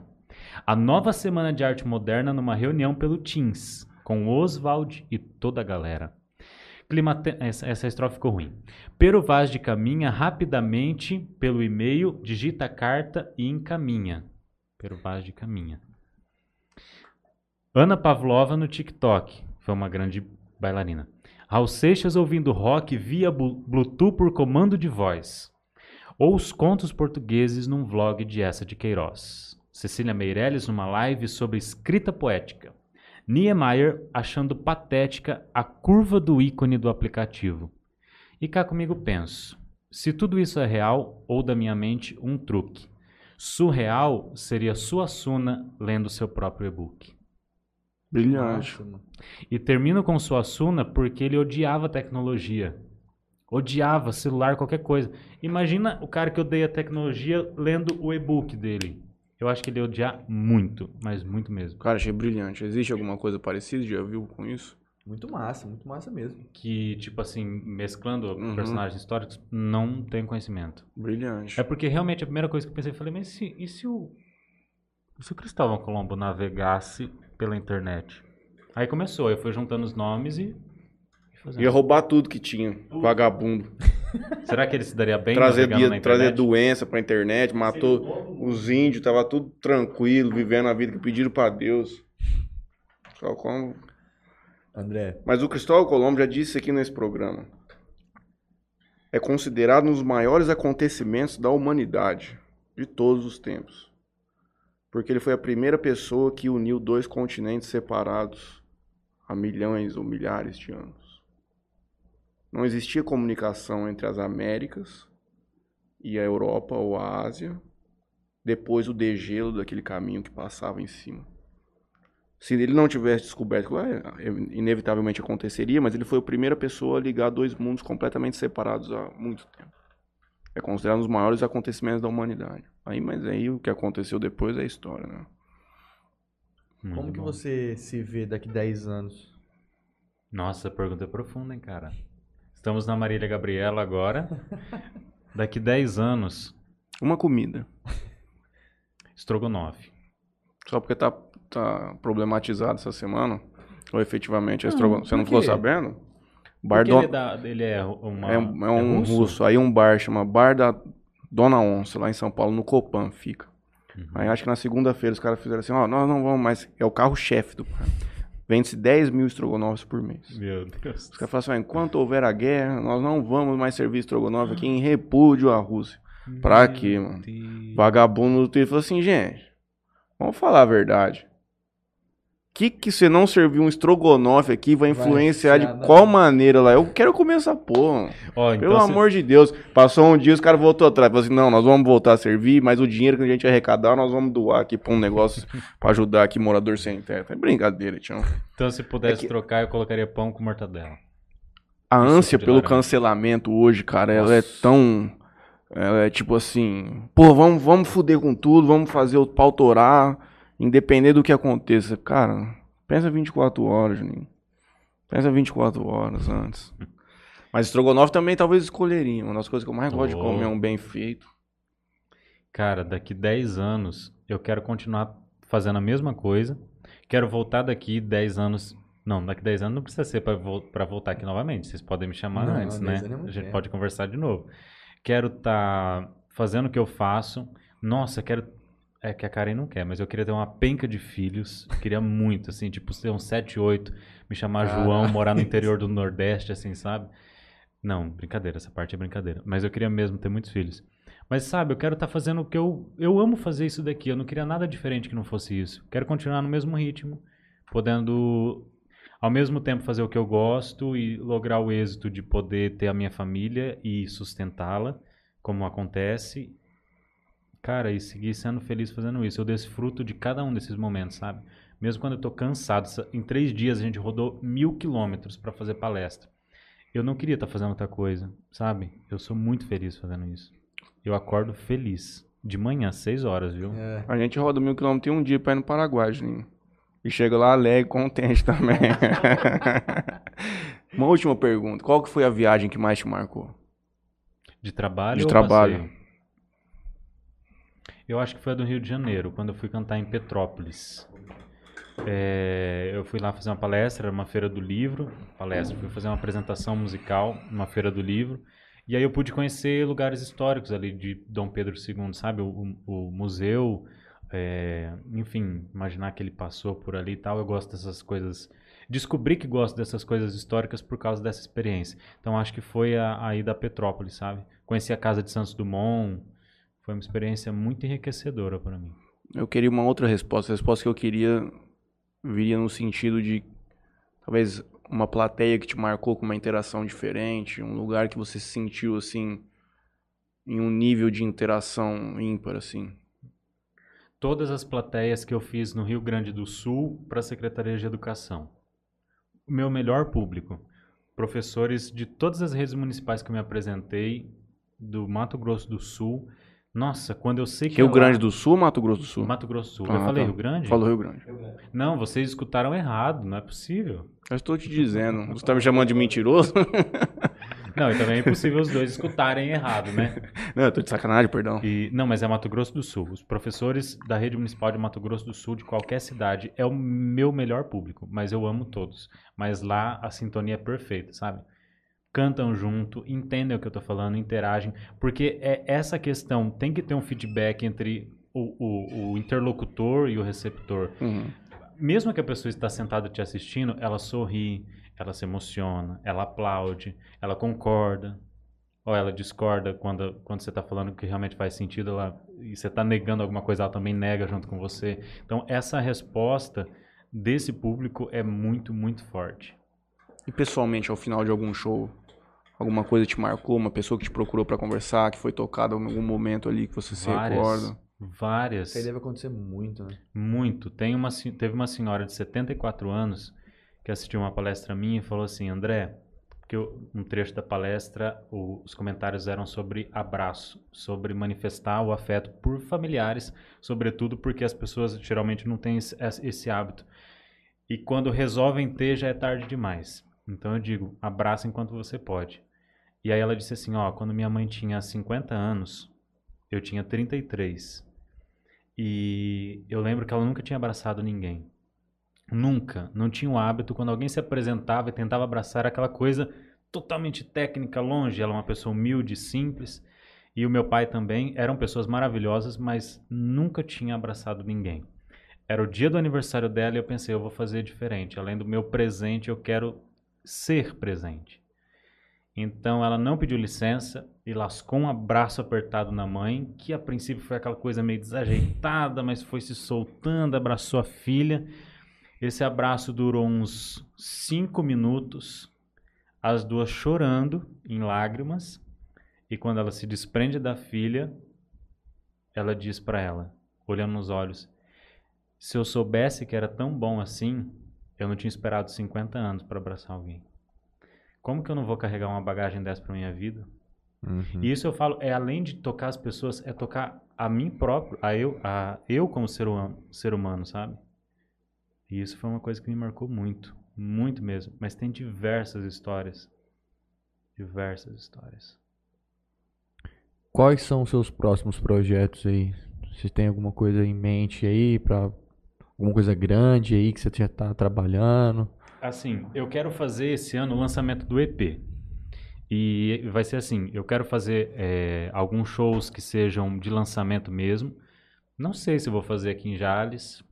A nova Semana de Arte Moderna numa reunião pelo Teams, com Oswald e toda a galera. Essa, essa estrofe ficou ruim. Pero Vaz de caminha rapidamente pelo e-mail, digita a carta e encaminha. Pero Vaz de caminha. Ana Pavlova no TikTok. Foi uma grande bailarina. Raul Seixas ouvindo rock via Bluetooth por comando de voz. Ou os contos portugueses num vlog de essa de Queiroz. Cecília Meirelles numa live sobre escrita poética. Niemeyer achando patética a curva do ícone do aplicativo. E cá comigo penso: se tudo isso é real ou da minha mente um truque, surreal seria Suassuna lendo seu próprio e-book. Brilhante. E termino com Suassuna porque ele odiava tecnologia. Odiava celular, qualquer coisa. Imagina o cara que odeia tecnologia lendo o e-book dele. Eu acho que ele ia odiar muito, mas muito mesmo. Cara, achei brilhante. Existe alguma coisa parecida? Já viu com isso? Muito massa, muito massa mesmo. Que, tipo assim, mesclando Uhum. personagens históricos, não tenho conhecimento. Brilhante. É porque realmente a primeira coisa que eu pensei, eu falei, mas e se, e se o. e se o Cristóvão Colombo navegasse pela internet? Aí começou, eu fui juntando os nomes e. e. Ia roubar tudo que tinha. Vagabundo. Será que ele se daria bem trazer, dia, trazer internet? doença pra internet, matou os índios, tava tudo tranquilo, vivendo a vida que pediram pra Deus. Só como... André, Mas o Cristóvão Colombo já disse aqui nesse programa. É considerado um dos maiores acontecimentos da humanidade de todos os tempos. Porque ele foi a primeira pessoa que uniu dois continentes separados há milhões ou milhares de anos. Não existia comunicação entre as Américas e a Europa ou a Ásia depois do degelo daquele caminho que passava em cima. Se ele não tivesse descoberto, inevitavelmente aconteceria, mas ele foi a primeira pessoa a ligar dois mundos completamente separados há muito tempo. É considerado um dos maiores acontecimentos da humanidade. Aí, mas aí o que aconteceu depois é história, né? Muito como que bom. você se vê daqui 10 anos? Nossa, a pergunta é profunda, hein, cara? Estamos na Marília Gabriela agora. Daqui 10 anos, Uma comida. estrogonofe. Só porque tá, tá problematizado essa semana, ou efetivamente é Não, estrogonofe. Você não por ficou quê? sabendo? Bar Don- ele, é da- ele é uma... É, um- é um russo? Aí um bar chama Bar da Dona Onça, lá em São Paulo, no Copan fica. Uhum. Aí acho que na segunda-feira os caras fizeram assim, ó, nós não vamos mais, é o carro-chefe do bar. Vende-se 10 mil estrogonofes por mês. Meu Deus. Os caras falam assim, enquanto houver a guerra, nós não vamos mais servir estrogonofe aqui em repúdio à Rússia. Pra quê, mano? Deus. Vagabundo do Twitter falou assim, gente, vamos falar a verdade. Que que você não serviu um estrogonofe aqui vai Vai influenciar de influenciar na- qual maneira lá? Eu quero comer essa porra. Ó, então Pelo se- amor de Deus. Passou um dia, os caras voltou atrás. Falou assim, não, nós vamos voltar a servir, mas o dinheiro que a gente arrecadar, nós vamos doar aqui pra um negócio pra ajudar aqui morador sem teto. É brincadeira, tchau. Então se pudesse É que- trocar, eu colocaria pão com mortadela. A Isso, ânsia de pelo laranja. cancelamento hoje, cara, ela é Nossa. tão. Ela é tipo assim. Pô, vamos, vamos fuder com tudo, vamos fazer o pau torar, independente do que aconteça. Cara, pensa 24 horas, Juninho. Pensa 24 horas antes. Mas estrogonofe também talvez escolheria. Uma das coisas que eu mais gosto de comer é um bem feito. Cara, daqui 10 anos eu quero continuar fazendo a mesma coisa. Quero voltar daqui 10 anos. Não, daqui 10 anos não precisa ser pra vol- pra voltar aqui novamente. Vocês podem me chamar Não, antes, 10 né? é A gente pode conversar de novo. Quero estar fazendo o que eu faço. Nossa, quero É que a Karen não quer, mas eu queria ter uma penca de filhos. Queria muito, assim, tipo, ter uns 7, 8, me chamar. João, morar no interior do Nordeste, assim, sabe? Não, brincadeira, essa parte é brincadeira. Mas eu queria mesmo ter muitos filhos. Mas sabe, eu quero estar fazendo o que eu. Eu amo fazer isso daqui. Eu não queria nada diferente que não fosse isso. Quero continuar no mesmo ritmo, podendo ao mesmo tempo fazer o que eu gosto e lograr o êxito de poder ter a minha família e sustentá-la, como acontece. Cara, e seguir sendo feliz fazendo isso. Eu desfruto de cada um desses momentos, sabe? Mesmo quando eu tô cansado. Sa- Em três dias a gente rodou mil quilômetros para fazer palestra. Eu não queria estar fazendo outra coisa, sabe? Eu sou muito feliz fazendo isso. Eu acordo feliz. De manhã, seis horas, viu? É. A gente roda mil quilômetros em um dia pra ir no Paraguai, Juninho. E chega lá alegre, contente também. Uma última pergunta. Qual que foi a viagem que mais te marcou? De trabalho De ou trabalho. passeio? Eu acho que foi a do Rio de Janeiro, quando eu fui cantar em Petrópolis. É, eu fui lá fazer uma palestra, uma feira do livro, palestra, fui fazer uma apresentação musical numa feira do livro. E aí eu pude conhecer lugares históricos ali de Dom Pedro II, sabe? O, o- museu, é, enfim, imaginar que ele passou por ali e tal. Eu gosto dessas coisas. Descobri que gosto dessas coisas históricas por causa dessa experiência. Então acho que foi a, a ida a Petrópolis, sabe? Conheci a casa de Santos Dumont. Foi uma experiência muito enriquecedora para mim. Eu queria uma outra resposta. A resposta que eu queria viria no sentido de talvez uma plateia que te marcou com uma interação diferente, um lugar que você se sentiu assim em um nível de interação ímpar assim. Todas as plateias que eu fiz no Rio Grande do Sul para a Secretaria de Educação. O meu melhor público. Professores de todas as redes municipais que eu me apresentei, do Mato Grosso do Sul. Nossa, quando eu sei que Rio é lá- Grande do Sul ou Mato Grosso do Sul? Mato Grosso do Sul. Ah, eu falei tá. Rio Grande? Falou Rio Grande. Não, vocês escutaram errado, não é possível. Eu estou te dizendo. Você tá me chamando de mentiroso? Não, e também é impossível os dois escutarem errado, né? Não, eu tô de sacanagem, perdão. E, não, mas é Mato Grosso do Sul. Os professores da rede municipal de Mato Grosso do Sul, de qualquer cidade, é o meu melhor público. Mas eu amo todos. Mas lá a sintonia é perfeita, sabe? Cantam junto, entendem o que eu tô falando, interagem. Porque é essa questão, tem que ter um feedback entre o, o- o interlocutor e o receptor. Uhum. Mesmo que a pessoa está sentada te assistindo, ela sorri, ela se emociona, ela aplaude, ela concorda, ou ela discorda quando, quando você está falando que realmente faz sentido, ela, e você está negando alguma coisa, ela também nega junto com você. Então, essa resposta desse público é muito, muito forte. E pessoalmente, ao final de algum show, alguma coisa te marcou? Uma pessoa que te procurou pra conversar, que foi tocada em algum momento ali que você se recorda? várias. Isso aí deve acontecer muito, né? Muito. Tem uma, teve uma senhora de 74 anos que assistiu uma palestra minha e falou assim, André, porque eu- um trecho da palestra, o- os comentários eram sobre abraço, sobre manifestar o afeto por familiares, sobretudo porque as pessoas geralmente não têm esse, esse hábito. E quando resolvem ter, já é tarde demais. Então eu digo, abraça enquanto você pode. E aí ela disse assim, ó, quando minha mãe tinha 50 anos, eu tinha 33. E eu lembro que ela nunca tinha abraçado ninguém. Nunca. Não tinha o hábito. Quando alguém se apresentava e tentava abraçar, aquela coisa totalmente técnica, longe. Ela é uma pessoa humilde, simples. E o meu pai também. Eram pessoas maravilhosas, mas nunca tinha abraçado ninguém. Era o dia do aniversário dela e eu pensei, eu vou fazer diferente. Além do meu presente, eu quero ser presente. Então ela não pediu licença e lascou um abraço apertado na mãe, que a princípio foi aquela coisa meio desajeitada, mas foi se soltando, abraçou a filha. Esse abraço durou uns cinco minutos, as duas chorando em lágrimas. E quando ela se desprende da filha, ela diz para ela, olhando nos olhos: Se eu soubesse que era tão bom assim, eu não tinha esperado 50 anos para abraçar alguém. Como que eu não vou carregar uma bagagem dessa para minha vida? Uhum. E isso eu falo, é além de tocar as pessoas, é tocar a mim próprio, a eu, a eu como ser humano, ser humano, sabe? E isso foi uma coisa que me marcou muito, muito mesmo. Mas tem diversas histórias. Diversas histórias. Quais são os seus próximos projetos aí? Você tem alguma coisa em mente aí para alguma coisa grande aí que você já tá trabalhando? Assim, eu quero fazer esse ano o lançamento do EP. E vai ser assim, eu quero fazer é, alguns shows que sejam de lançamento mesmo. Não sei se vou fazer aqui em Jales.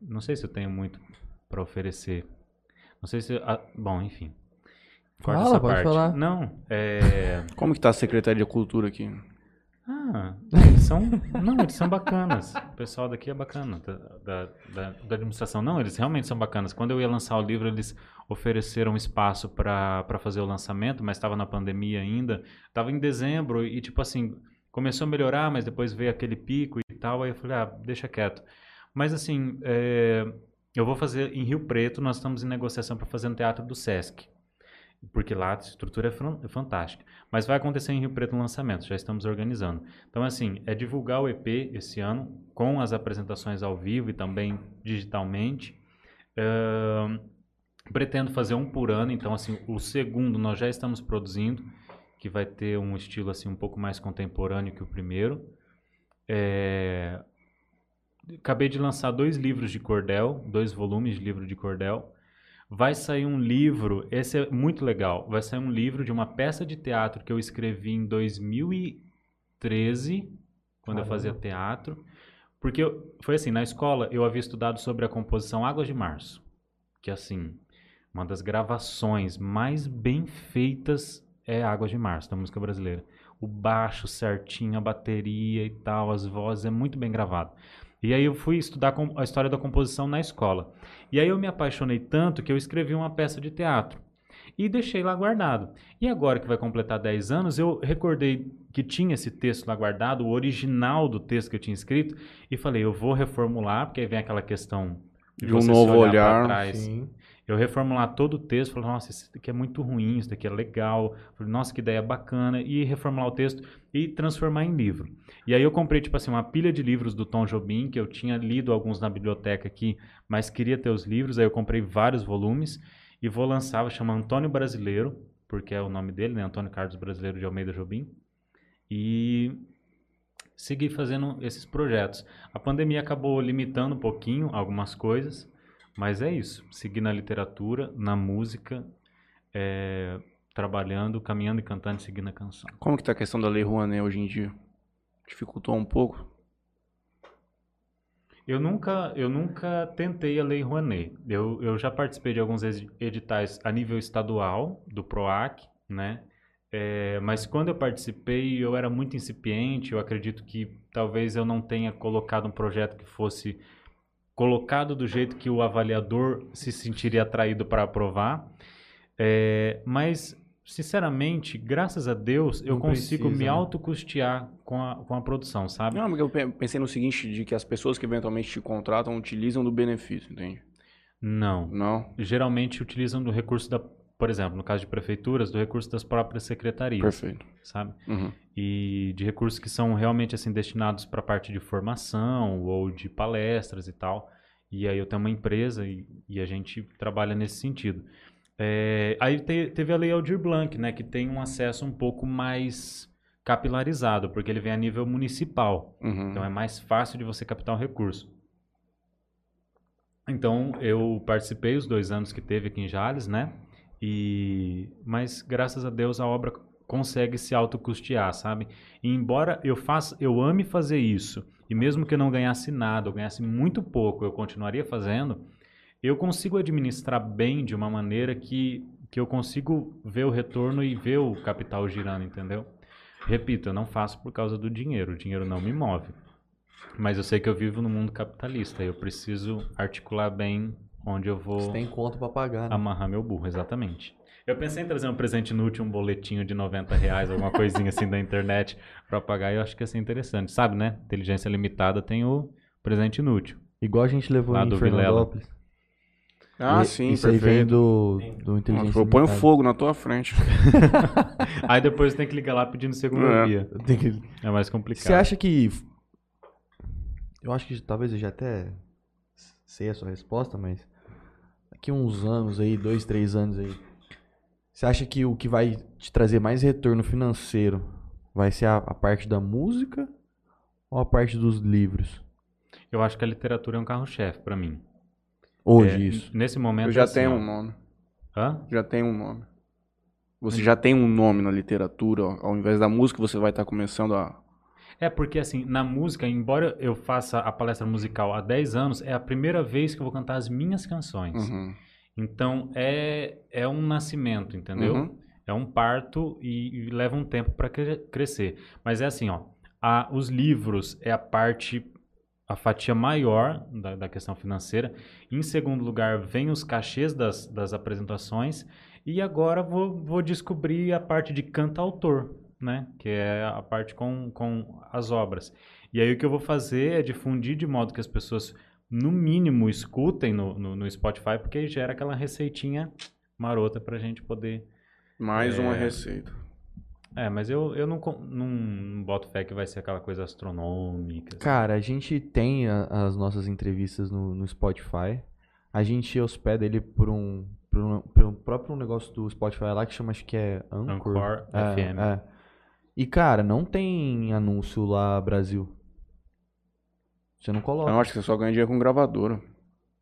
Não sei se eu tenho muito para oferecer. Não sei se. ah, bom, enfim. Corta Fala, essa pode parte. falar. Não, é. Como que tá a Secretaria de Cultura aqui? Ah, eles são. Não, eles são bacanas. O pessoal daqui é bacana, da, da, da- administração. Não, eles realmente são bacanas. Quando eu ia lançar o livro, eles ofereceram espaço para fazer o lançamento, mas estava na pandemia ainda. Estava em dezembro e, tipo assim, começou a melhorar, mas depois veio aquele pico e tal. Aí eu falei, ah, deixa quieto. Mas, assim, é, eu vou fazer em Rio Preto, nós estamos em negociação para fazer no Teatro do Sesc. Porque lá a estrutura é é fantástica. Mas vai acontecer em Rio Preto o lançamento, já estamos organizando. Então, assim, é divulgar o EP esse ano, com as apresentações ao vivo e também digitalmente. Ahn, pretendo fazer um por ano, então, assim, o segundo nós já estamos produzindo, que vai ter um estilo, assim, um pouco mais contemporâneo que o primeiro. É, Acabei de lançar dois livros de cordel, dois volumes de livro de cordel. Vai sair um livro, esse é muito legal. Vai sair um livro de uma peça de teatro que eu escrevi em 2013, quando eu Caramba. fazia teatro. Porque eu- foi assim, na escola eu havia estudado sobre a composição Águas de Março, que assim, uma das gravações mais bem feitas é Águas de Março, da música brasileira. O baixo certinho, a bateria e tal, as vozes, é muito bem gravado. E aí eu fui estudar a história da composição na escola. E aí eu me apaixonei tanto que eu escrevi uma peça de teatro. E deixei lá guardado. E agora que vai completar 10 anos, eu recordei que tinha esse texto lá guardado, o original do texto que eu tinha escrito, e falei, eu vou reformular, porque aí vem aquela questão De um você se novo olhar olhar, trás. Sim. Eu reformular todo o texto, falar, nossa, isso daqui é muito ruim, isso daqui é legal, falei, nossa, que ideia bacana, e reformular o texto e transformar em livro. E aí eu comprei, tipo assim, uma pilha de livros do Tom Jobim, que eu tinha lido alguns na biblioteca aqui, mas queria ter os livros, aí eu comprei vários volumes, e vou lançar, chamar Antônio Brasileiro, porque é o nome dele, né, Antônio Carlos Brasileiro de Almeida Jobim, e seguir fazendo esses projetos. A pandemia acabou limitando um pouquinho algumas coisas, mas é isso. Seguir na literatura, na música, é, trabalhando, caminhando e cantando seguindo a canção. Como que tá a questão da Lei Rouanet hoje em dia? Dificultou um pouco? Eu nunca, eu nunca tentei a Lei Rouanet. Eu, eu já participei de alguns edi- editais a nível estadual, do PROAC, né? É, mas quando eu participei, eu era muito incipiente. Eu acredito que talvez eu não tenha colocado um projeto que fosse colocado do jeito que o avaliador se sentiria atraído para aprovar. É, mas, sinceramente, graças a Deus, eu Não consigo precisa, me né? autocustear com a, com a produção, sabe? Não, porque eu pe- pensei no seguinte, de que as pessoas que eventualmente te contratam utilizam do benefício, entende? Não. Não? geralmente utilizam do recurso da, por exemplo, no caso de prefeituras, do recurso das próprias secretarias, Perfeito. sabe? Uhum. E de recursos que são realmente assim destinados para a parte de formação ou de palestras e tal. E aí eu tenho uma empresa e, e a gente trabalha nesse sentido. É, aí te- teve a Lei Aldir Blanc, né, que tem um acesso um pouco mais capilarizado, porque ele vem a nível municipal. Uhum. Então é mais fácil de você captar o recurso. Então eu participei os dois anos que teve aqui em Jales, né? E mas graças a Deus a obra consegue se autocustear, sabe? E embora eu faça, eu ame fazer isso, e mesmo que eu não ganhasse nada, eu ganhasse muito pouco, eu continuaria fazendo, eu consigo administrar bem de uma maneira que, que eu consigo ver o retorno e ver o capital girando, entendeu? Repito, eu não faço por causa do dinheiro, o dinheiro não me move. Mas eu sei que eu vivo no mundo capitalista, eu preciso articular bem onde eu vou Você tem conta pra pagar, né? amarrar meu burro, exatamente. Eu pensei em trazer um presente inútil, um boletinho de 90 reais, alguma coisinha assim da internet pra pagar, e eu acho que ia ser interessante. Sabe, né? Inteligência limitada tem o presente inútil. Igual a gente levou Lá em do Vilela. Fernandópolis. Ah, E- sim, Isso aí vem perfeito. do, do Inteligência Nossa, Põe o Limitada. fogo na tua frente. Aí depois tem que ligar lá pedindo segunda É. via. Tem que- É mais complicado. Você acha que. Eu acho que talvez eu já até sei a sua resposta, mas. Daqui uns anos aí, dois, três anos aí. Você acha que o que vai te trazer mais retorno financeiro vai ser a, a parte da música ou a parte dos livros? Eu acho que a literatura é um carro-chefe pra mim. Hoje, É, isso. Nesse momento. Eu já assim, tenho ó. um nome. Hã? Já tenho um nome. Você já tem um nome na literatura, ó, ao invés da música, você vai estar começando a. É porque, assim, na música, embora eu faça a palestra musical há 10 anos, é a primeira vez que eu vou cantar as minhas canções. Uhum. Então, é, é um nascimento, entendeu? Uhum. É um parto e, e leva um tempo para crescer. Mas é assim, ó, a- os livros é a parte, a fatia maior da, da questão financeira. Em segundo lugar, vem os cachês das, das apresentações. E agora vou, vou descobrir a parte de cantautor, né? Que é a parte com, com as obras. E aí o que eu vou fazer é difundir de modo que as pessoas, no mínimo, escutem no, no, no Spotify, porque aí gera aquela receitinha marota pra gente poder Mais uma É. receita. é, mas eu, eu não, não, não boto fé que vai ser aquela coisa astronômica. assim. Cara, a gente tem a- as nossas entrevistas no, no Spotify. A gente hospeda ele por um, por um, pelo próprio negócio do Spotify lá que chama, acho que é Anchor. Anchor É, FM. é. E, cara, não tem anúncio lá Brasil. Você não coloca. Eu acho que você só ganha dinheiro com gravadora.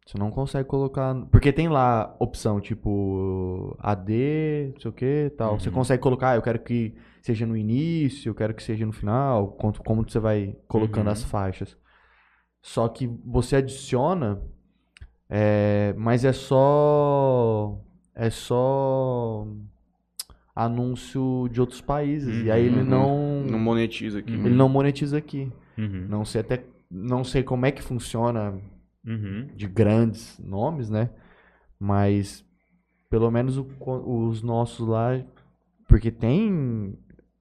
Você não consegue colocar. Porque tem lá opção, tipo, AD, não sei o que tal. Você Uhum. consegue colocar, ah, eu quero que seja no início, eu quero que seja no final, quanto- como você vai colocando Uhum. as faixas. Só que você adiciona, é, mas é só. É só anúncio de outros países. E aí ele Uhum. não. Não monetiza aqui. Uhum. Ele não monetiza aqui. Uhum. Não sei até. Não sei como é que funciona Uhum. de grandes nomes, né? Mas pelo menos o os nossos lá, porque tem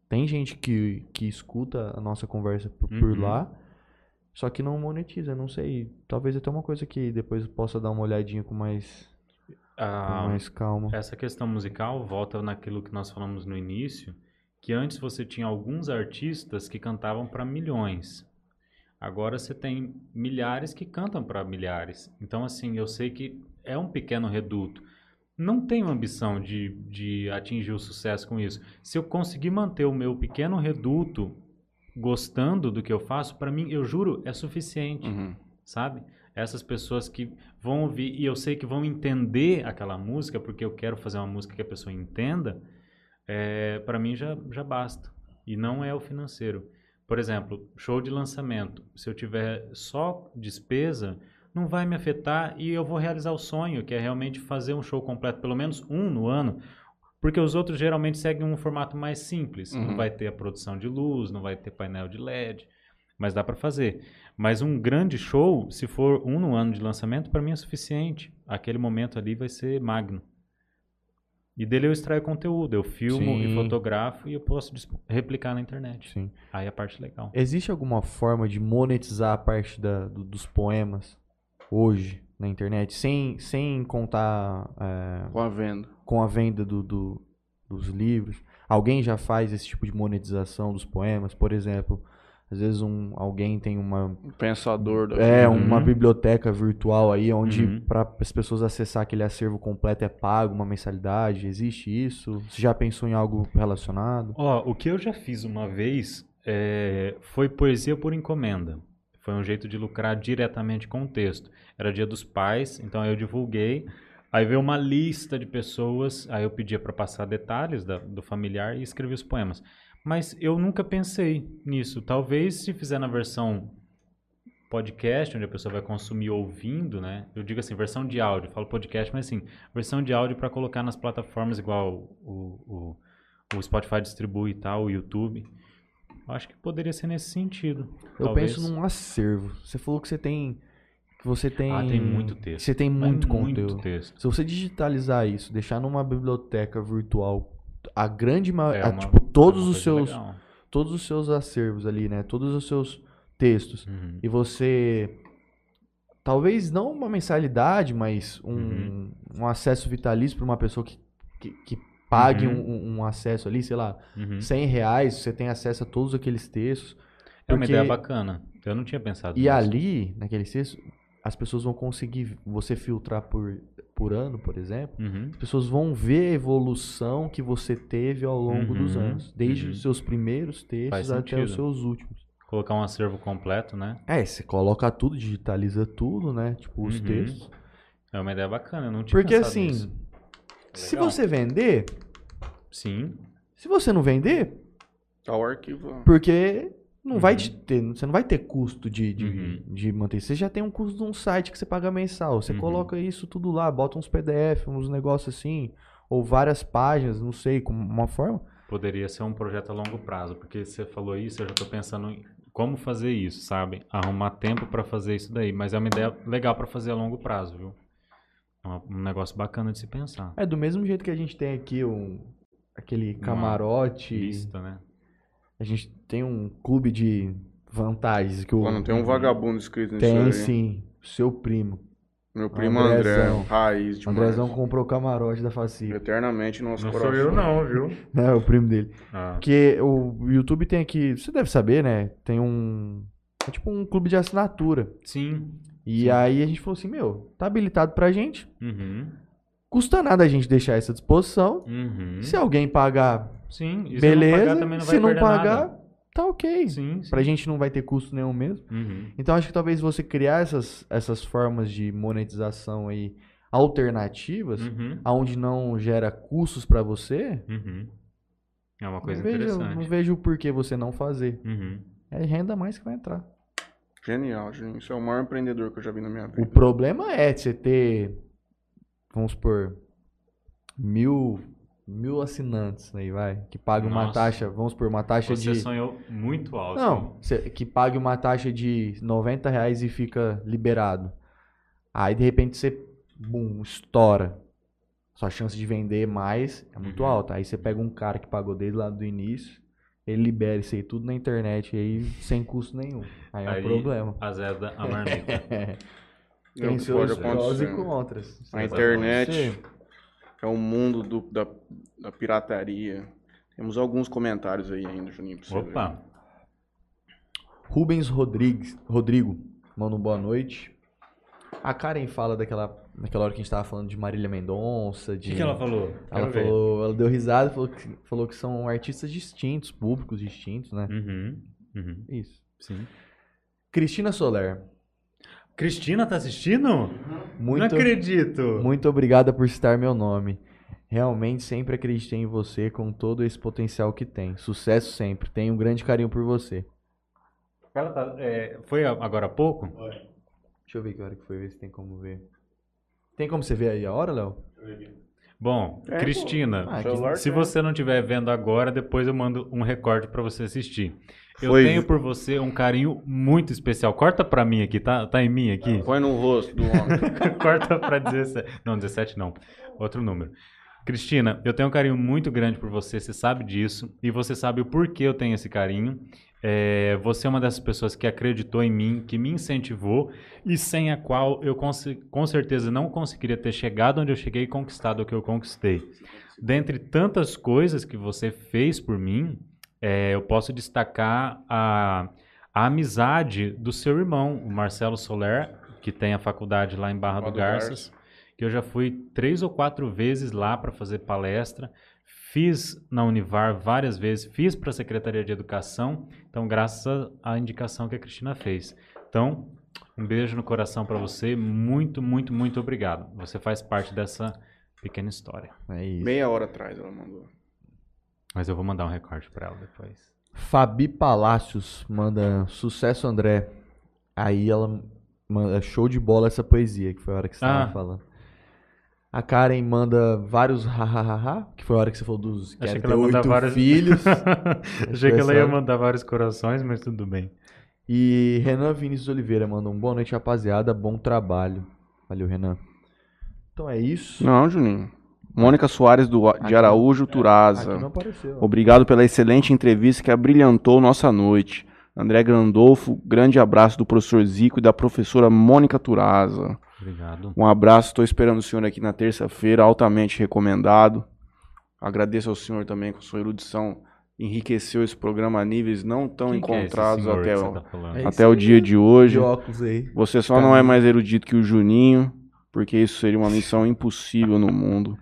tem gente que, que escuta a nossa conversa por, por Uhum. lá, só que não monetiza, não sei. Talvez até uma coisa que depois eu possa dar uma olhadinha com mais, Ah, mais calma. Essa questão musical volta naquilo que nós falamos no início, que antes você tinha alguns artistas que cantavam para milhões. Agora você tem milhares que cantam para milhares. Então, assim, eu sei que é um pequeno reduto. Não tenho ambição de, de atingir o sucesso com isso. Se eu conseguir manter o meu pequeno reduto gostando do que eu faço, para mim, eu juro, é suficiente Uhum. sabe? Essas pessoas que vão ouvir e eu sei que vão entender aquela música, porque eu quero fazer uma música que a pessoa entenda, é, para mim já, já basta. E não é o financeiro. Por exemplo, show de lançamento. Se eu tiver só despesa, não vai me afetar e eu vou realizar o sonho, que é realmente fazer um show completo, pelo menos um no ano, porque os outros geralmente seguem um formato mais simples. Uhum. Não vai ter a produção de luz, não vai ter painel de LED, mas dá para fazer. Mas um grande show, se for um no ano de lançamento, para mim é suficiente. Aquele momento ali vai ser magno. E dele eu extraio conteúdo, eu filmo Sim. e fotografo e eu posso replicar na internet. Sim. Aí é a parte legal. Existe alguma forma de monetizar a parte da, do- dos poemas hoje na internet, sem, sem contar é, Com a venda. com a venda do, do- dos livros? Alguém já faz esse tipo de monetização dos poemas? Por exemplo, às vezes um, alguém tem uma, O pensador da é, Uhum. uma biblioteca virtual aí, onde Uhum. para as pessoas acessar aquele acervo completo é pago uma mensalidade. Existe isso? Você já pensou em algo relacionado? Ó, o que eu já fiz uma vez é, foi poesia por encomenda. Foi um jeito de lucrar diretamente com o texto. Era dia dos pais, então eu divulguei. Aí veio uma lista de pessoas, aí eu pedia para passar detalhes da- do familiar e escrevi os poemas. Mas eu nunca pensei nisso. Talvez se fizer na versão podcast, onde a pessoa vai consumir ouvindo, né? Eu digo assim, versão de áudio. Falo podcast, mas assim, versão de áudio para colocar nas plataformas igual o, o, o Spotify distribui e tal, o YouTube. Eu acho que poderia ser nesse sentido. Eu talvez. penso num acervo. Você falou que você tem que você tem Ah, tem muito texto. Você tem muito Muito conteúdo. texto. Se você digitalizar isso, deixar numa biblioteca virtual, a grande É maioria, uma- tipo todos é uma os seus legal. todos os seus acervos ali, né? Todos os seus textos Uhum. e você talvez não uma mensalidade, mas um, Uhum. um acesso vitalício para uma pessoa que, que, que pague Uhum. um, um acesso ali, sei lá, Uhum. 100 reais, você tem acesso a todos aqueles textos. É uma porque- ideia bacana. Eu não tinha pensado E nisso. ali, naqueles textos, as pessoas vão conseguir, você filtrar por, por ano, por exemplo, Uhum. as pessoas vão ver a evolução que você teve ao longo dos Uhum, anos. Desde uhum. os seus primeiros textos até os seus últimos. Colocar um acervo completo, né? É, você coloca tudo, digitaliza tudo, né? Tipo, os Uhum. textos. É uma ideia bacana. Eu não tinha Porque assim, nisso. se Legal. você vender, Sim. se você não vender, Tá o arquivo porque não vai Uhum. te ter, você não vai ter custo de, de, Uhum. de manter. Você já tem um custo de um site que você paga mensal. Você Uhum. coloca isso tudo lá, bota uns PDF, uns negócios assim, ou várias páginas, não sei, como uma forma. Poderia ser um projeto a longo prazo, porque você falou isso, eu já tô pensando em como fazer isso, sabe? Arrumar tempo para fazer isso daí, mas é uma ideia legal para fazer a longo prazo, viu? É uma- um negócio bacana de se pensar. É do mesmo jeito que a gente tem aqui um aquele Uma camarote. Lista, né? A gente tem um clube de vantagens que o Pô, não tem um vagabundo escrito nisso tem aí. sim, seu primo. Meu primo André, Andrezão. raiz O demais. Andrezão comprou o camarote da Faci. Eternamente no nosso Não coração. sou eu não, viu? É, o primo dele. Ah, Porque o YouTube tem aqui, você deve saber, né? Tem um. É tipo um clube de assinatura. sim. E Sim. aí a gente falou assim: meu, tá habilitado pra gente. Uhum. Custa nada a gente deixar essa disposição. Uhum. Se alguém pagar, Sim. E se beleza. não pagar, não se não pagar, tá ok. Sim, sim. Pra gente não vai ter custo nenhum mesmo. Uhum. Então acho que talvez você criar essas, essas formas de monetização aí alternativas, Uhum. aonde não gera custos pra você, Uhum. É uma coisa não vejo, interessante. não vejo o porquê você não fazer. Uhum. É renda a mais que vai entrar. Genial, gente. Isso é o maior empreendedor que eu já vi na minha vida. O problema é você ter, vamos supor, mil, mil assinantes aí, vai, que paga uma taxa, vamos supor, uma taxa Você de... sonhou muito alto. Não, que pague uma taxa de 90 reais e fica liberado. Aí, de repente, você, bum, estoura. Sua chance de vender mais é muito Uhum. alta. Aí você pega um cara que pagou desde lá do início, ele libera isso aí tudo na internet aí, sem custo nenhum. Aí é um Aí- problema. A marmita. Tem seus pode prós e contras. A internet é o mundo do- da, da pirataria. Temos alguns comentários aí ainda, Juninho. pra você. Opa. Rubens Rodrigues, Rodrigo, manda um boa noite. A Karen fala daquela, daquela hora que a gente tava falando de Marília Mendonça, O de... que, que ela falou? Ela Quero ver. falou, ela deu risada e falou que, falou que são artistas distintos, públicos distintos, né? Uhum. Uhum. Isso. Sim. Cristina Soler, Cristina tá assistindo? Não muito, acredito. muito obrigada por citar meu nome. Realmente sempre acreditei em você com todo esse potencial que tem. Sucesso sempre. Tenho um grande carinho por você. Ela tá- é, foi agora há pouco? Deixa eu ver que hora que foi, ver se tem como ver. Tem como você ver aí a hora, Léo? Bom, É, Cristina, Ah, que- se você não estiver vendo agora, depois eu mando um recorde pra você assistir. Eu Foi. tenho por você um carinho muito especial. Corta pra mim aqui, tá? Tá em mim aqui? Põe no rosto do homem. Corta pra 17. Não, 17 não. Outro número. Cristina, eu tenho um carinho muito grande por você, você sabe disso. E você sabe o porquê eu tenho esse carinho. É, você é uma dessas pessoas que acreditou em mim, que me incentivou e sem a qual eu com, ce- com certeza não conseguiria ter chegado onde eu cheguei e conquistado o que eu conquistei. Dentre tantas coisas que você fez por mim, é, eu posso destacar a, a amizade do seu irmão, o Marcelo Soler, que tem a faculdade lá em Barra Barra do do Garças, que eu já fui três ou quatro vezes lá para fazer palestra, fiz na Univar várias vezes, fiz para a Secretaria de Educação, então graças à indicação que a Cristina fez. Então, um beijo no coração para você, muito, muito, muito obrigado. Você faz parte dessa pequena história. É isso. Meia hora atrás ela mandou. Mas eu vou mandar um recorde para ela depois. Fabi Palácios manda sucesso, André. Aí ela manda show de bola essa poesia, que foi a hora que você Ah. estava falando. A Karen manda vários hahaha, que foi a hora que você falou dos que Achei que ter ela oito vários- filhos. Achei que ela ia mandar vários corações, mas tudo bem. E Renan Vinícius Oliveira mandou um boa noite, rapaziada. Bom trabalho. Valeu, Renan. Então é isso. Não, Juninho. Mônica Soares do, de Araújo Turaza. Aqui não apareceu. Obrigado pela excelente entrevista que abrilhantou nossa noite. André Grandolfo, grande abraço do professor Zico e da professora Mônica Turaza. Obrigado. Um abraço, estou esperando o senhor aqui na terça-feira, altamente recomendado. Agradeço ao senhor também com sua erudição, enriqueceu esse programa a níveis não tão Quem que é encontrados senhor até, o, tá? É até o dia de hoje. De óculos aí. Você só não é mais erudito que o Juninho, porque isso seria uma missão impossível no mundo.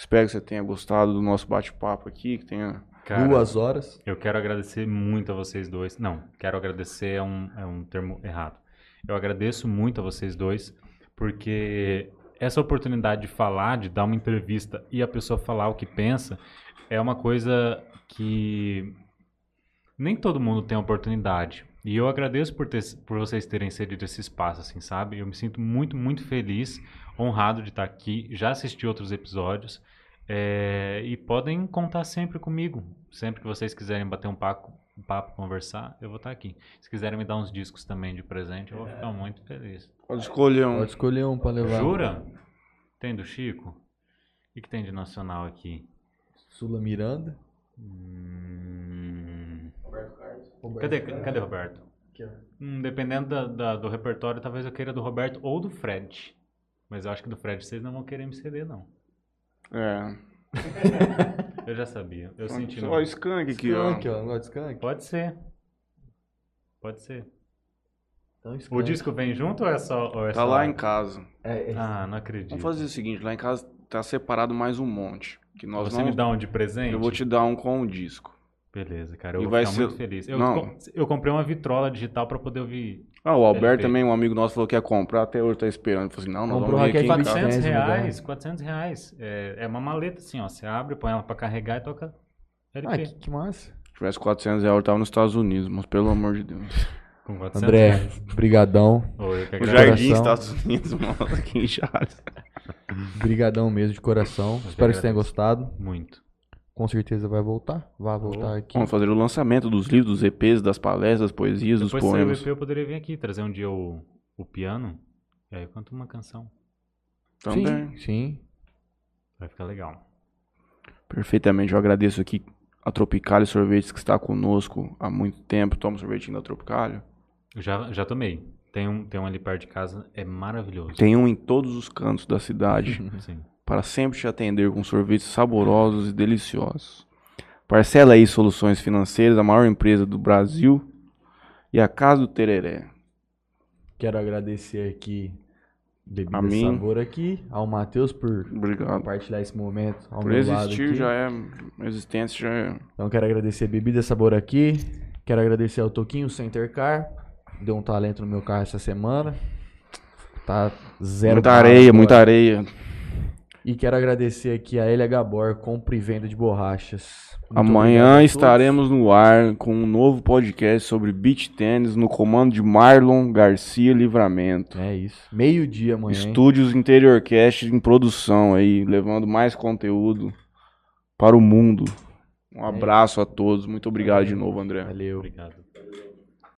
Espero que você tenha gostado do nosso bate-papo aqui, que tenha Cara, Duas horas. Eu quero agradecer muito a vocês dois. Não, quero agradecer é um, é um termo errado. Eu agradeço muito a vocês dois, porque essa oportunidade de falar, de dar uma entrevista e a pessoa falar o que pensa, é uma coisa que nem todo mundo tem a oportunidade. E eu agradeço por, ter, por vocês terem cedido esse espaço, assim, sabe? Eu me sinto muito, muito feliz, honrado de estar aqui. Já assisti outros episódios. é, e podem contar sempre comigo. Sempre que vocês quiserem bater um papo, um papo, conversar, eu vou estar aqui. Se quiserem me dar uns discos também de presente, eu vou ficar muito feliz. Pode escolher um. Pode escolher um pra levar. Jura? Tem do Chico? O que, que tem de nacional aqui? Sula Miranda. Hum, Roberto Carlos. Cadê, cadê o Roberto? Aqui, ó. Hum, dependendo da- da- do repertório, talvez eu queira do Roberto ou do Fred. Mas eu acho que do Fred vocês não vão querer me ceder, não. É. Eu já sabia. Eu senti. Ó, o Skank aqui, Skunk, ó. ó. Não gosta de skunk? Pode ser. Pode ser. Então, O skunk. disco vem junto ou é só. Ou é Tá só- lá em casa. É, é. Ah, não acredito. Vamos fazer o seguinte, lá em casa tá separado mais um monte. Que nós Você não... me dá um de presente? Eu vou te dar um com o disco. Beleza, cara. Eu E vou vai ficar ser- muito feliz. Eu, Não. com- eu comprei uma vitrola digital pra poder ouvir. Ah, o Alberto também, um amigo nosso, falou que ia comprar, até hoje tá esperando. Ele falou assim, não, nós Comprou vamos vir aqui em aquele casa. 400 10 reais. 400 reais. É, é uma maleta assim, ó. Você abre, põe ela pra carregar e toca LP. Ah, que, que massa. Se tivesse 400 reais, eu tava nos Estados Unidos, mas pelo amor de Deus. Com 400 André, reais. brigadão. Oi, eu que O. Jardim. Estados Unidos, mano, aqui em Charles. Brigadão mesmo, de coração. Espero que você tenha gostado. Muito. Com certeza vai voltar. Vai voltar aqui. Vamos fazer o lançamento dos livros, dos EPs, das palestras, das poesias, dos Depois o poemas. EP, eu poderia vir aqui, trazer um dia o, o piano. E aí eu canto uma canção. Também. Sim, sim. Vai ficar legal. Perfeitamente. Eu agradeço aqui a Tropicália Sorvetes que está conosco há muito tempo. Toma um sorvetinho da Tropicália. Eu já, já tomei. Tem um, tem um ali perto de casa, é maravilhoso. Tem um em todos os cantos da cidade Sim. Para sempre te atender com sorvetes saborosos e deliciosos. Parcela aí Soluções Financeiras, a maior empresa do Brasil. E a Casa do Tereré. Quero agradecer aqui Bebida A mim. Sabor aqui, ao Matheus por Obrigado. compartilhar esse momento ao Por meu lado existir aqui. já é. Existência já é. Então quero agradecer Bebida Sabor aqui. Quero agradecer ao Toquinho Center Car. Deu um talento no meu carro essa semana. Tá zero muita areia, agora. muita areia. E quero agradecer aqui a LH Bor, compra e venda de borrachas. Muito Amanhã estaremos no ar com um novo podcast sobre beach tênis no comando de Marlon Garcia Livramento. É isso. Meio-dia amanhã. hein? Estúdios Interiorcast em produção aí, levando mais conteúdo para o mundo. Um abraço a todos. Muito obrigado de novo, André. Valeu. Obrigado.